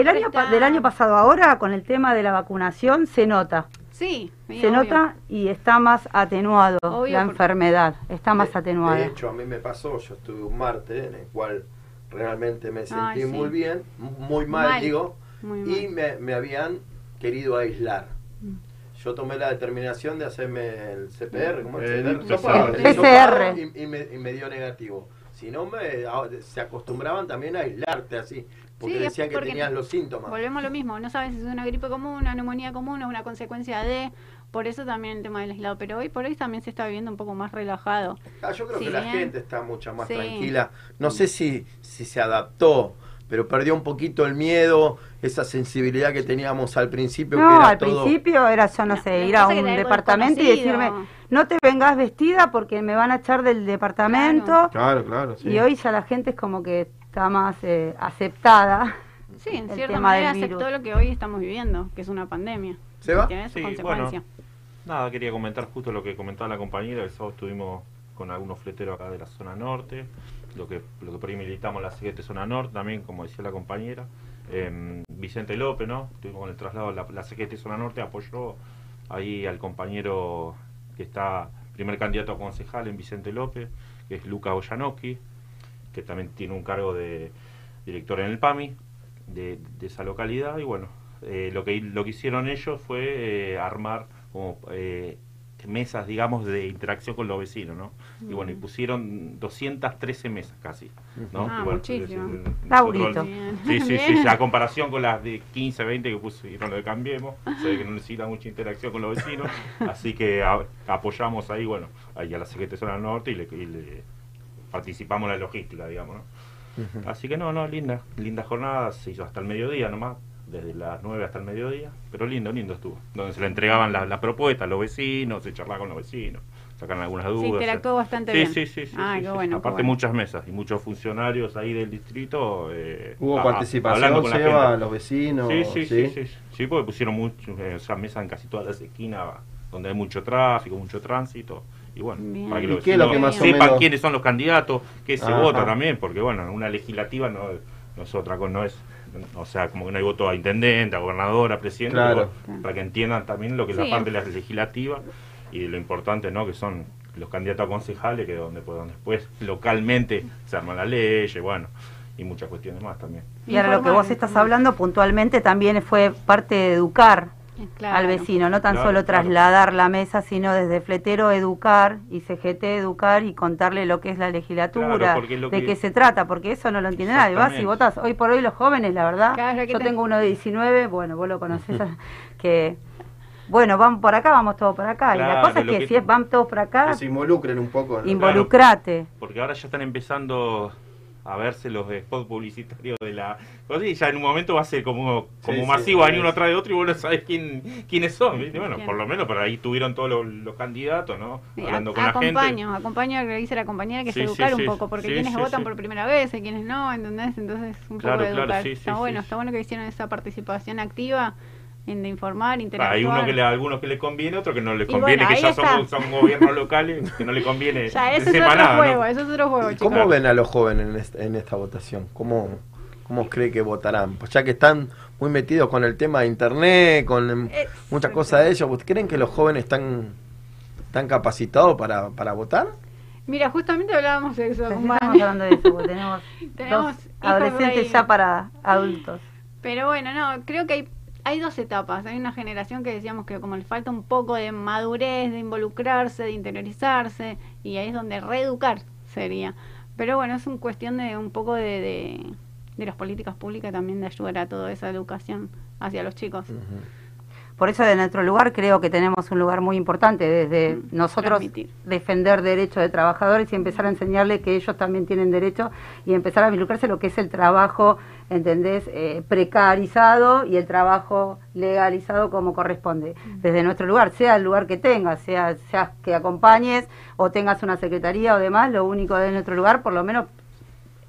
el año pa- está- del año pasado ahora, con el tema de la vacunación, se nota. Sí, se obvio. nota y está más atenuado Obvio, la porque- enfermedad, está más De- atenuada. De hecho, a mí me pasó, yo estuve un martes en el cual realmente me sentí Ay, sí. muy bien, muy mal, Mal, digo, muy y me, me habían querido aislar. Mm. Yo tomé la determinación de hacerme el CPR, ¿cómo es? El El hisopado Y, y me, y me dio negativo. Si no, me, a- se acostumbraban también a aislarte así, porque Sí, es decían que porque tenías los síntomas. Volvemos a lo mismo, no sabes si es una gripe común, una neumonía común o una consecuencia de... Por eso también el tema del aislado. Pero hoy por hoy también se está viviendo un poco más relajado. Ah, yo creo Si que la bien- gente está mucho más Sí. tranquila. No sé si, si se adaptó, pero perdió un poquito el miedo, esa sensibilidad que teníamos al principio. No, que era al todo- principio era, yo no sé, ir a un departamento y decirme, no te vengas vestida porque me van a echar del departamento. Claro, claro, sí. Y hoy ya la gente es como que está más eh, aceptada. Sí, en cierta manera aceptó lo que hoy estamos viviendo, que es una pandemia. ¿Se va? Tiene su Sí, consecuencia. Nada, quería comentar justo lo que comentaba la compañera. El sábado estuvimos con algunos fleteros acá de la zona norte, lo que, lo que por ahí militamos la siguiente zona norte también, como decía la compañera. Eh, Vicente López, ¿no? Estuvimos con el traslado, la, la CGT zona norte apoyó ahí al compañero que está primer candidato a concejal en Vicente López, que es Luca Oyanowski, que también tiene un cargo de director en el PAMI de, de esa localidad y bueno eh, lo que lo que hicieron ellos fue eh, armar como eh, mesas digamos de interacción con los vecinos no y bueno y Mm. pusieron 213 mesas casi no Ah, bueno, muchísimo. es- es- Bien. sí sí Bien. sí a comparación con las de 15 20 que pusieron lo de Cambiemos (laughs) se ve que no necesita mucha interacción con los vecinos así que a- apoyamos ahí bueno ahí a la Secretaría Zona Norte y le, y le participamos en la logística digamos no Así que no, no, linda, linda jornada, se hizo hasta el mediodía nomás, desde las 9 hasta el mediodía, pero lindo, lindo estuvo, donde se le entregaban las propuestas a los vecinos, se charlaba con los vecinos, sacaron algunas dudas. interactuó bastante sí, bien. Sí, sí, sí. Ah, sí, qué sí. bueno, qué Aparte bueno. muchas mesas y muchos funcionarios ahí del distrito. eh, Hubo a- participación, hablando con la Seba, gente. los vecinos, Sí, sí, ¿sí? sí, sí, sí, porque pusieron mucho, eh, o sea, mesas en casi todas las esquinas donde hay mucho tráfico, mucho tránsito. Y bueno, Bien. para que ¿Y los qué es lo vecinos que más o sepan menos- quiénes son los candidatos, qué se Ajá. vota también, porque bueno, una legislativa no, no es otra cosa, no es, o sea, como que no hay voto a intendente, a gobernadora, a presidente, Claro. pero para que entiendan también lo que es Sí. la parte de la legislativa y de lo importante, ¿no? Que son los candidatos a concejales, que donde, pues, donde después localmente se arman las leyes, bueno, y muchas cuestiones más también. Y ahora lo que vos estás hablando puntualmente también fue parte de educar Claro. al vecino, no tan Claro, solo claro. trasladar la mesa, sino desde fletero educar y CGT educar y contarle lo que es la legislatura, es lo de que- qué se trata, porque eso no lo entiende nadie. Vas y votas, hoy por hoy los jóvenes, la verdad, yo te- tengo uno de 19, bueno, vos lo conocés, (laughs) que bueno, vamos por acá, vamos todos por acá. y la cosa es que, que- si es van todos por acá, Que se involucren un poco. ¿no? involucrate. Porque ahora ya están empezando a verse los spots publicitarios de la cosa y ya en un momento va a ser como, como Sí, masivo, sí, hay sí. uno atrás de otro y vos no sabés quién, quiénes son. ¿viste? Bueno, por lo menos por ahí tuvieron todos los, los candidatos, ¿no? Sí, Hablando a- con la gente. acompaño, acompaño a lo que dice la compañera, que sí, educar un sí. poco, porque Sí, quienes sí, votan sí. por primera vez y quienes no, ¿entendés? Entonces, un Claro, poco de claro, educar. sí, sí, está sí, bueno, sí. está bueno que hicieron esa participación activa en de informar, interactuar. Hay uno que le, a algunos que le conviene, otro que no les conviene, bueno, que ya son, son gobiernos (laughs) locales, que no le conviene (laughs) Ya, ese es nada, ¿no? juego, eso es otro juego, chicos. ¿Cómo ven a los jóvenes en esta, en esta votación? ¿Cómo, ¿Cómo cree que votarán? Pues ya que están muy metidos con el tema de internet, con muchas cosas de ellos, ¿ustedes ¿creen que los jóvenes están, están capacitados para, para votar? Mira, justamente hablábamos de eso. Estamos hablando de eso, porque tenemos, (laughs) Tenemos adolescentes ya para adultos. Pero bueno, no, creo que hay, hay dos etapas. Hay una generación que decíamos que como le falta un poco de madurez, de involucrarse, de interiorizarse, y ahí es donde reeducar sería. Pero bueno, es una cuestión de un poco de, de, de las políticas públicas también de ayudar a toda esa educación hacia los chicos. Por eso de nuestro lugar creo que tenemos un lugar muy importante desde nosotros transmitir. defender derechos de trabajadores y empezar a enseñarles que ellos también tienen derecho y empezar a involucrarse lo que es el trabajo, ¿entendés? Eh, precarizado y el trabajo legalizado como corresponde. Desde nuestro lugar, sea el lugar que tengas, sea, sea que acompañes o tengas una secretaría o demás, lo único de nuestro lugar, por lo menos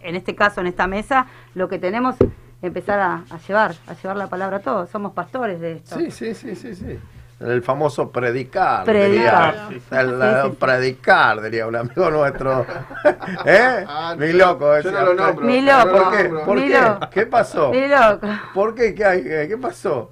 en este caso, en esta mesa, lo que tenemos empezar a, a llevar, a llevar la palabra a todos. Somos pastores de esto. Sí, sí, sí, sí, sí. El famoso predicar. Predicar. diría. Sí, El. Predicar, diría un amigo nuestro. (laughs) ¿Eh? Mi loco. yo no lo nombro. Mi yo no loco. lo ¿Por qué? nombro. ¿Por Mi qué? loco. ¿Qué pasó? Mi loco. ¿Por qué? ¿Qué, hay? ¿Qué pasó?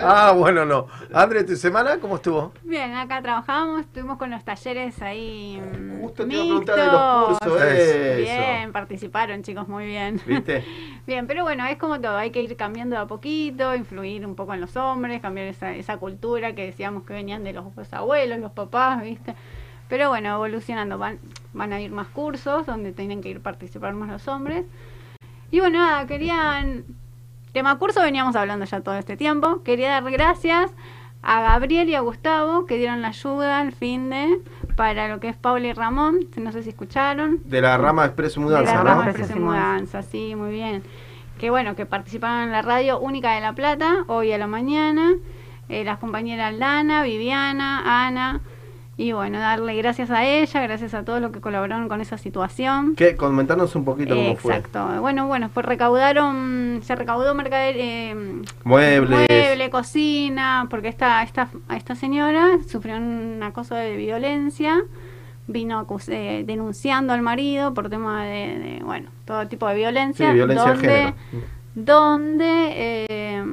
Ah, bueno, no. André, ¿tu semana cómo estuvo? Bien, acá trabajamos, estuvimos con los talleres ahí. mm, Justo te iba a preguntar de los cursos, eso. Bien, participaron chicos, muy bien. ¿Viste? (laughs) Bien, pero bueno, es como todo, hay que ir cambiando de a poquito, influir un poco en los hombres, cambiar esa, esa cultura que decíamos que venían de los, los abuelos, los papás, ¿viste? Pero bueno, evolucionando, van, van a ir más cursos donde tienen que ir participar más los hombres. Y bueno, nada, querían... Tema curso veníamos hablando ya todo este tiempo. Quería dar gracias a Gabriel y a Gustavo que dieron la ayuda al fin de para lo que es Paula y Ramón. No sé si escucharon. De la rama Expreso De Mudanza, la ¿no? rama Expresión Mudanza, sí, muy bien. que bueno, que participaron en la radio Única de La Plata, hoy a la mañana, eh, las compañeras Aldana, Viviana, Ana, y bueno, darle gracias a ella, gracias a todos los que colaboraron con esa situación. ¿Qué? Comentarnos un poquito cómo fue. Exacto. Bueno, bueno, pues recaudaron, se recaudó mercader, eh, Muebles. mueble, cocina, porque esta, esta, esta señora sufrió un acoso de violencia, vino eh, denunciando al marido por tema de, de, bueno, todo tipo de violencia. Sí, violencia de donde, donde eh,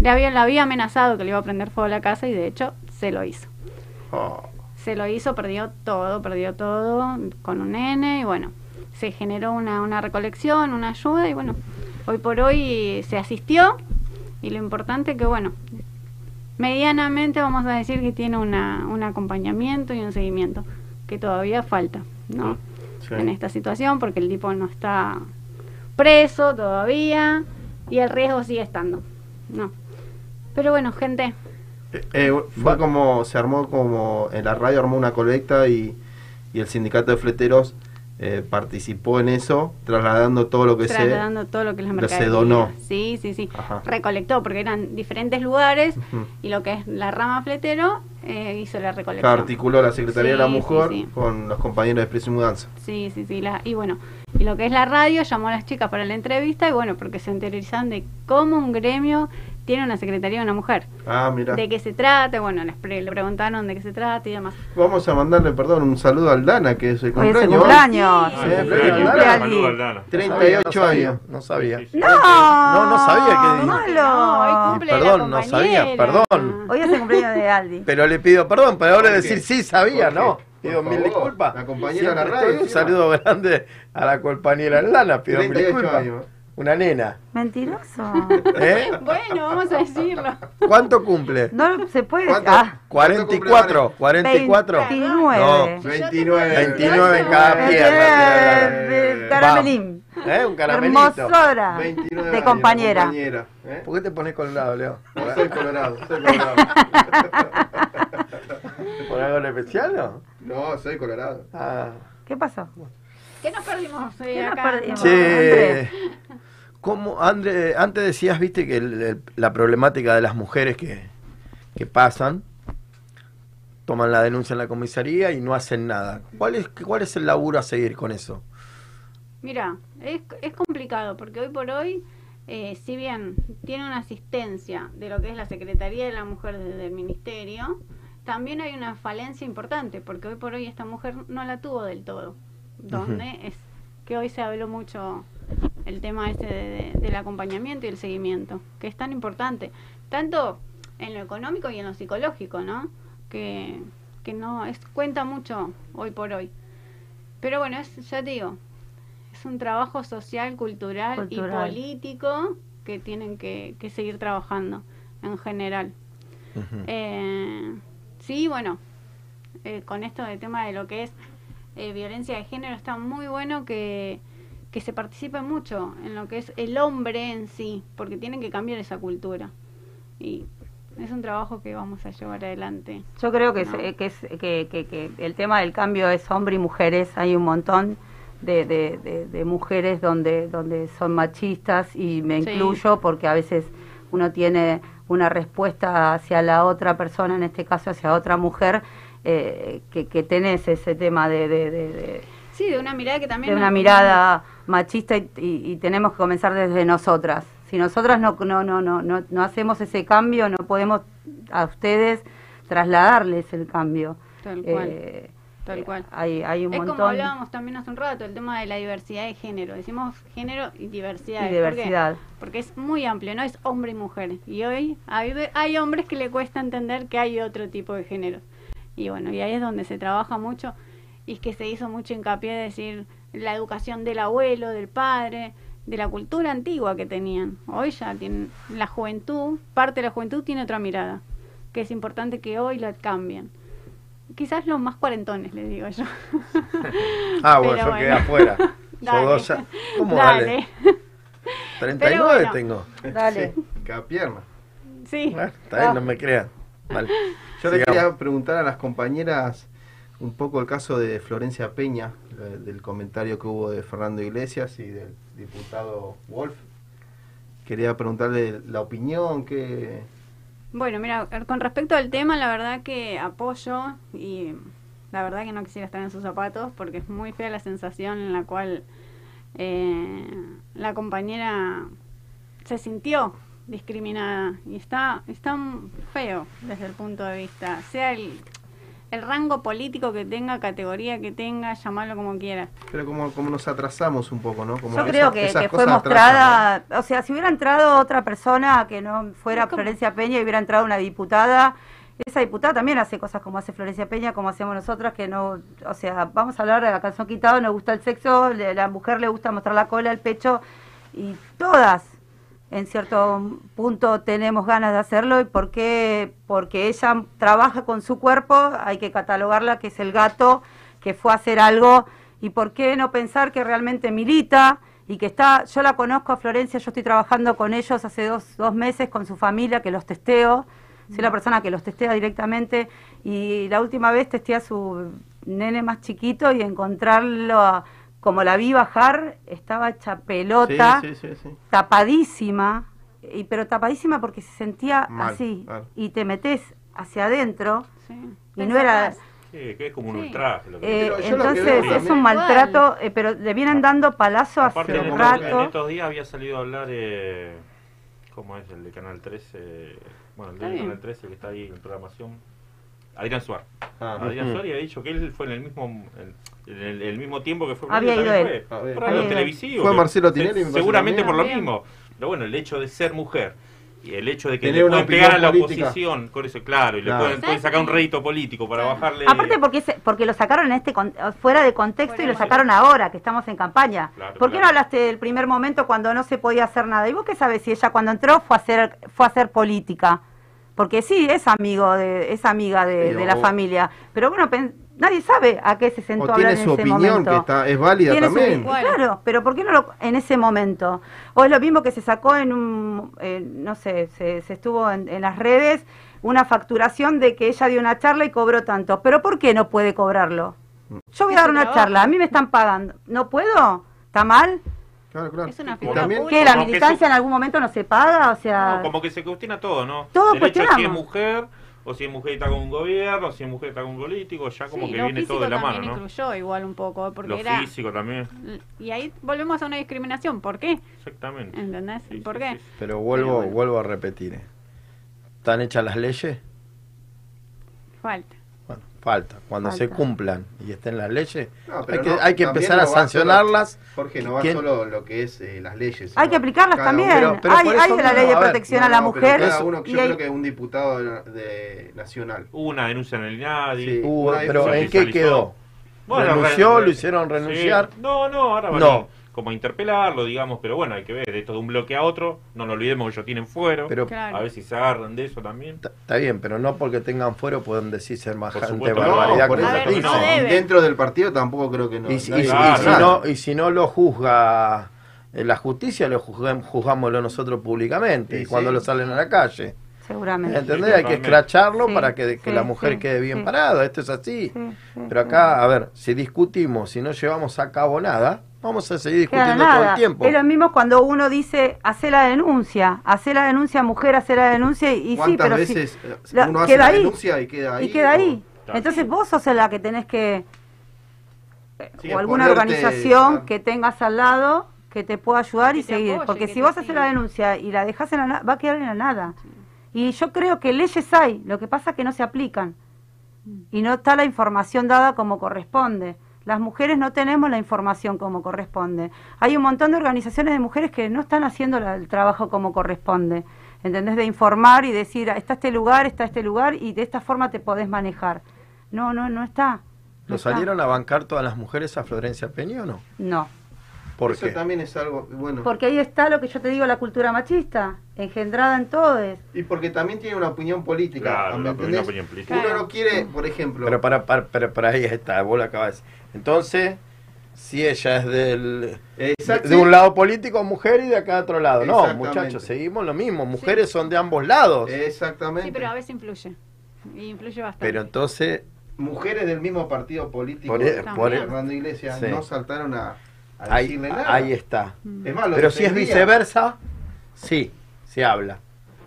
le había, le había amenazado que le iba a prender fuego a la casa y de hecho se lo hizo. Oh. Se lo hizo, perdió todo, perdió todo con un nene y bueno, se generó una, una recolección, una ayuda y bueno, hoy por hoy se asistió y lo importante que bueno, medianamente vamos a decir que tiene una, un acompañamiento y un seguimiento que todavía falta, ¿no? Sí. En esta situación porque el tipo no está preso todavía y el riesgo sigue estando, ¿no? Pero bueno, gente, Eh, fue como, se armó como, en la radio armó una colecta y, y el sindicato de fleteros eh, participó en eso, trasladando todo lo que trasladando todo lo que es la se donó. Sí, sí, sí. Ajá. Recolectó porque eran diferentes lugares y lo que es la rama fletero eh, hizo la se recolección. articuló la Secretaría de la sí, Mujer sí. con los compañeros de Expreso y Mudanza. Sí, sí, sí. la- y bueno, y lo que es la radio llamó a las chicas para la entrevista y bueno, porque se interesan de cómo un gremio tiene una secretaría de una mujer. Ah, mira. De qué se trata, bueno, les pre- le preguntaron de qué se trata y demás. Vamos a mandarle, perdón, un saludo al Dana, que es el Hoy es el cumpleaños. cumpleaños. Sí, Sí, cumpleaños. Aldi. Saludo al Dana. 38 No sabía, años. No sabía. No, No, no sabía que Malo. hoy cumple Perdón, no sabía, perdón. Hoy es el cumpleaños de Aldi. (laughs) Pero le pido perdón, pero ahora ¿Por decir sí sabía. ¿no. Pido mil disculpas. la compañera de la radio, Un saludo grande a la compañera Lana, pido mil 38 disculpas. Una nena. Mentiroso. ¿Eh? Bueno, vamos a decirlo. ¿Cuánto cumple? No se puede. ¿Cuánto? Ah, 44, 44. 29. No, 29. 29 en cada Eh, pierna. eh, Caramelín. ¿Eh? Un caramelito. Hermosura 29 de años, compañera. compañera, ¿eh? ¿Por qué te pones colorado, Leo? No, soy colorado, soy colorado. (laughs) ¿Por algo en especial no? No, soy colorado. Ah. ¿Qué pasó? ¿Qué nos perdimos hoy ¿Qué nos acá? perdimos? Che, ¿cómo, André, antes decías, viste, que el- el- la problemática de las mujeres que, que pasan, toman la denuncia en la comisaría y no hacen nada. ¿Cuál es, cuál es el laburo a seguir con eso? Mira, es, es complicado porque hoy por hoy, eh, si bien tiene una asistencia de lo que es la Secretaría de la Mujer desde el Ministerio, también hay una falencia importante porque hoy por hoy esta mujer no la tuvo del todo. Donde es que hoy se habló mucho el tema este de- de- del acompañamiento y el seguimiento, que es tan importante, tanto en lo económico y en lo psicológico, ¿no? Que, que no es cuenta mucho hoy por hoy. Pero bueno, es, ya te digo, es un trabajo social, cultural, Cultural. y político que tienen que, que seguir trabajando en general. Eh, sí, bueno, eh, con esto del tema de lo que es eh, violencia de género está muy bueno que, que se participe mucho en lo que es el hombre en sí, porque tienen que cambiar esa cultura. Y es un trabajo que vamos a llevar adelante. Yo creo que, ¿no? es, que, es, que, que- que el tema del cambio es hombre y mujeres. Hay un montón de, de- de- de mujeres donde, donde son machistas y me Sí. incluyo porque a veces uno tiene una respuesta hacia la otra persona, en este caso hacia otra mujer, eh, que, que tenés ese tema de- de- de- de Sí, de una mirada que también... de una mirada machista y, y- y tenemos que comenzar desde nosotras. Si nosotras no, no, no, no, no, no hacemos ese cambio, no podemos a ustedes trasladarles el cambio. Tal cual. Eh, Tal eh, cual. Hay, hay un es como montón. hablábamos también hace un rato, el tema de la diversidad de género. Decimos género y diversidad. Y ¿Por qué? diversidad. Porque es muy amplio, no es hombre y mujer. Y hoy hay, hay hombres que le cuesta entender que hay otro tipo de género. Y bueno, y ahí es donde se trabaja mucho y es que se hizo mucho hincapié de decir la educación del abuelo, del padre, de la cultura antigua que tenían. Hoy ya tienen la juventud, parte de la juventud tiene otra mirada, que es importante que hoy la cambien. Quizás los más cuarentones, le digo yo. (laughs) Ah, bueno, Pero yo quedé afuera. (laughs) Dale. dos ¿Cómo Dale. dale? 39 (laughs) bueno. tengo. Dale. Sí, cada pierna. Sí. Bueno, está bien, no me crean. Vale. Yo le Sigamos. quería preguntar a las compañeras un poco el caso de Florencia Peña, del comentario que hubo de Fernando Iglesias y del diputado Wolf. Quería preguntarle la opinión que... Bueno, mira, con respecto al tema, la verdad que apoyo y la verdad que no quisiera estar en sus zapatos porque es muy fea la sensación en la cual eh, la compañera se sintió discriminada y está, está feo desde el punto de vista, sea el, el rango político que tenga, categoría que tenga, llamarlo como quiera. Pero como, como nos atrasamos un poco, ¿no? Como Yo creo que, fue mostrada, o sea, si hubiera entrado otra persona que no fuera Florencia Peña y hubiera entrado una diputada, esa diputada también hace cosas como hace Florencia Peña, como hacemos nosotras, que no, o sea, vamos a hablar de la canción quitado, nos gusta el sexo, la mujer le gusta mostrar la cola, el pecho, y todas en cierto punto tenemos ganas de hacerlo y por qué porque ella trabaja con su cuerpo hay que catalogarla que es el gato que fue a hacer algo. Y por qué no pensar que realmente milita y que está yo la conozco a Florencia yo estoy trabajando con ellos hace dos, dos meses con su familia que los testeo. Soy la persona que los testea directamente y la última vez testé a su nene más chiquito y encontrarlo a, como la vi bajar, estaba hecha pelota, tapadísima, y, pero tapadísima porque se sentía así, y te metes hacia adentro, y no era... Sí, que es como un ultraje. Eh, entonces es un maltrato, eh, pero le vienen dando palazo hace un rato. En estos días había salido a hablar, eh, ¿cómo es el de Canal 13? Bueno, el de Canal 13 que está ahí en programación. Adrián Suárez. Ah, Adrián Suárez había dicho que él fue en el mismo en el, mismo tiempo que fue había ido él. Fue, por televisivo. Fue Marcelo Tinelli. seguramente por lo mismo. Pero bueno, el hecho de ser mujer y el hecho de que le pueden pegar a la oposición con eso claro y le pueden, sacar un rédito político para bajarle aparte porque porque lo sacaron en este fuera de contexto y lo sacaron ahora que estamos en campaña. ¿por qué no hablaste del primer momento cuando no se podía hacer nada y vos qué sabes si ella cuando entró fue a hacer fue a hacer política porque sí es amigo de es amiga de, de la familia. Pero bueno nadie sabe a qué se sentó a hablar en ese momento. tiene su opinión que está, es válida también. Claro, pero ¿por qué no lo, en ese momento? O es lo mismo que se sacó en un, no sé, se, estuvo en, las redes una facturación de que ella dio una charla y cobró tanto. ¿Pero por qué no puede cobrarlo? Yo voy a dar una charla, a mí me están pagando. ¿No puedo? ¿Está mal? Claro, claro. Es una ¿Qué? ¿La militancia en algún momento no se paga? O sea... como que se cuestiona todo, ¿no? Todo cuestionamos. si es mujer o si es mujer está con un gobierno, o si es mujer está con un político, ya como que viene todo de la mano, ¿no? incluyó igual un poco, porque lo era... físico también. Y ahí volvemos a una discriminación, ¿por qué? Exactamente. ¿Entendés? ¿Por qué? Pero vuelvo, vuelvo a repetir, ¿eh? ¿están hechas las leyes? Falta falta. Cuando se cumplan y estén las leyes, hay, que, hay que empezar a sancionarlas. Jorge, no va solo lo que es eh, las leyes. Hay que aplicarlas también. hay, hay la ley de protección a la mujer. yo creo que un diputado de, nacional. Hubo una denuncia en el INADI. pero ¿en qué quedó? ¿Renunció? ¿Lo hicieron renunciar? No, no, ahora no como interpelarlo, digamos, pero bueno, hay que ver, de esto de un bloque a otro, no nos olvidemos que ellos tienen fuero, pero, a ver si se agarran de eso también. Está bien, pero no porque tengan fuero pueden decir ser más barbaridad no, Dentro del partido tampoco creo que no. Y, si, no, y si no lo juzga eh, la justicia, lo juzgamos nosotros públicamente, y cuando lo salen a la calle. Seguramente. ¿Entendés? Hay que escracharlo para que, que la mujer quede bien parada. Esto es así. Pero acá, a ver, si discutimos, si no llevamos a cabo nada, vamos a seguir discutiendo todo el tiempo. Es lo mismo cuando uno dice, hace la denuncia, hace la denuncia, mujer, hace la denuncia, y, sí, pero veces si, uno hace la denuncia y queda ahí? Y queda ahí. Entonces vos sos la que tenés que... o alguna organización que tengas al lado que te pueda ayudar y seguir. Porque si vos haces la denuncia y la dejas en la nada, va a quedar en la nada. Y yo creo que leyes hay, lo que pasa es que no se aplican. Y no está la información dada como corresponde. Las mujeres no tenemos la información como corresponde. Hay un montón de organizaciones de mujeres que no están haciendo el trabajo como corresponde. ¿Entendés? De informar y decir, está este lugar, está este lugar y de esta forma te podés manejar. No, no, no está. ¿Lo salieron a bancar todas las mujeres a Florencia Peña o no? No. Eso también es algo, bueno. Porque ahí está lo que yo te digo, la cultura machista, engendrada en todo. Y porque también tiene una opinión política. Claro, una opinión política. Uno no quiere, por ejemplo... Pero para, para, para, ahí está, vos lo acabas Entonces, si ella es del de, un lado político, mujer, y de acá otro lado. No, muchachos, seguimos lo mismo. Mujeres son de ambos lados. Exactamente. Sí, pero a veces influye. influye bastante. Pero entonces mujeres del mismo partido político Por de por e- Fernando Iglesias Sí. no saltaron a, a Ahí, decirle nada. ahí está. Es más, Pero si es viceversa, sí, se habla.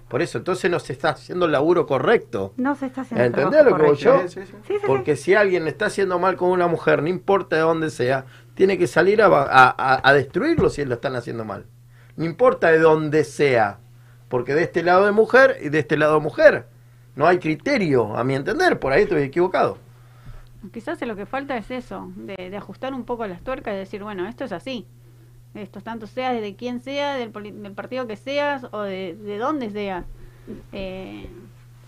Por eso, entonces no se está haciendo el laburo correcto. No se está haciendo el ¿Entendés lo que voy yo? correcto. Sí, sí, sí. Porque si alguien está haciendo mal con una mujer, no importa de dónde sea, tiene que salir a, a- a- a destruirlo si lo están haciendo mal. No importa de dónde sea. Porque de este lado de mujer y de este lado de mujer. No hay criterio, a mi entender. Por ahí estoy equivocado. Quizás lo que falta es eso, de, de ajustar un poco las tuercas y decir, bueno, esto es así. Esto tanto sea de quien sea, del, poli- del partido que seas o de, de dónde seas. Eh,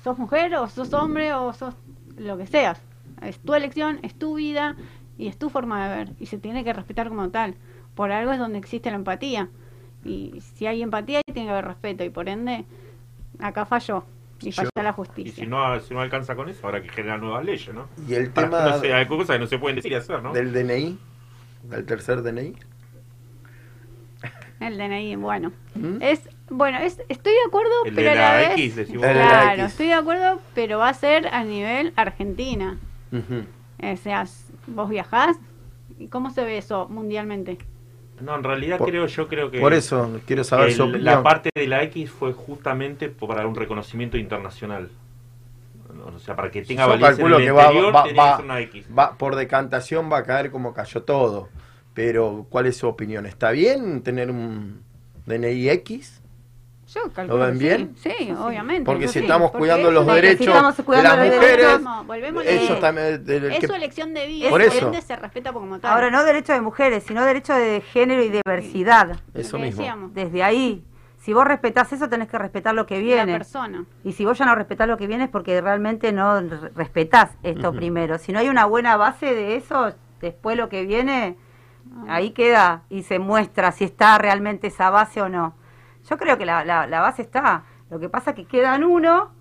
sos mujer o sos hombre o sos lo que seas. Es tu elección, es tu vida y es tu forma de ver. Y se tiene que respetar como tal. Por algo es donde existe la empatía. Y si hay empatía, tiene que haber respeto. Y por ende, acá falló. Y falla la Y justicia. si no, si no alcanza con eso, habrá que generar nuevas leyes, ¿no? Y el Para- tema No sé, hay cosas que no se pueden decir y hacer, ¿no? del DNI, del tercer DNI. El DNI, bueno. Es, bueno, es, estoy de acuerdo, El pero de a la, vez. X, claro, X. estoy de acuerdo, pero va a ser a nivel Argentina. Ujú. O sea, vos viajás. ¿Y cómo se ve eso mundialmente? No, en realidad Por- creo, yo creo que... por eso quiero saber su el- opinión. La parte de la X fue justamente para un reconocimiento internacional. O sea, para que tenga Yo validez en calculo el que va, exterior, va- tenía va- que ser una X. va- por decantación va a caer como cayó todo. Pero, ¿cuál es su opinión? ¿Está bien tener un DNI X? Yo calculo ¿Lo ven bien? Sí, sí, obviamente. Porque si estamos cuidando los derechos de las mujeres, volvemos eso a- también... Es que- su elección de vida, Por eso. se respeta como tal. Ahora, no derecho de mujeres, sino derecho de género y diversidad. Eso mismo. decíamos. Desde ahí, si vos respetás eso, tenés que respetar lo que viene. La persona. Y si vos ya no respetás lo que viene es porque realmente no re- respetás esto Ujú. primero. Si no hay una buena base de eso, después lo que viene, ahí queda y se muestra si está realmente esa base o no. Yo creo que la, la, la base está. Lo que pasa es que quedan uno,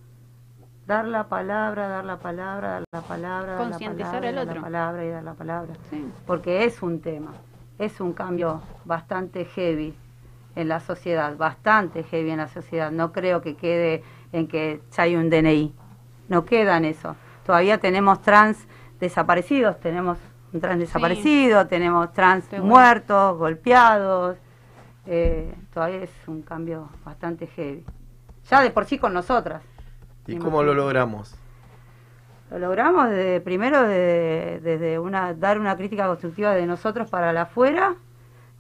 dar la palabra, dar la palabra, dar la palabra, dar la palabra, al dar la otro. palabra y dar la palabra. Sí. Porque es un tema, es un cambio bastante heavy en la sociedad, bastante heavy en la sociedad. No creo que quede en que ya hay un DNI. No queda en eso. Todavía tenemos trans desaparecidos, tenemos un trans desaparecido, tenemos trans bueno. muertos, golpeados. Eh, todavía es un cambio bastante heavy. Ya de por sí con nosotras. ¿Y cómo lo logramos? Lo logramos desde, primero de- desde una, dar una crítica constructiva de nosotros para la afuera,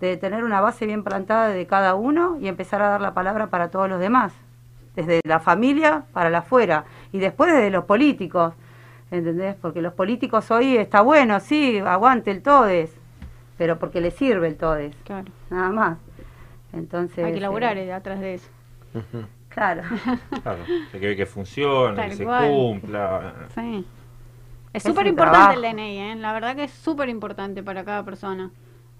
de tener una base bien plantada de cada uno y empezar a dar la palabra para todos los demás. Desde la familia para la afuera. Y después desde los políticos. ¿Entendés? Porque los políticos hoy está bueno, sí, aguante el TODES. Pero porque le sirve el TODES. Claro. Nada más. Entonces. Hay que laburar eh, eh, atrás de eso. Claro. (laughs) Claro, hay que ver que funcione, Tal que se cumpla. Sí. Es súper importante el. DNI, ¿eh? La verdad que es súper importante para cada persona.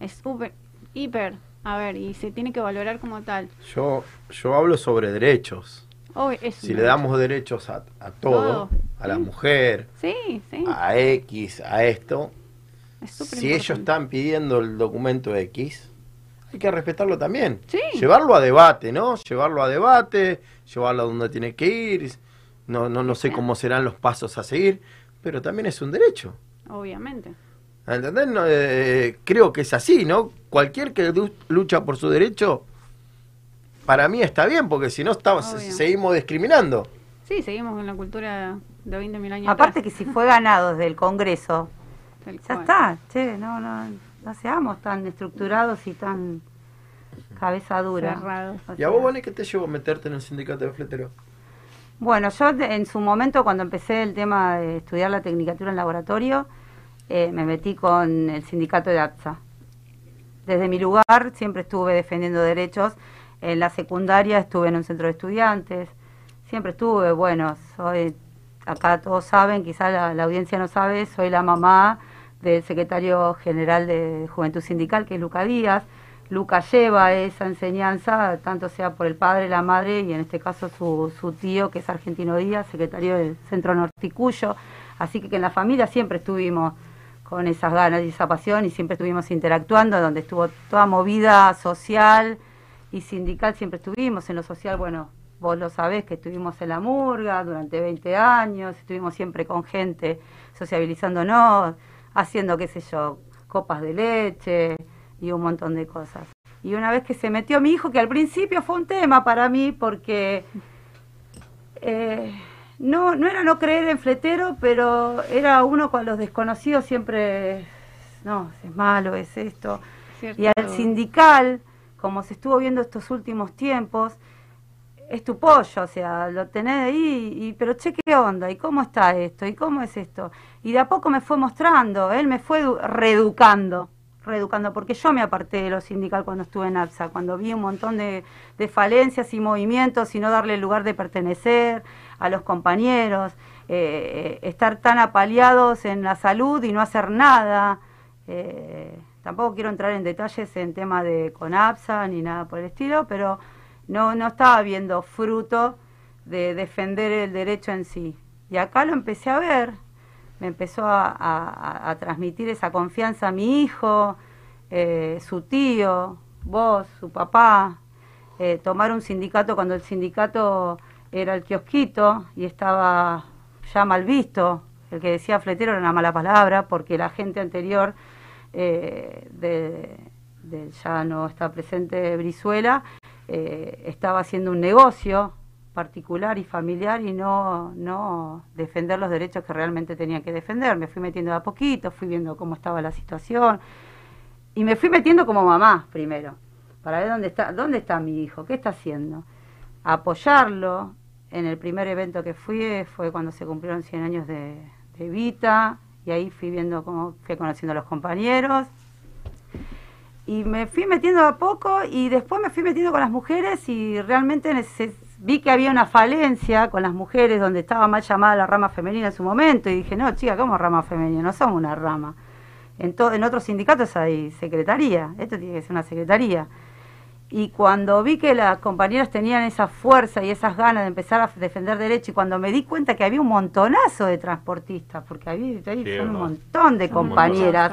Es súper, hiper. A ver, y se tiene que valorar como tal. Yo, yo hablo sobre derechos. Es Si le derecho. damos derechos a, a todo, Todo, a la mujer, Sí, sí. a X, a esto, Es si ellos están pidiendo el documento X, hay que respetarlo también. Sí. Llevarlo a debate, ¿no? Llevarlo a debate, llevarlo a donde tiene que ir. No, no, no sé cómo serán los pasos a seguir, pero también es un derecho. Obviamente. ¿Entendés? No, eh, creo que es así, ¿no? Cualquier que lu- lucha por su derecho, para mí está bien, porque si no estamos, Obvio. seguimos discriminando. Sí, seguimos con la cultura de 20.000 años Aparte atrás. que si fue ganado desde el Congreso, (laughs) ya cual. está, che, no, no, no seamos tan estructurados y tan cabeza dura. Cerrados. ¿Y a vos, Vane, qué te llevó a meterte en el sindicato de fleteros? Bueno, yo en su momento cuando empecé el tema de estudiar la tecnicatura en laboratorio, eh, me metí con el sindicato de APSA. Desde mi lugar siempre estuve defendiendo derechos. En la secundaria estuve en un centro de estudiantes. Siempre estuve, bueno, soy, acá todos saben, quizá la, audiencia no sabe, soy la mamá del secretario general de Juventud Sindical, que es Luca Díaz. Luca lleva esa enseñanza, tanto sea por el padre, la madre y en este caso su, su tío, que es Argentino Díaz, secretario del Centro Norticuyo. Así que, que en la familia siempre estuvimos con esas ganas y esa pasión y siempre estuvimos interactuando, donde estuvo toda movida social y sindical, siempre estuvimos. En lo social, bueno, vos lo sabés que estuvimos en la murga durante 20 años, estuvimos siempre con gente sociabilizándonos, haciendo, qué sé yo, copas de leche y un montón de cosas. Y una vez que se metió mi hijo, que al principio fue un tema para mí porque eh, no, no era no creer en fletero, pero era uno con los desconocidos siempre, no, es malo, es esto. Y al sindical, como se estuvo viendo estos últimos tiempos, es tu pollo, o sea, lo tenés ahí, y, pero che, ¿qué onda? ¿Y cómo está esto? ¿Y cómo es esto? Y de a poco me fue mostrando, él me fue reeducando, reeducando, porque yo me aparté de lo sindical cuando estuve en APSA, cuando vi un montón de, de falencias y movimientos y no darle lugar de pertenecer a los compañeros, eh, eh, estar tan apaleados en la salud y no hacer nada. Eh, tampoco quiero entrar en detalles en tema de CONAPSA ni nada por el estilo, pero no, no estaba viendo fruto de defender el derecho en sí. Y acá lo empecé a ver, me empezó a, transmitir esa confianza a mi hijo, eh, su tío, vos, su papá, eh, tomar un sindicato cuando el sindicato era el kiosquito y estaba ya mal visto. El que decía fletero era una mala palabra porque la gente anterior eh, de, ya no está presente Brizuela eh, estaba haciendo un negocio particular y familiar y no, no defender los derechos que realmente tenía que defender. Me fui metiendo de a poquito, fui viendo cómo estaba la situación y me fui metiendo como mamá primero, para ver dónde está, dónde está mi hijo, qué está haciendo. Apoyarlo. En el primer evento que fui fue cuando se cumplieron 100 años de, de Vita y ahí fui viendo cómo fui conociendo a los compañeros y me fui metiendo a poco y después me fui metiendo con las mujeres y realmente vi que había una falencia con las mujeres donde estaba mal llamada la rama femenina en su momento y dije, no, chica, ¿cómo rama femenina? No somos una rama. En, en otros sindicatos hay secretaría, esto tiene que ser una secretaría. Y cuando vi que las compañeras tenían esa fuerza y esas ganas de empezar a defender derecho, y cuando me di cuenta que había un montonazo de transportistas, porque había ahí un montón de compañeras,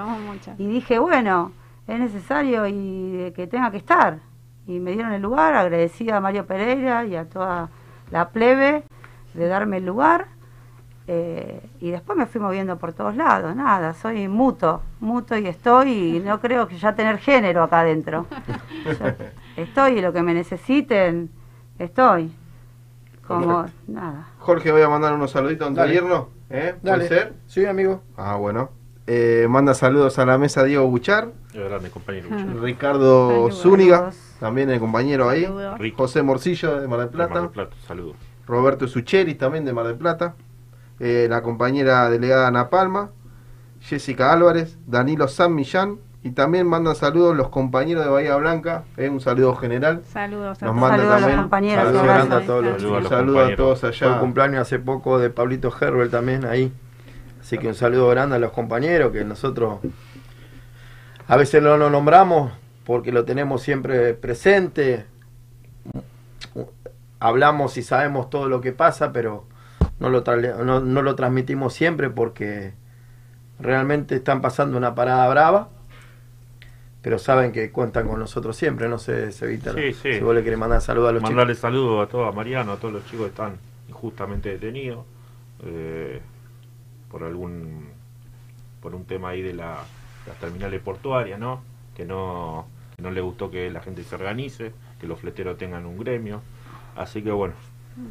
y dije, bueno, es necesario y que tenga que estar. Y me dieron el lugar, agradecida a Mario Pereira y a toda la plebe de darme el lugar. Eh, y después me fui moviendo por todos lados, nada, soy muto, muto y estoy, y no creo que ya tener género acá adentro. (laughs) estoy y lo que me necesiten, estoy. Como, nada. Jorge, voy a mandar unos saluditos antes de irnos. ¿Eh? ¿Puede ser? Sí, amigo. Ah, bueno. Eh, manda saludos a la mesa Diego Buchar. compañero. Ricardo Zúñiga, también el compañero ahí. José Morcillo de Mar del Plata. saludos. Roberto Sucheri también de Mar del Plata. Eh, la compañera delegada Ana Palma. Jessica Álvarez. Danilo San Millán. Y también mandan saludos los compañeros de Bahía Blanca. Eh, un saludo general. Saludos a, Nos manda saludos a los compañeros. Saludos a todos los. Saludos a todos allá. Fue el cumpleaños hace poco de Pablito Herbel también ahí. Así que un saludo grande a los compañeros que nosotros a veces no lo nombramos porque lo tenemos siempre presente. Hablamos y sabemos todo lo que pasa, pero no lo, no, lo transmitimos siempre porque realmente están pasando una parada brava pero saben que cuentan con nosotros siempre, no sé, se evita. Sí, sí. Si vos le querés mandar saludos a los Mandarle saludos a todos, a Mariano, a todos los chicos que están injustamente detenidos. Eh, por algún por un tema ahí de la, las terminales portuarias, ¿no? Que no no le gustó que la gente se organice, que los fleteros tengan un gremio. Así que bueno,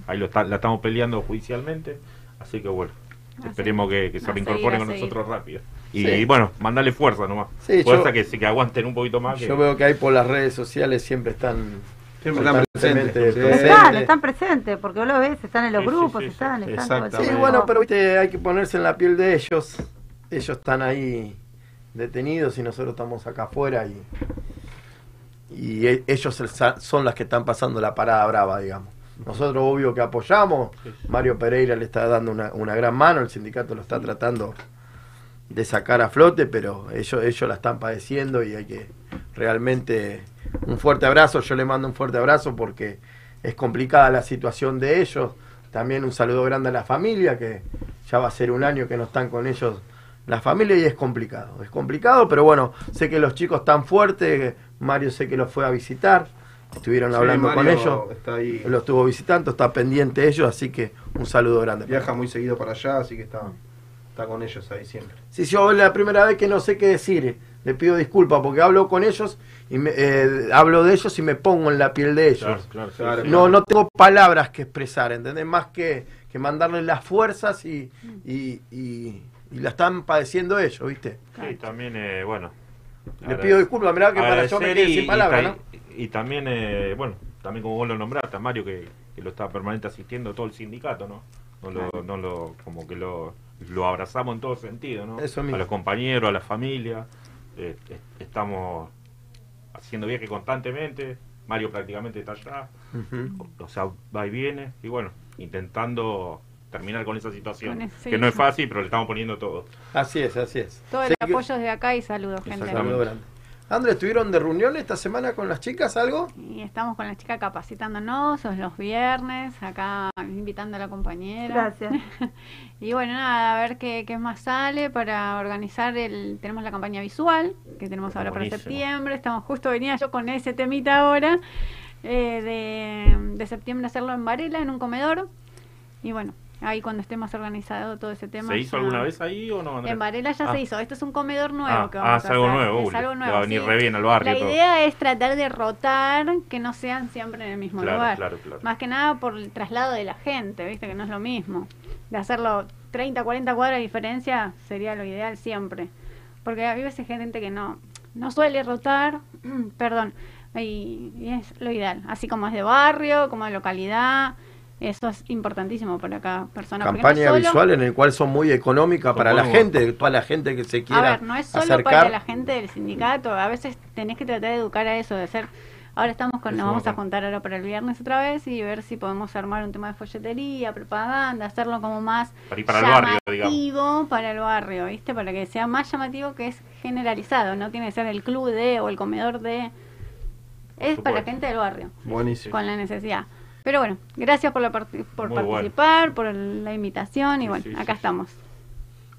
ahí lo la estamos peleando judicialmente, así que bueno, esperemos que, se reincorporen con nosotros rápido. Y, bueno, mandale fuerza nomás. fuerza que, que aguanten un poquito más. Yo veo que ahí por las redes sociales siempre están Siempre están presentes. Están, están presentes, porque vos lo ves, están en los grupos, están, están. Sí, bueno, pero viste, hay que ponerse en la piel de ellos. Ellos están ahí detenidos y nosotros estamos acá afuera y, y e, ellos son las que están pasando la parada brava, digamos. Nosotros obvio que apoyamos, Mario Pereira le está dando una, una gran mano, el sindicato lo está tratando de sacar a flote, pero ellos, ellos la están padeciendo y hay que realmente un fuerte abrazo, yo le mando un fuerte abrazo porque es complicada la situación de ellos. También un saludo grande a la familia, que ya va a ser un año que no están con ellos la familia y es complicado. Es complicado, pero bueno, sé que los chicos están fuertes, Mario sé que los fue a visitar estuvieron Sí, hablando con ellos. está ahí. Lo estuvo visitando, está pendiente de ellos, así que un saludo grande. Viaja muy seguido para allá, así que está, está con ellos ahí siempre. Sí, yo es la primera vez que no sé qué decir. Le pido disculpas porque hablo con ellos y me, eh, hablo de ellos y me pongo en la piel de ellos. Claro, claro, sí, Claro, sí. No, no tengo palabras que expresar, ¿entendés? Más que, que mandarles las fuerzas y, y, y- y la están padeciendo ellos, ¿viste? Sí, también, eh, bueno. Le pido disculpas, mirá que para yo me quedé y- sin palabras, ¿no? Y también, eh, bueno, también como vos lo nombraste, a Mario, que, que lo está permanente asistiendo todo el sindicato, ¿no? No lo, no lo, como que lo, lo abrazamos en todo sentido, ¿no? Eso mismo. A los compañeros, a la familia. eh, est- estamos haciendo viaje constantemente. Mario prácticamente está allá. O sea, va y viene. Y bueno, intentando terminar con esa situación. Con ese- que no es fácil, pero le estamos poniendo todo. Así es, así es. Todo el que- apoyo desde acá y saludos, gente. Saludo grande. Andrés, ¿estuvieron de reunión esta semana con las chicas algo? Y estamos con la chica capacitándonos, son los viernes, acá invitando a la compañera. Gracias. (laughs) y bueno, nada, a ver qué, qué más sale para organizar el... Tenemos la campaña visual, que tenemos ahora para septiembre. Estamos justo, venía yo con ese temita ahora, eh, de, de septiembre hacerlo en Varela, en un comedor. Y bueno, ahí cuando esté más organizado todo ese tema. ¿Se hizo alguna vez ahí o no, Andrés? En Varela ya Ah. se hizo. Este es un comedor nuevo Ah, que ah, vamos es a algo hacer. nuevo, Es algo nuevo. va a venir sí. re bien al barrio La todo. idea es tratar de rotar, que no sean siempre en el mismo Claro, lugar. claro, claro. Más que nada por el traslado de la gente, viste que no es lo mismo. De hacerlo 30, 40 cuadras de diferencia sería lo ideal siempre. Porque hay veces gente que no, no suele rotar, (clears throat) perdón, y, y es lo ideal. Así como es de barrio, como de localidad. Eso es importantísimo para cada persona. porque no Campaña solo- visual en el cual son muy económicas para la gente, toda la gente que se A quiera ver, no es solo acercar. para la gente del sindicato, a veces tenés que tratar de educar a eso, de ser... Ahora estamos con, Es nos vamos a juntar ahora para el viernes otra vez y ver si podemos armar un tema de folletería, propaganda, hacerlo como más Para para el barrio, digamos. llamativo para el barrio, ¿viste? Para que sea más llamativo que es generalizado, no tiene que ser el club de o el comedor de... Es para supuesto. gente del barrio, Buenísimo. con la necesidad. Pero bueno, gracias por, la parti- por Muy bueno. participar, por la invitación y bueno, sí, acá sí. estamos.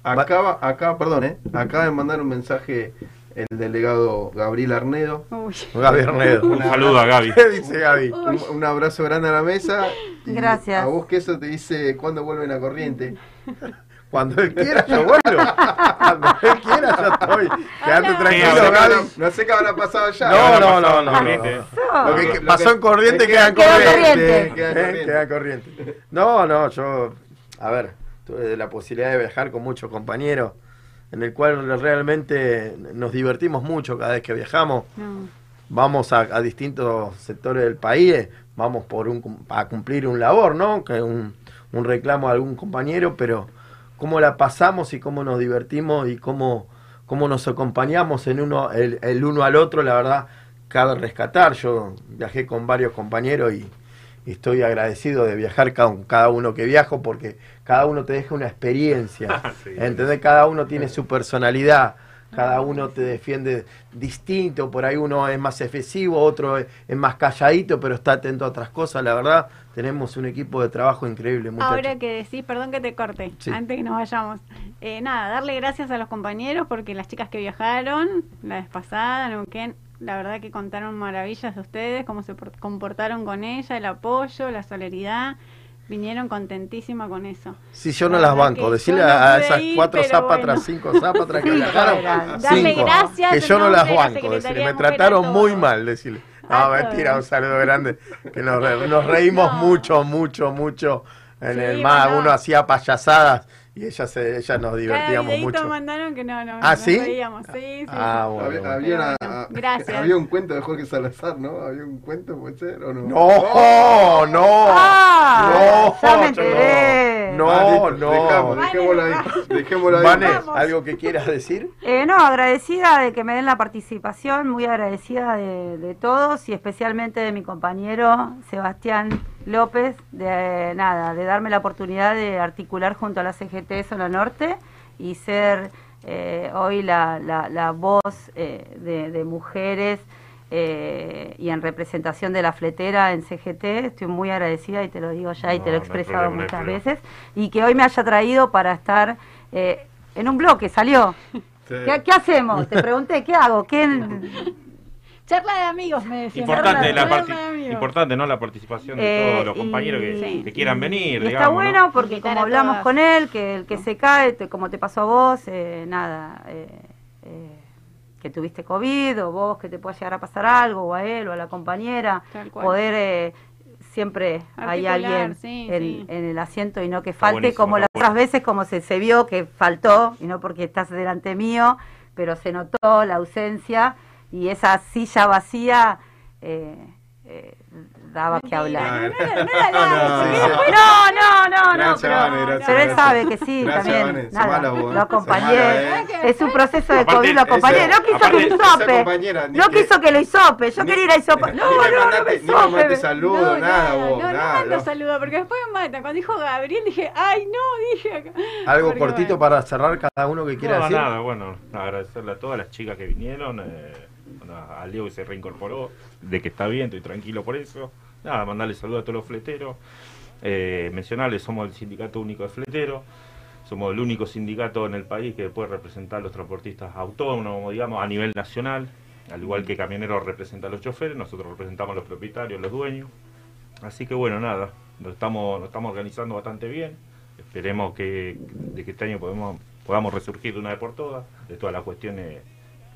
Acaba, acá, perdón, ¿eh? Acaba de mandar un mensaje el delegado Gabriel Arnedo. Uy. Gaby Arnedo. Un saludo a Gaby. ¿Qué (laughs) dice Gaby? Un, un abrazo grande a la mesa. Gracias. A vos que eso te dice cuándo vuelven a corriente. Cuando él quiera, yo vuelvo. Cuando él quiera, yo estoy. Quédate tranquilo, Gaby. No sé qué habrá pasado ya. No, no, no, no. No. Lo que pasó en corriente queda en corriente. Queda en corriente. No, no, yo. A ver, tuve la posibilidad de viajar con muchos compañeros, en el cual realmente nos divertimos mucho cada vez que viajamos. Vamos a, a distintos sectores del país, vamos por un, cum- a cumplir un labor, ¿no? Que un, un reclamo de algún compañero, pero cómo la pasamos y cómo nos divertimos y cómo, cómo nos acompañamos en uno, el, el uno al otro, la verdad, cabe rescatar. Yo viajé con varios compañeros y, y estoy agradecido de viajar con cada uno que viajo porque cada uno te deja una experiencia. (laughs) Sí. ¿Entendés? Cada uno tiene su personalidad. Cada uno te defiende distinto, por ahí uno es más efesivo, otro es, es más calladito, pero está atento a otras cosas. La verdad, tenemos un equipo de trabajo increíble, muchachos. Ahora que decís, perdón que te corte, Sí. antes que nos vayamos. Eh, nada, darle gracias a los compañeros porque las chicas que viajaron la vez pasada, Neuquén, la verdad que contaron maravillas de ustedes, cómo se por- comportaron con ella, el apoyo, la solidaridad. Vinieron contentísima con eso. Si yo no La las banco, decirle no a esas ir, cuatro zapatras, bueno. cinco zapatras que (laughs) viajaron, Darle cinco, gracias que yo no las la banco, decirle, de me trataron muy mal, decirle. No, mentira, un saludo grande, que nos, re- nos (laughs) reímos No. mucho, mucho, mucho. En Sí, el mar bueno. uno hacía payasadas y ellas, se, ellas nos divertíamos mucho. mandaron que no, no, ¿Ah, nos sí? reíamos. Sí, sí, Ah, bueno, Había, bueno. había una- bueno, a- gracias. había un cuento de Jorge Salazar, ¿no? Había un cuento, ¿puede ser o no? No, no, Ah, no, ya me no, enteré. no, Ah, no. Dejamos, dejémoslo ahí. Dejémoslo ahí. Vane, ¿algo que quieras decir? Eh, no, agradecida de que me den la participación, muy agradecida de, de todos y especialmente de mi compañero Sebastián López, de nada, de darme la oportunidad de articular junto a la CGT Zona Norte y ser eh, hoy la, la- la voz eh, de, de mujeres eh, y en representación de la fletera en CGT. Estoy muy agradecida y te lo digo ya y te lo he expresado no muchas veces y que hoy me haya traído para estar eh, en un bloque, salió. Sí. ¿Qué, qué hacemos? Te pregunté, ¿qué hago? ¿Qué... Charla de amigos, me decían. Importante, la Charla parti- de amigos. importante, ¿no? La participación de Eh, todos los compañeros que, quieran venir, Y está digamos, ¿no? bueno porque como hablamos con él, que el que se cae, te- como te pasó a vos, eh, nada, eh, eh, que tuviste COVID o vos que te pueda llegar a pasar algo, o a él o a la compañera, Tal cual. poder eh, siempre hay alguien sí, en, sí. en el asiento y no que falte como las otras veces como se, se vio que faltó, y no porque estás delante mío, pero se notó la ausencia y esa silla vacía eh, eh, daba que hablar. (laughs) No, no, no, no, Gracias, pero, Vane, gracias, pero él gracias. sabe que sí, Gracias, también. Nada, lo acompañé. Mala, eh. Es un proceso de Aparte, COVID, lo acompañé. esa- No quiso que lo hisope. No que- quiso que lo hisope. Yo ni- quería ir a hisope. No, me no, no me me hisope. saludo, No, nada, vos, no, nada. no mando no. saludos, porque después me matan. Cuando dijo Gabriel dije, ay, no, dije acá. Algo Porque, cortito bueno. para cerrar cada uno que quiera No, decir. nada, bueno, agradecerle a todas las chicas que vinieron, eh, a Leo se reincorporó, de que está bien, estoy tranquilo por eso. Nada, mandarle saludos a todos los fleteros. Eh, mencionarles, somos el sindicato único de fleteros. Somos el único sindicato en el país que puede representar a los transportistas autónomos, digamos, a nivel nacional. Al igual que Camioneros representa a los choferes, nosotros representamos a los propietarios, los dueños. Así que bueno, nada, nos estamos, nos estamos organizando bastante bien. Esperemos que, de que este año podemos, podamos resurgir de una vez por todas, de todas las cuestiones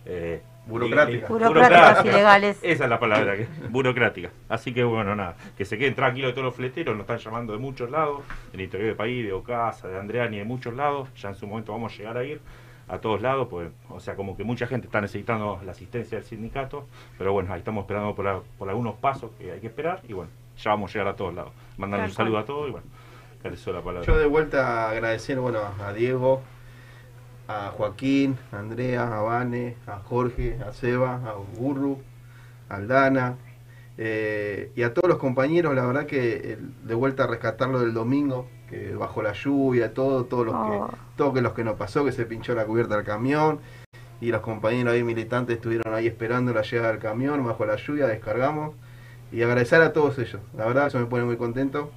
eh, Burocráticas. Burocráticas y legales. Esa es la palabra, que, burocrática. Así que bueno, nada, que se queden tranquilos todos los fleteros, nos están llamando de muchos lados, del interior del país, de Ocasa, de Andreani, de muchos lados. Ya en su momento vamos a llegar a ir a todos lados, pues, o sea, como que mucha gente está necesitando la asistencia del sindicato, pero bueno, ahí estamos esperando por, la- por algunos pasos que hay que esperar y bueno, ya vamos a llegar a todos lados. Mandar un saludo a todos y bueno, que la palabra. Yo de vuelta agradecer bueno, a Diego, a Joaquín, a Andrea, a Vane, a Jorge, a Seba, a Burru, a Aldana eh, y a todos los compañeros. La verdad que el- de vuelta a rescatarlo del domingo, que bajo la lluvia, todo, todos los Oh. que, todo que los que nos pasó, que se pinchó la cubierta del camión y los compañeros ahí militantes estuvieron ahí esperando la llegada del camión bajo la lluvia, descargamos y agradecer a todos ellos. La verdad eso me pone muy contento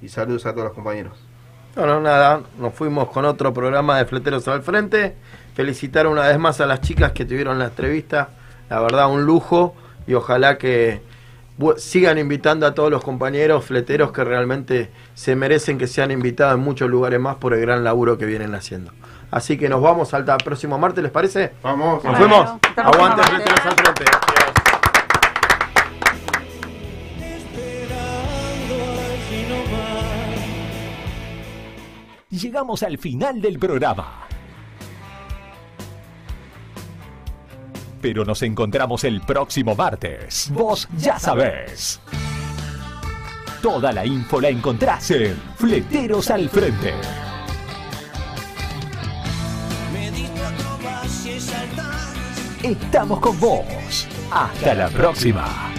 y saludos a todos los compañeros. Bueno, nada, nos fuimos con otro programa de Fleteros al Frente. Felicitar una vez más a las chicas que tuvieron la entrevista. La verdad, un lujo. Y ojalá que sigan invitando a todos los compañeros fleteros que realmente se merecen que sean invitados en muchos lugares más por el gran laburo que vienen haciendo. Así que nos vamos al próximo martes, ¿les parece? Vamos. Nos Bueno. fuimos. Aguante. Fleteros al Frente. Llegamos al final del programa. Pero nos encontramos el próximo martes. Vos ya sabés. Toda la info la encontrás en Fleteros al Frente. Estamos con vos. Hasta la próxima.